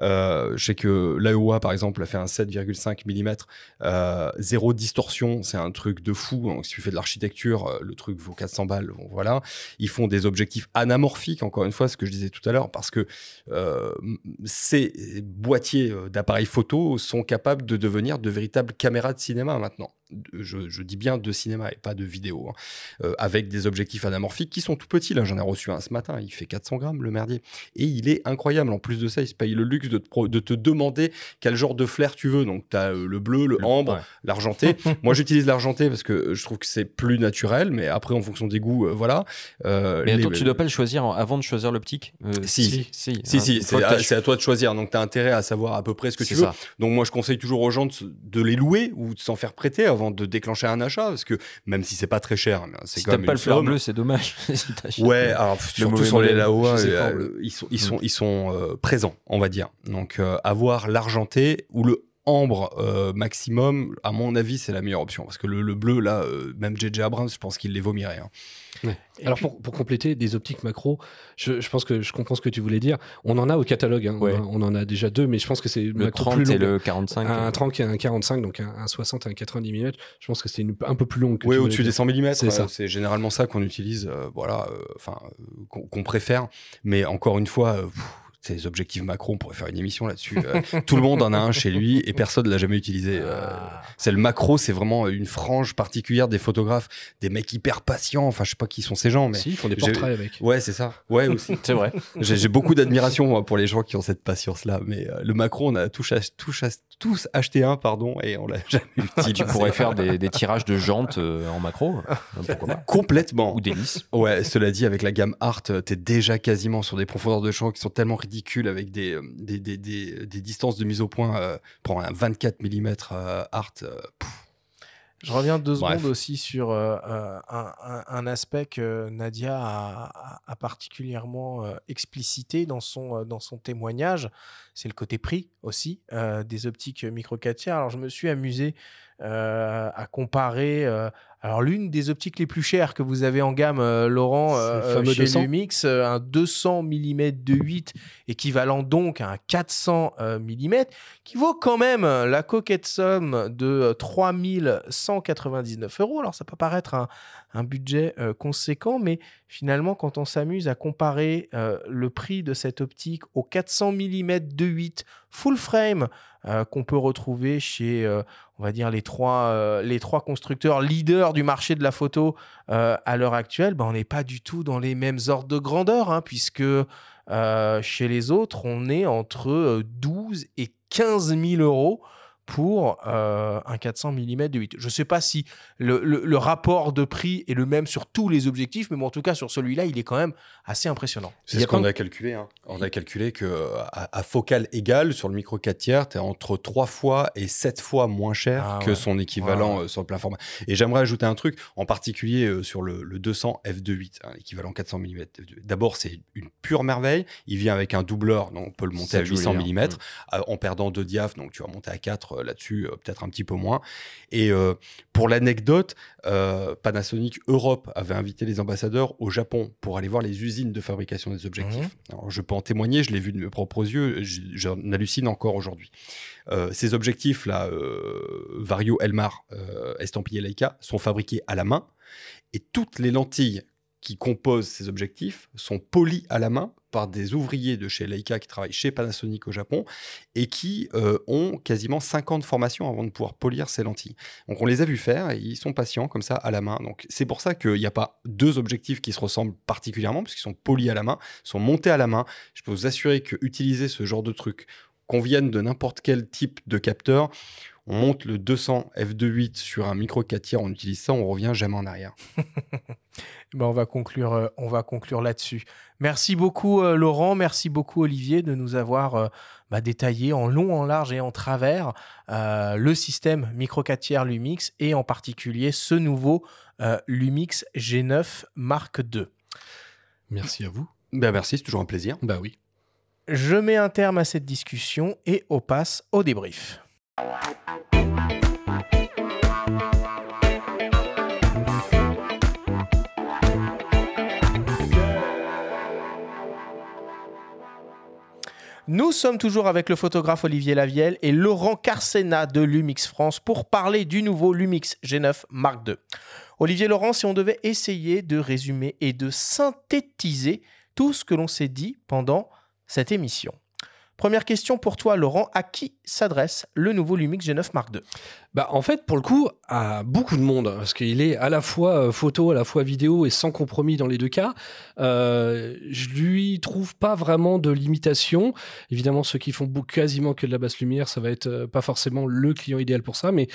Euh, je sais que l'AOA, par exemple, a fait un 7,5 mm, euh, zéro distorsion, c'est un truc de fou. Si tu fais de l'architecture, euh, le truc vaut 400 balles. Voilà. Ils font des objectifs anamorphiques, encore une fois, ce que je disais tout à l'heure, parce que euh, ces boîtiers d'appareils photo sont capables de devenir de véritables caméras de cinéma maintenant. Je, je dis bien de cinéma et pas de vidéo, hein. Euh, avec des objectifs anamorphiques qui sont tout petits. Là, j'en ai reçu un ce matin, il fait 400 grammes le merdier. Et il est incroyable. En plus de ça, il se paye le luxe de te, pro- de te demander quel genre de flair tu veux. Donc, tu as le bleu, le, Le- ambre, ouais. l'argenté. Moi, j'utilise l'argenté parce que je trouve que c'est plus naturel, mais après, en fonction des goûts, euh, voilà. Euh, Mais les- attends, tu dois pas le choisir avant de choisir l'optique Euh, Si. si, Si, hein. si, c'est à, toi de choisir. Donc, tu as intérêt à savoir à peu près ce que tu veux. ça. Donc, moi, je conseille toujours aux gens de, de les louer ou de s'en faire prêter avant de déclencher un achat. Parce que même si c'est pas très cher, c'est Si quand même pas une le fleur bleu, c'est dommage. si Ouais, euh, alors surtout sur les. Laowa, pas, euh, ils sont, ils sont, ils sont euh, présents, on va dire. Donc, euh, avoir l'argenté ou le ambre euh, maximum, à mon avis, c'est la meilleure option. Parce que le, le bleu, là, euh, même JJ Abrams, je pense qu'il les vomirait. hein. Alors puis- pour, pour compléter des optiques macro, je, je pense que je comprends ce que tu voulais dire. On en a au catalogue, hein. Ouais. on, en a déjà deux, mais je pense que c'est Le macro 30 plus et le 45. un euh, 30 et un 45, donc un, un 60 et un 90 mm. Je pense que une- un peu plus long que Oui, au-dessus des 100 mm, C'est ça. c'est généralement ça qu'on utilise, euh, voilà, enfin, euh, qu'on préfère. Mais encore une fois, euh, pff, ces objectifs macro, on pourrait faire une émission là-dessus. Euh, tout le monde en a un chez lui et personne ne l'a jamais utilisé. Euh, Ah. c'est le macro, c'est vraiment une frange particulière des photographes, des mecs hyper patients. Enfin, je sais pas qui sont ces gens, mais Si, ils font des portraits avec. ouais, c'est ça. Ouais, aussi. C'est vrai. J'ai beaucoup d'admiration moi, pour les gens qui ont cette patience-là, mais euh, le macro, on a tous, ach- tous, ach- tous acheté un, pardon, et on l'a jamais Si utilisé. tu pourrais faire des, des tirages de jantes en macro, pourquoi pas. complètement. Ou d'hélices. Ouais, cela dit, avec la gamme Art, t'es déjà quasiment sur des profondeurs de champ qui sont tellement ridicules avec des, euh, des, des, des, des distances de mise au point euh, pour un 24 mm art. euh, Je reviens deux Bref. secondes aussi sur euh, euh, un, un- un aspect que Nadia a, a- particulièrement euh, explicité dans son, euh, dans son témoignage. C'est le côté prix aussi euh, des optiques micro 4 tiers. Alors, je me suis amusé euh, à comparer. Alors, l'une des optiques les plus chères que vous avez en gamme, euh, Laurent, le euh, chez 200. Lumix, euh, un 200 mm de 8, équivalent donc à un 400 mm, qui vaut quand même la coquette somme de euh, 3199 euros. Alors, ça peut paraître un, un budget conséquent, mais finalement, quand on s'amuse à comparer le prix de cette optique au 400 mm de 8 full frame qu'on peut retrouver chez, on va dire, les trois, euh, les trois constructeurs leaders du marché de la photo euh, à l'heure actuelle, ben, on n'est pas du tout dans les mêmes ordres de grandeur, hein, puisque euh, chez les autres, on est entre euh, 12 et 15 000 euros pour euh, un 400 mm de 8. Je ne sais pas si le, le- le rapport de prix est le même sur tous les objectifs, mais bon, en tout cas, sur celui-là, il est quand même assez impressionnant. C'est ce qu'on a calculé. hein. On a calculé que euh, à, à focale égale sur le micro 4 tiers, tu es entre 3 fois et 7 fois moins cher Ah que ouais. son équivalent Ouais, euh, sur le plein format. Et j'aimerais ajouter un truc, en particulier euh, sur le, le 200 f2.8, hein, l'équivalent 400 mm. D'abord, c'est une pure merveille. Il vient avec un doubleur, donc on peut le monter à 800 joli, mm hein. euh, en perdant deux diaphes, donc tu vas monter à 4 là-dessus, euh, peut-être un petit peu moins. Et euh, pour l'anecdote, euh, Panasonic Europe avait invité les ambassadeurs au Japon pour aller voir les usines de fabrication des objectifs. Alors, je peux en témoigner, je l'ai vu de mes propres yeux, j'en hallucine encore aujourd'hui. Euh, ces objectifs-là, euh, Vario Elmar, euh, estampillé Leica, sont fabriqués à la main et toutes les lentilles qui composent ces objectifs sont polies à la main par des ouvriers de chez Leica qui travaillent chez Panasonic au Japon et qui euh, ont quasiment 5 ans de formation avant de pouvoir polir ces lentilles. Donc on les a vus faire et ils sont patients comme ça à la main. Donc c'est pour ça qu'il n'y a pas deux objectifs qui se ressemblent particulièrement parce qu'ils sont polis à la main, sont montés à la main. Je peux vous assurer que utiliser ce genre de truc, qu'on vienne de n'importe quel type de capteur, on monte le 200 f2.8 sur un micro 4 tiers, on utilise ça, on revient jamais en arrière. Ben, on va conclure, euh, on va conclure là-dessus. Merci beaucoup euh, Laurent, merci beaucoup Olivier de nous avoir euh, bah, détaillé en long, en large et en travers euh, le système micro 4 tiers Lumix et en particulier ce nouveau euh, Lumix G9 Mark II. Merci à vous. Ben merci, c'est toujours un plaisir. Bah oui. Je mets un terme à cette discussion et on passe au débrief. Nous sommes toujours avec le photographe Olivier Lavielle et Laurent Carcena de Lumix France pour parler du nouveau Lumix G9 Mark II. Olivier Laurent, si on devait essayer de résumer et de synthétiser tout ce que l'on s'est dit pendant cette émission. Première question pour toi, Laurent. À qui s'adresse le nouveau Lumix G9 Mark II Bah, en fait, pour le coup, à beaucoup de monde, parce qu'il est à la fois euh, photo, à la fois vidéo et sans compromis dans les deux cas. Euh, je lui trouve pas vraiment de limitation. Évidemment, ceux qui font quasiment que de la basse lumière, ça va être euh, pas forcément le client idéal pour ça, mais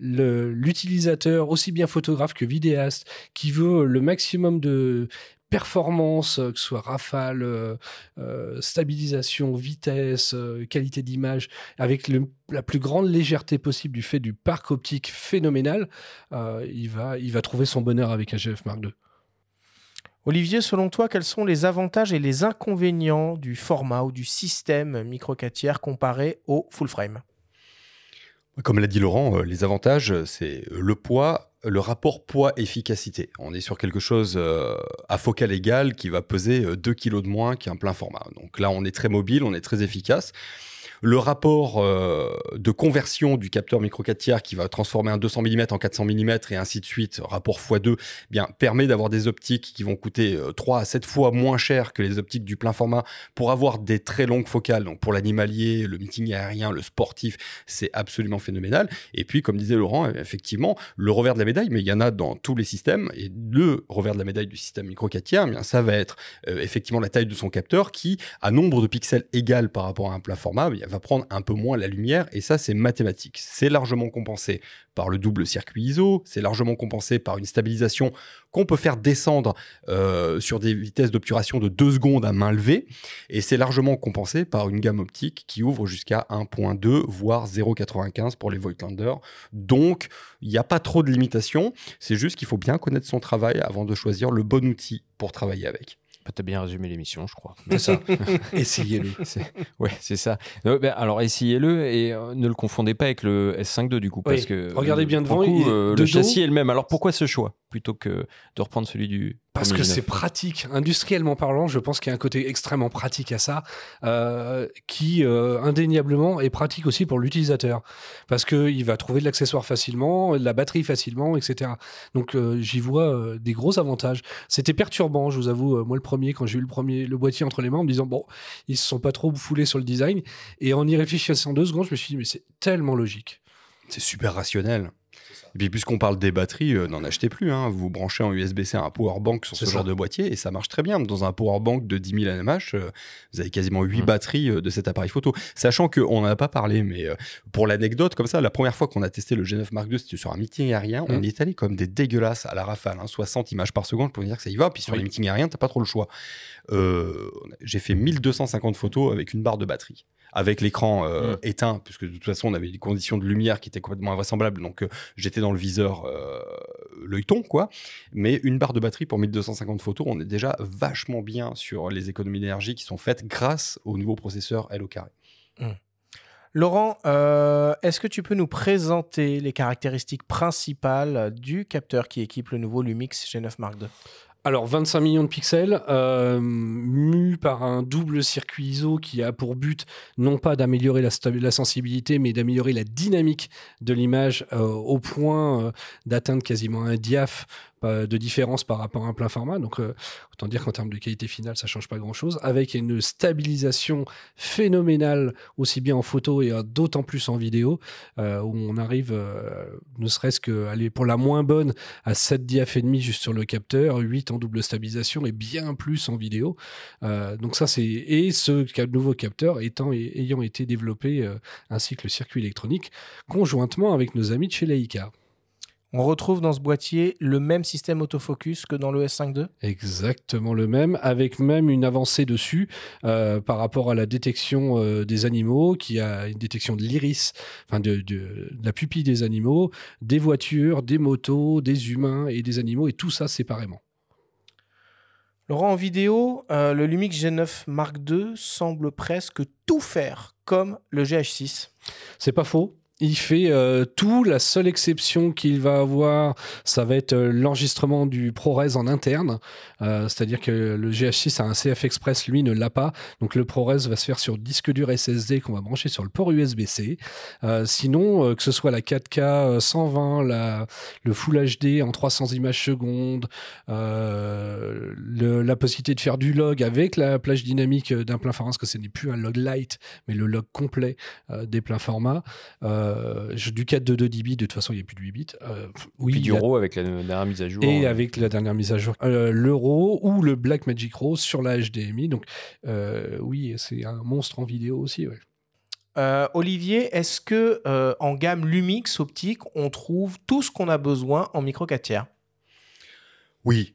l'utilisateur, aussi bien photographe que vidéaste, qui veut le maximum de performance, euh, que ce soit rafale, euh, euh, stabilisation, vitesse, qualité d'image, avec la plus grande légèreté possible du fait du parc optique phénoménal, il, va, trouver son bonheur avec un GF Mark II. Olivier, selon toi, quels sont les avantages et les inconvénients du format ou du système micro 4 tiers comparé au full frame? Comme l'a dit Laurent, euh, les avantages, euh, c'est le poids, le rapport poids-efficacité. On est sur quelque chose euh, à focale égale qui va peser euh, 2 kg de moins qu'un plein format. Donc là, on est très mobile, on est très efficace. Le rapport euh, de conversion du capteur micro 4 tiers qui va transformer un 200 mm en 400 mm et ainsi de suite, rapport x2, eh bien, permet d'avoir des optiques qui vont coûter euh, 3 à 7 fois moins cher que les optiques du plein format pour avoir des très longues focales. Donc pour l'animalier, le meeting aérien, le sportif, c'est absolument phénoménal. Et puis, comme disait Laurent, effectivement, le revers de la médaille, mais il y en a dans tous les systèmes. Et le revers de la médaille du système micro 4 tiers, eh bien, ça va être euh, effectivement la taille de son capteur qui, à nombre de pixels égal par rapport à un plein format, va prendre un peu moins la lumière, et ça, c'est mathématique. C'est largement compensé par le double circuit ISO, c'est largement compensé par une stabilisation qu'on peut faire descendre euh, sur des vitesses d'obturation de 2 secondes à main levée, et c'est largement compensé par une gamme optique qui ouvre jusqu'à 1.2, voire 0.95 pour les Voigtlander. Donc, il n'y a pas trop de limitations, c'est juste qu'il faut bien connaître son travail avant de choisir le bon outil pour travailler avec. Bah, T'as bien résumé l'émission, je crois. C'est ça. Essayez-le. Ouais, c'est ça. Ben, alors essayez-le et euh, ne le confondez pas avec le S5 II du coup, parce que regardez euh, bien devant, le coup, euh, de le dos- châssis est le même. Alors pourquoi ce choix plutôt que de reprendre celui du Parce que c'est G9? pratique. Industriellement parlant, je pense qu'il y a un côté extrêmement pratique à ça, euh, qui euh, indéniablement est pratique aussi pour l'utilisateur. Parce qu'il va trouver de l'accessoire facilement, de la batterie facilement, etc. Donc euh, j'y vois des gros avantages. C'était perturbant, je vous avoue, moi le premier, quand j'ai eu le premier le boîtier entre les mains, en me disant, bon, ils se sont pas trop foulés sur le design. Et en y réfléchissant deux secondes, je me suis dit, mais c'est tellement logique. C'est super rationnel. Et puis, puisqu'on parle des batteries, euh, n'en achetez plus. hein. Vous branchez en USB-C un powerbank sur C'est ce ça. genre de boîtier et ça marche très bien. Dans un powerbank de 10 000 nmH, euh, vous avez quasiment 8 Mhm. batteries euh, de cet appareil photo. Sachant qu'on n'en a pas parlé, mais euh, pour l'anecdote, comme ça, la première fois qu'on a testé le G9 Mark II, c'était sur un meeting aérien. On Mhm. y est allé comme des dégueulasses à la rafale. hein, 60 images par seconde pour dire que ça y va. Puis sur Oui. les meetings aériens, t'as pas trop le choix. J'ai fait 1250 photos avec une barre de batterie. Avec l'écran euh, Mhm. éteint, puisque de toute façon, on avait des conditions de lumière qui étaient complètement invraisemblables. Donc, euh, j'étais dans le viseur euh, l'œilleton, quoi. Mais une barre de batterie pour 1250 photos, on est déjà vachement bien sur les économies d'énergie qui sont faites grâce au nouveau processeur L au carré. Laurent, euh, est-ce que tu peux nous présenter les caractéristiques principales du capteur qui équipe le nouveau Lumix G9 Mark II Alors, 25 millions de pixels, euh, mu par un double circuit ISO qui a pour but non pas d'améliorer la, sensibilité, mais d'améliorer la dynamique de l'image euh, au point euh, d'atteindre quasiment un diaph de différence par rapport à un plein format. Donc, euh, autant dire qu'en termes de qualité finale, ça change pas grand-chose. Avec une stabilisation phénoménale, aussi bien en photo et euh, d'autant plus en vidéo, euh, où on arrive, ne serait-ce que aller pour la moins bonne, à 7 diaph et demi juste sur le capteur, 8 en double stabilisation et bien plus en vidéo. Donc ça c'est et ce nouveau capteur étant ayant été développé ainsi que le circuit électronique conjointement avec nos amis de chez Leica. On retrouve dans ce boîtier le même système autofocus que dans le S5 II Exactement le même, avec même une avancée dessus euh, par rapport à la détection euh, des animaux, qui a une détection de l'iris, enfin de, de- de la pupille des animaux, des voitures, des motos, des humains et des animaux, et tout ça séparément. Laurent, en vidéo, euh, le Lumix G9 Mark II semble presque tout faire comme le GH6. C'est pas faux. Il fait euh, tout. La seule exception qu'il va avoir, ça va être euh, l'enregistrement du ProRes en interne. Euh, C'est-à-dire que le GH6 a un CF Express, lui ne l'a pas. Donc le ProRes va se faire sur disque dur SSD qu'on va brancher sur le port USB-C. Sinon, que ce soit la 4K euh, 120, la, le Full HD en 300 images secondes, la possibilité de faire du log avec la plage dynamique d'un plein format, parce que ce n'est plus un log light, mais le log complet des pleins formats. Je- du 4 de 2 dB, de toute façon, il n'y a plus de 8 bits. Euh, oui, Puis du a- RAW avec la dernière mise à jour. et euh, avec la dernière mise à jour, euh, l'Euro ou le Black Magic Raw sur la HDMI. Donc, euh, oui, c'est un monstre en vidéo aussi. ouais. Euh, Olivier, est-ce que euh, en gamme Lumix optique, on trouve tout ce qu'on a besoin en micro 4 tiers? Oui,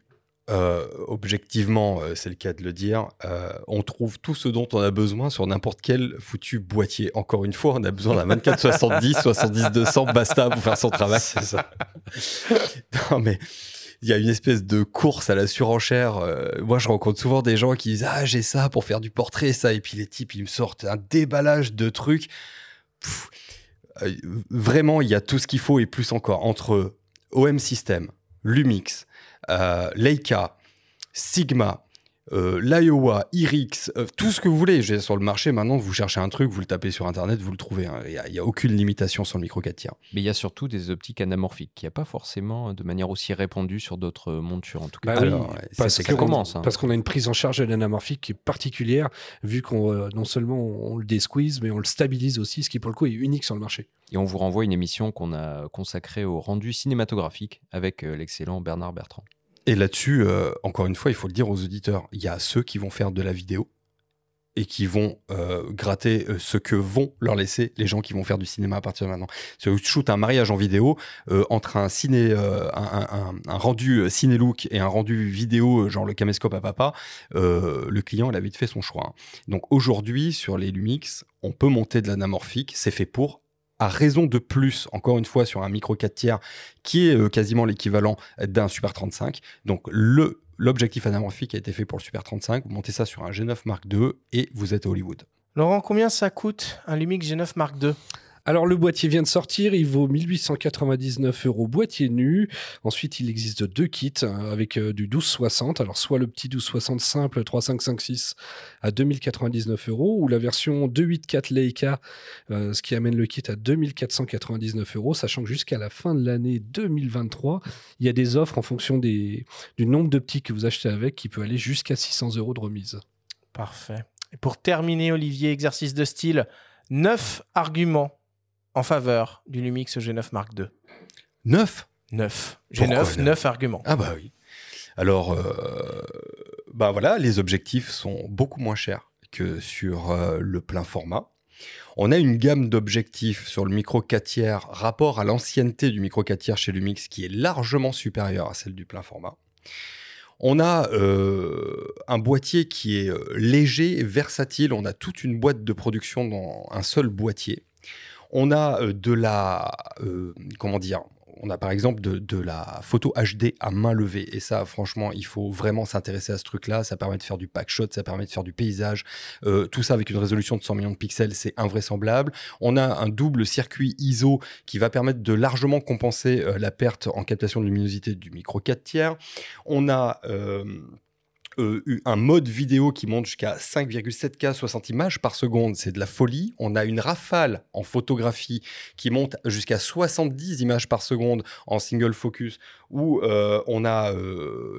euh, objectivement, euh, c'est le cas de le dire, euh, on trouve tout ce dont on a besoin sur n'importe quel foutu boîtier. Encore une fois, on a besoin d'un 2470, 70-200, basta pour faire son travail. C'est ça. non, mais il y a une espèce de course à la surenchère. euh, moi, je rencontre souvent des gens qui disent Ah, j'ai ça pour faire du portrait, ça. Et puis les types, ils me sortent un déballage de trucs. Pff, vraiment, il y a tout ce qu'il faut et plus encore entre OM System, Lumix, Leica, Sigma, euh, l'Iowa, Irix, euh, tout ce que vous voulez. J'ai- Sur le marché, maintenant, vous cherchez un truc, vous le tapez sur Internet, vous le trouvez. hein. Il n'y a, aucune limitation sur le micro 4 tiers. Mais il y a surtout des optiques anamorphiques qu'il n'y a pas forcément de manière aussi répandue sur d'autres montures en tout cas. Bah oui, Alors, ouais, parce c'est que- Ça commence. hein. Parce qu'on a une prise en charge de l'anamorphique qui est particulière, vu qu'on euh, non seulement on le désqueeze, mais on le stabilise aussi, ce qui pour le coup est unique sur le marché. Et on vous renvoie une émission qu'on a consacrée au rendu cinématographique avec euh, l'excellent Bernard Bertrand. Et là-dessus, euh, encore une fois, il faut le dire aux auditeurs, il y a ceux qui vont faire de la vidéo et qui vont euh, gratter euh, ce que vont leur laisser les gens qui vont faire du cinéma à partir de maintenant. Si tu shootes un mariage en vidéo entre un rendu ciné look et un rendu vidéo, genre le caméscope à papa, le client il a vite fait son choix. Hein. Donc aujourd'hui sur les Lumix, on peut monter de l'anamorphique, c'est fait pour à raison de plus, encore une fois, sur un micro 4 tiers qui est quasiment l'équivalent d'un Super 35. Donc le L'objectif anamorphique a été fait pour le Super 35. Vous montez ça sur un G9 Mark II et vous êtes à Hollywood. Laurent, combien ça coûte un Lumix G9 Mark II alors le boîtier vient de sortir, il vaut 1899 euros boîtier nu. Ensuite, il existe deux kits hein, avec euh, du 1260. Alors soit le petit 1260 simple 3556 à 2099 euros ou la version 284 Leica, euh, ce qui amène le kit à 2499 euros, sachant que jusqu'à la fin de l'année 2023, il y a des offres en fonction des, du nombre de petits que vous achetez avec qui peut aller jusqu'à 600 euros de remise. Parfait. Et pour terminer, Olivier, exercice de style, 9 arguments en faveur du Lumix G9 Mark II 9 9. G9, 9 arguments. Ah bah oui. Alors, euh, bah voilà, les objectifs sont beaucoup moins chers que sur euh, le plein format. On a une gamme d'objectifs sur le micro 4 tiers rapport à l'ancienneté du micro 4 tiers chez Lumix qui est largement supérieure à celle du plein format. On a euh, un boîtier qui est léger, versatile. On a toute une boîte de production dans un seul boîtier. On a euh, de la, euh, comment dire, on a par exemple de, la photo HD à main levée. Et ça, franchement, il faut vraiment s'intéresser à ce truc-là. Ça permet de faire du pack shot, ça permet de faire du paysage. Euh, tout ça avec une résolution de 100 millions de pixels, c'est invraisemblable. On a un double circuit ISO qui va permettre de largement compenser la perte en captation de luminosité du micro 4 tiers. On a un mode vidéo qui monte jusqu'à 5,7K 60 images par seconde, c'est de la folie. On a une rafale en photographie qui monte jusqu'à 70 images par seconde en single focus, où euh, on a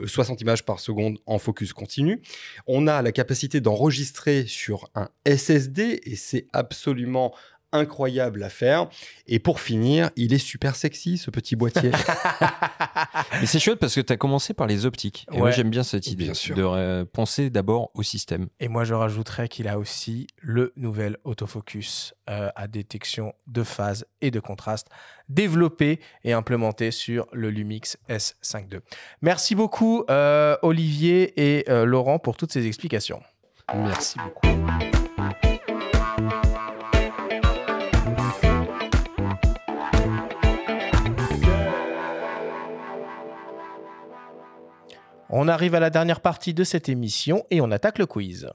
60 euh, images par seconde en focus continu. On a la capacité d'enregistrer sur un SSD et c'est absolument incroyable à faire. Et pour finir, il est super sexy ce petit boîtier. Mais c'est chouette parce que tu as commencé par les optiques. Et moi j'aime bien cette idée de penser d'abord au système. Et moi je rajouterais qu'il a aussi le nouvel autofocus euh, à détection de phase et de contraste développé et implémenté sur le Lumix S5 II. Merci beaucoup euh, Olivier et euh, Laurent pour toutes ces explications. Merci beaucoup. On arrive à la dernière partie de cette émission et on attaque le quiz.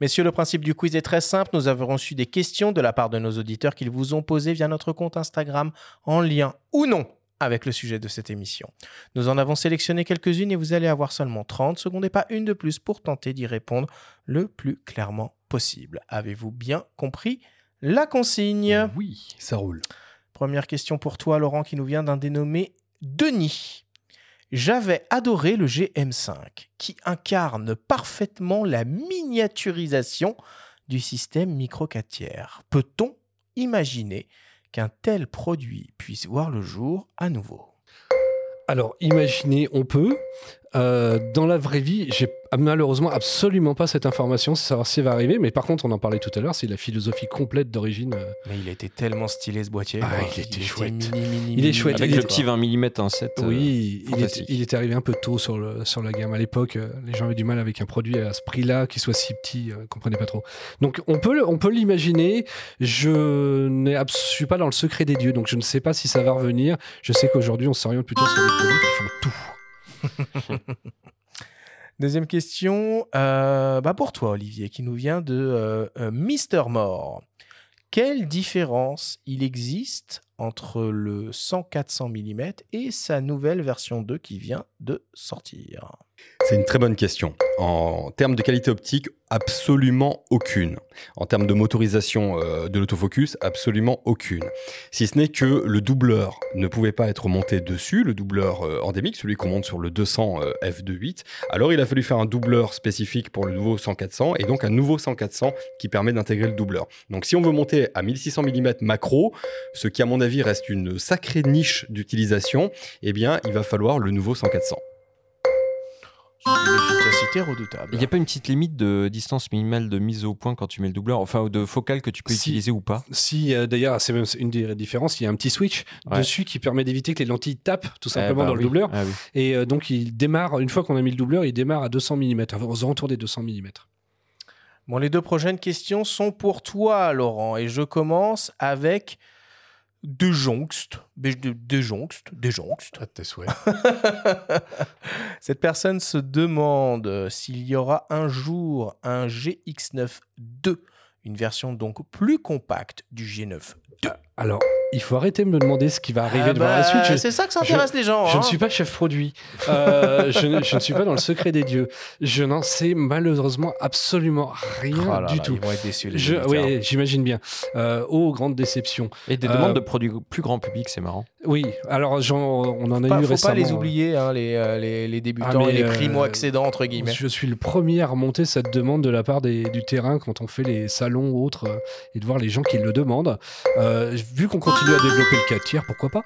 Messieurs, le principe du quiz est très simple. Nous avons reçu des questions de la part de nos auditeurs qu'ils vous ont posées via notre compte Instagram en lien ou non avec le sujet de cette émission. Nous en avons sélectionné quelques-unes et vous allez avoir seulement 30 secondes et pas une de plus pour tenter d'y répondre le plus clairement possible. Avez-vous bien compris la consigne. Oui, ça roule. Première question pour toi, Laurent, qui nous vient d'un dénommé Denis. J'avais adoré le GM5, qui incarne parfaitement la miniaturisation du système micro 4 tiers. Peut-on imaginer qu'un tel produit puisse voir le jour à nouveau? Alors, imaginer, on peut. Euh, dans la vraie vie, j'ai malheureusement absolument pas cette information, c'est savoir si ça va arriver. Mais par contre, on en parlait tout à l'heure, c'est la philosophie complète d'origine. Euh. Mais il était tellement stylé ce boîtier. Ah, il, était chouette. il est chouette. Avec le petit 20 mm 1.7. Oui, il, était, arrivé un peu tôt sur, le, sur la gamme. À l'époque, euh, les gens avaient du mal avec un produit à ce prix-là, qui soit si petit, ne comprenaient pas trop. Donc on peut, on peut l'imaginer. Je ne suis pas dans le secret des dieux, donc je ne sais pas si ça va revenir. Je sais qu'aujourd'hui, on s'oriente plutôt sur des produits qui font tout. Deuxième question, euh, bah pour toi, Olivier, qui nous vient de euh, euh, Mister More. Quelle différence il existe entre le 100-400 mm et sa nouvelle version 2 qui vient de sortir? C'est une très bonne question. En termes de qualité optique, absolument aucune. En termes de motorisation euh, de l'autofocus, absolument aucune. Si ce n'est que le doubleur ne pouvait pas être monté dessus, le doubleur euh, endémique, celui qu'on monte sur le 200 euh, f2.8. Alors il a fallu faire un doubleur spécifique pour le nouveau 100-400 et donc un nouveau 100-400 qui permet d'intégrer le doubleur. Donc si on veut monter à 1600 mm macro, ce qui à mon avis reste une sacrée niche d'utilisation, eh bien il va falloir le nouveau 100-400. Une efficacité redoutable. Il n'y a pas une petite limite de distance minimale de mise au point quand tu mets le doubleur, enfin de focale que tu peux Si. utiliser ou pas? Si, euh, d'ailleurs, c'est même une des différences, il y a un petit switch Ouais. dessus qui permet d'éviter que les lentilles tapent tout simplement Eh bah dans le doubleur. Ah oui. Et euh, donc, il démarre, une fois qu'on a mis le doubleur, il démarre à 200 mm, aux alentours des 200 mm. Bon, les deux prochaines questions sont pour toi, Laurent, et je commence avec de Jongst. De, de Jongst. De Jongst. À tes souhaits. Cette personne se demande s'il y aura un jour un GX9 2, une version donc plus compacte du G9 2. Alors, il faut arrêter de me demander ce qui va arriver Ah devant bah, la suite. Je- C'est ça que ça intéresse les gens. Je hein. ne suis pas chef produit. Euh, je, ne, je ne suis pas dans le secret des dieux. Je n'en sais malheureusement absolument rien Oh là du là, tout. Ils vont être déçus, les Je, auditeurs. oui, j'imagine bien. Euh, oh, grande déception. Et des Euh, demandes de produits plus grand public, c'est marrant. Oui, alors on en a Pas- eu faut récemment. pas les oublier, hein, les, euh, les, les débutants Ah, et les euh, primo-accédants, entre guillemets. Je suis le premier à remonter cette demande de la part des- du terrain quand on fait les salons ou autres euh, et de voir les gens qui le demandent. Euh, vu qu'on continue à développer le 4 tiers, pourquoi pas?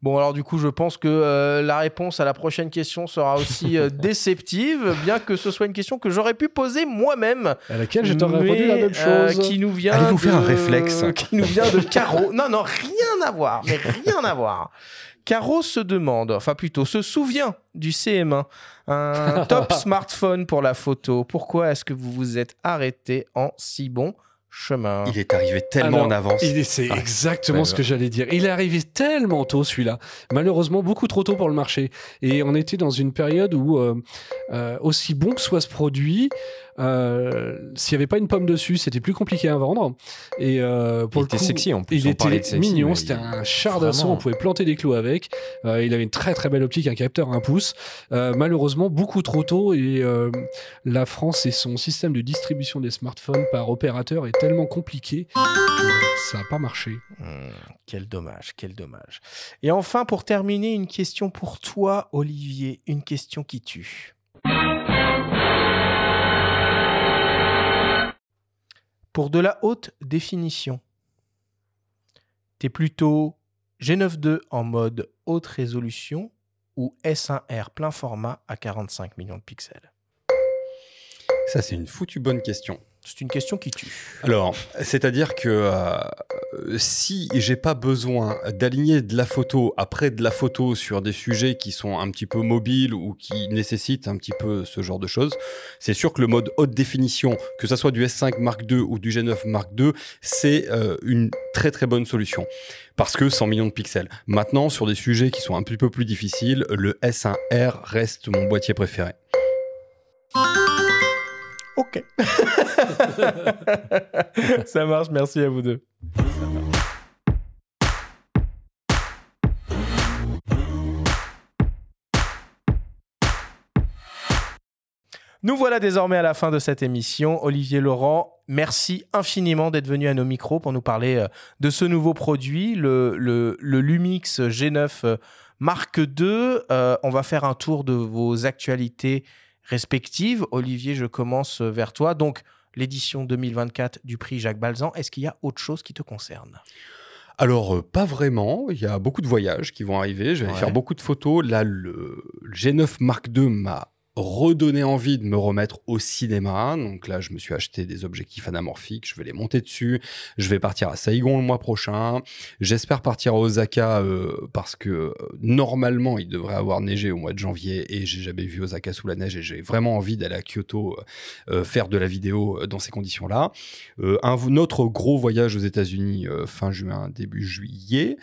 Bon, alors du coup, je pense que euh, la réponse à la prochaine question sera aussi euh, déceptive, bien que ce soit une question que j'aurais pu poser moi-même. À laquelle je t'aurais répondu la même euh, chose. qui nous vient Allez vous de- faire un réflexe? Qui nous vient de Caro. Non, non, rien à voir, mais rien à voir. Caro se demande, enfin plutôt se souvient du CM1, un top smartphone pour la photo. Pourquoi est-ce que vous vous êtes arrêté en si bon? Chemin Il est arrivé tellement Alors, en avance. Il est- C'est Ah, exactement ce que j'allais dire. Il est arrivé tellement tôt celui-là, malheureusement beaucoup trop tôt pour le marché. Et on était dans une période où, euh, euh, aussi bon que soit ce produit, euh, s'il n'y avait pas une pomme dessus, c'était plus compliqué à vendre. Et euh, pour Il le était coup, sexy, en plus, Il était sexy, mignon, c'était il- un char d'assaut, on pouvait planter des clous avec. Euh, il avait une très très belle optique, un capteur à un pouce. Malheureusement beaucoup trop tôt et la France et son système de distribution des smartphones par opérateur est tellement compliqué ça n'a pas marché. Hmm, quel dommage, quel dommage. Et enfin, pour terminer, une question pour toi, Olivier, une question qui tue. Pour de la haute définition, t'es plutôt G9.2 en mode haute résolution ou S1R plein format à 45 millions de pixels? Ça, c'est une foutue bonne question. C'est une question qui tue. Alors, c'est-à-dire que euh, si j'ai pas besoin d'aligner de la photo après de la photo sur des sujets qui sont un petit peu mobiles ou qui nécessitent un petit peu ce genre de choses, c'est sûr que le mode haute définition, que ça soit du S5 Mark II ou du G9 Mark II, c'est euh, une très très bonne solution parce que 100 millions de pixels. Maintenant, sur des sujets qui sont un petit peu plus difficiles, le S1R reste mon boîtier préféré. Ça marche, merci à vous deux. Nous voilà désormais à la fin de cette émission. Olivier Laurent, merci infiniment d'être venu à nos micros pour nous parler euh, de ce nouveau produit, le Lumix G9 euh, Mark II. Euh, on va faire un tour de vos actualités respectives. Olivier, je commence vers toi. Donc, l'édition 2024 du prix Jacques Balzan, est-ce qu'il y a autre chose qui te concerne? Alors, euh, pas vraiment. Il y a beaucoup de voyages qui vont arriver. Je vais Ouais. faire beaucoup de photos. Là, le G9 Mark II m'a redonné envie de me remettre au cinéma. Donc là, je me suis acheté des objectifs anamorphiques. Je vais les monter dessus. Je vais partir à Saigon le mois prochain. J'espère partir à Osaka euh, parce que euh, normalement, il devrait avoir neigé au mois de janvier et j'ai jamais vu Osaka sous la neige et j'ai vraiment envie d'aller à Kyoto euh, faire de la vidéo dans ces conditions-là. Un autre gros voyage aux États-Unis fin juin, début juillet.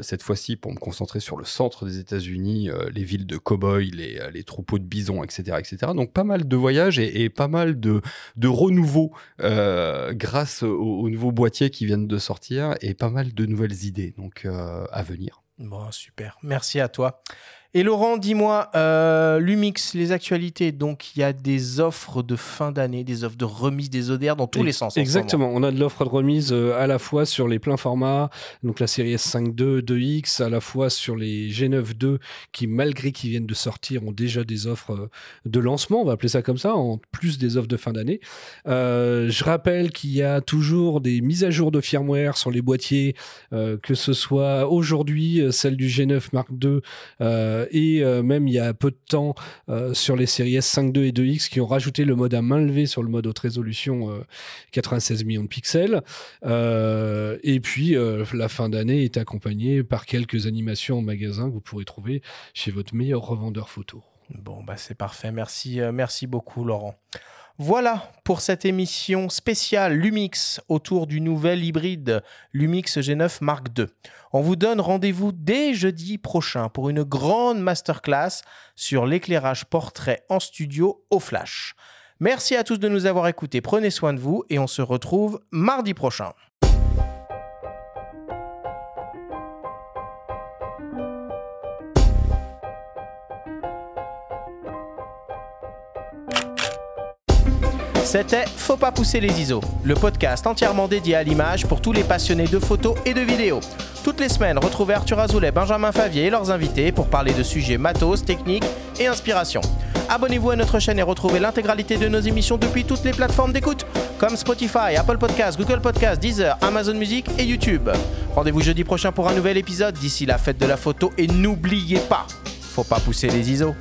Cette fois-ci, pour me concentrer sur le centre des États-Unis, les villes de cow-boys, les, les troupeaux de bisons, etc., etc. Donc pas mal de voyages et, pas mal de, de renouveau euh, grâce aux, aux nouveaux boîtiers qui viennent de sortir et pas mal de nouvelles idées donc euh, à venir. Bon, super. Merci à toi. Et Laurent, dis-moi, euh, Lumix, les actualités. Donc, il y a des offres de fin d'année, des offres de remise des ODR dans tous les sens. Exactement. On a de l'offre de remise euh, à la fois sur les pleins formats, donc la série S5 II, 2X, à la fois sur les G9 II qui, malgré qu'ils viennent de sortir, ont déjà des offres euh, de lancement, on va appeler ça comme ça, en plus des offres de fin d'année. Euh, je rappelle qu'il y a toujours des mises à jour de firmware sur les boîtiers, que ce soit aujourd'hui celle du G9 Mark II et euh, même il y a peu de temps euh, sur les séries S5 II et 2X qui ont rajouté le mode à main levée sur le mode haute résolution euh, 96 millions de pixels. Euh, et puis euh, la fin d'année est accompagnée par quelques animations en magasin que vous pourrez trouver chez votre meilleur revendeur photo. Bon, bah c'est parfait. Merci, euh, merci beaucoup, Laurent. Voilà pour cette émission spéciale Lumix autour du nouvel hybride Lumix G9 Mark II. On vous donne rendez-vous dès jeudi prochain pour une grande masterclass sur l'éclairage portrait en studio au flash. Merci à tous de nous avoir écoutés. Prenez soin de vous et on se retrouve mardi prochain. C'était Faut pas pousser les ISO, le podcast entièrement dédié à l'image pour tous les passionnés de photos et de vidéos. Toutes les semaines, retrouvez Arthur Azoulay, Benjamin Favier et leurs invités pour parler de sujets matos, techniques et inspiration. Abonnez-vous à notre chaîne et retrouvez l'intégralité de nos émissions depuis toutes les plateformes d'écoute, comme Spotify, Apple Podcasts, Google Podcasts, Deezer, Amazon Music et YouTube. Rendez-vous jeudi prochain pour un nouvel épisode. D'ici la fête de la photo et n'oubliez pas, faut pas pousser les ISO.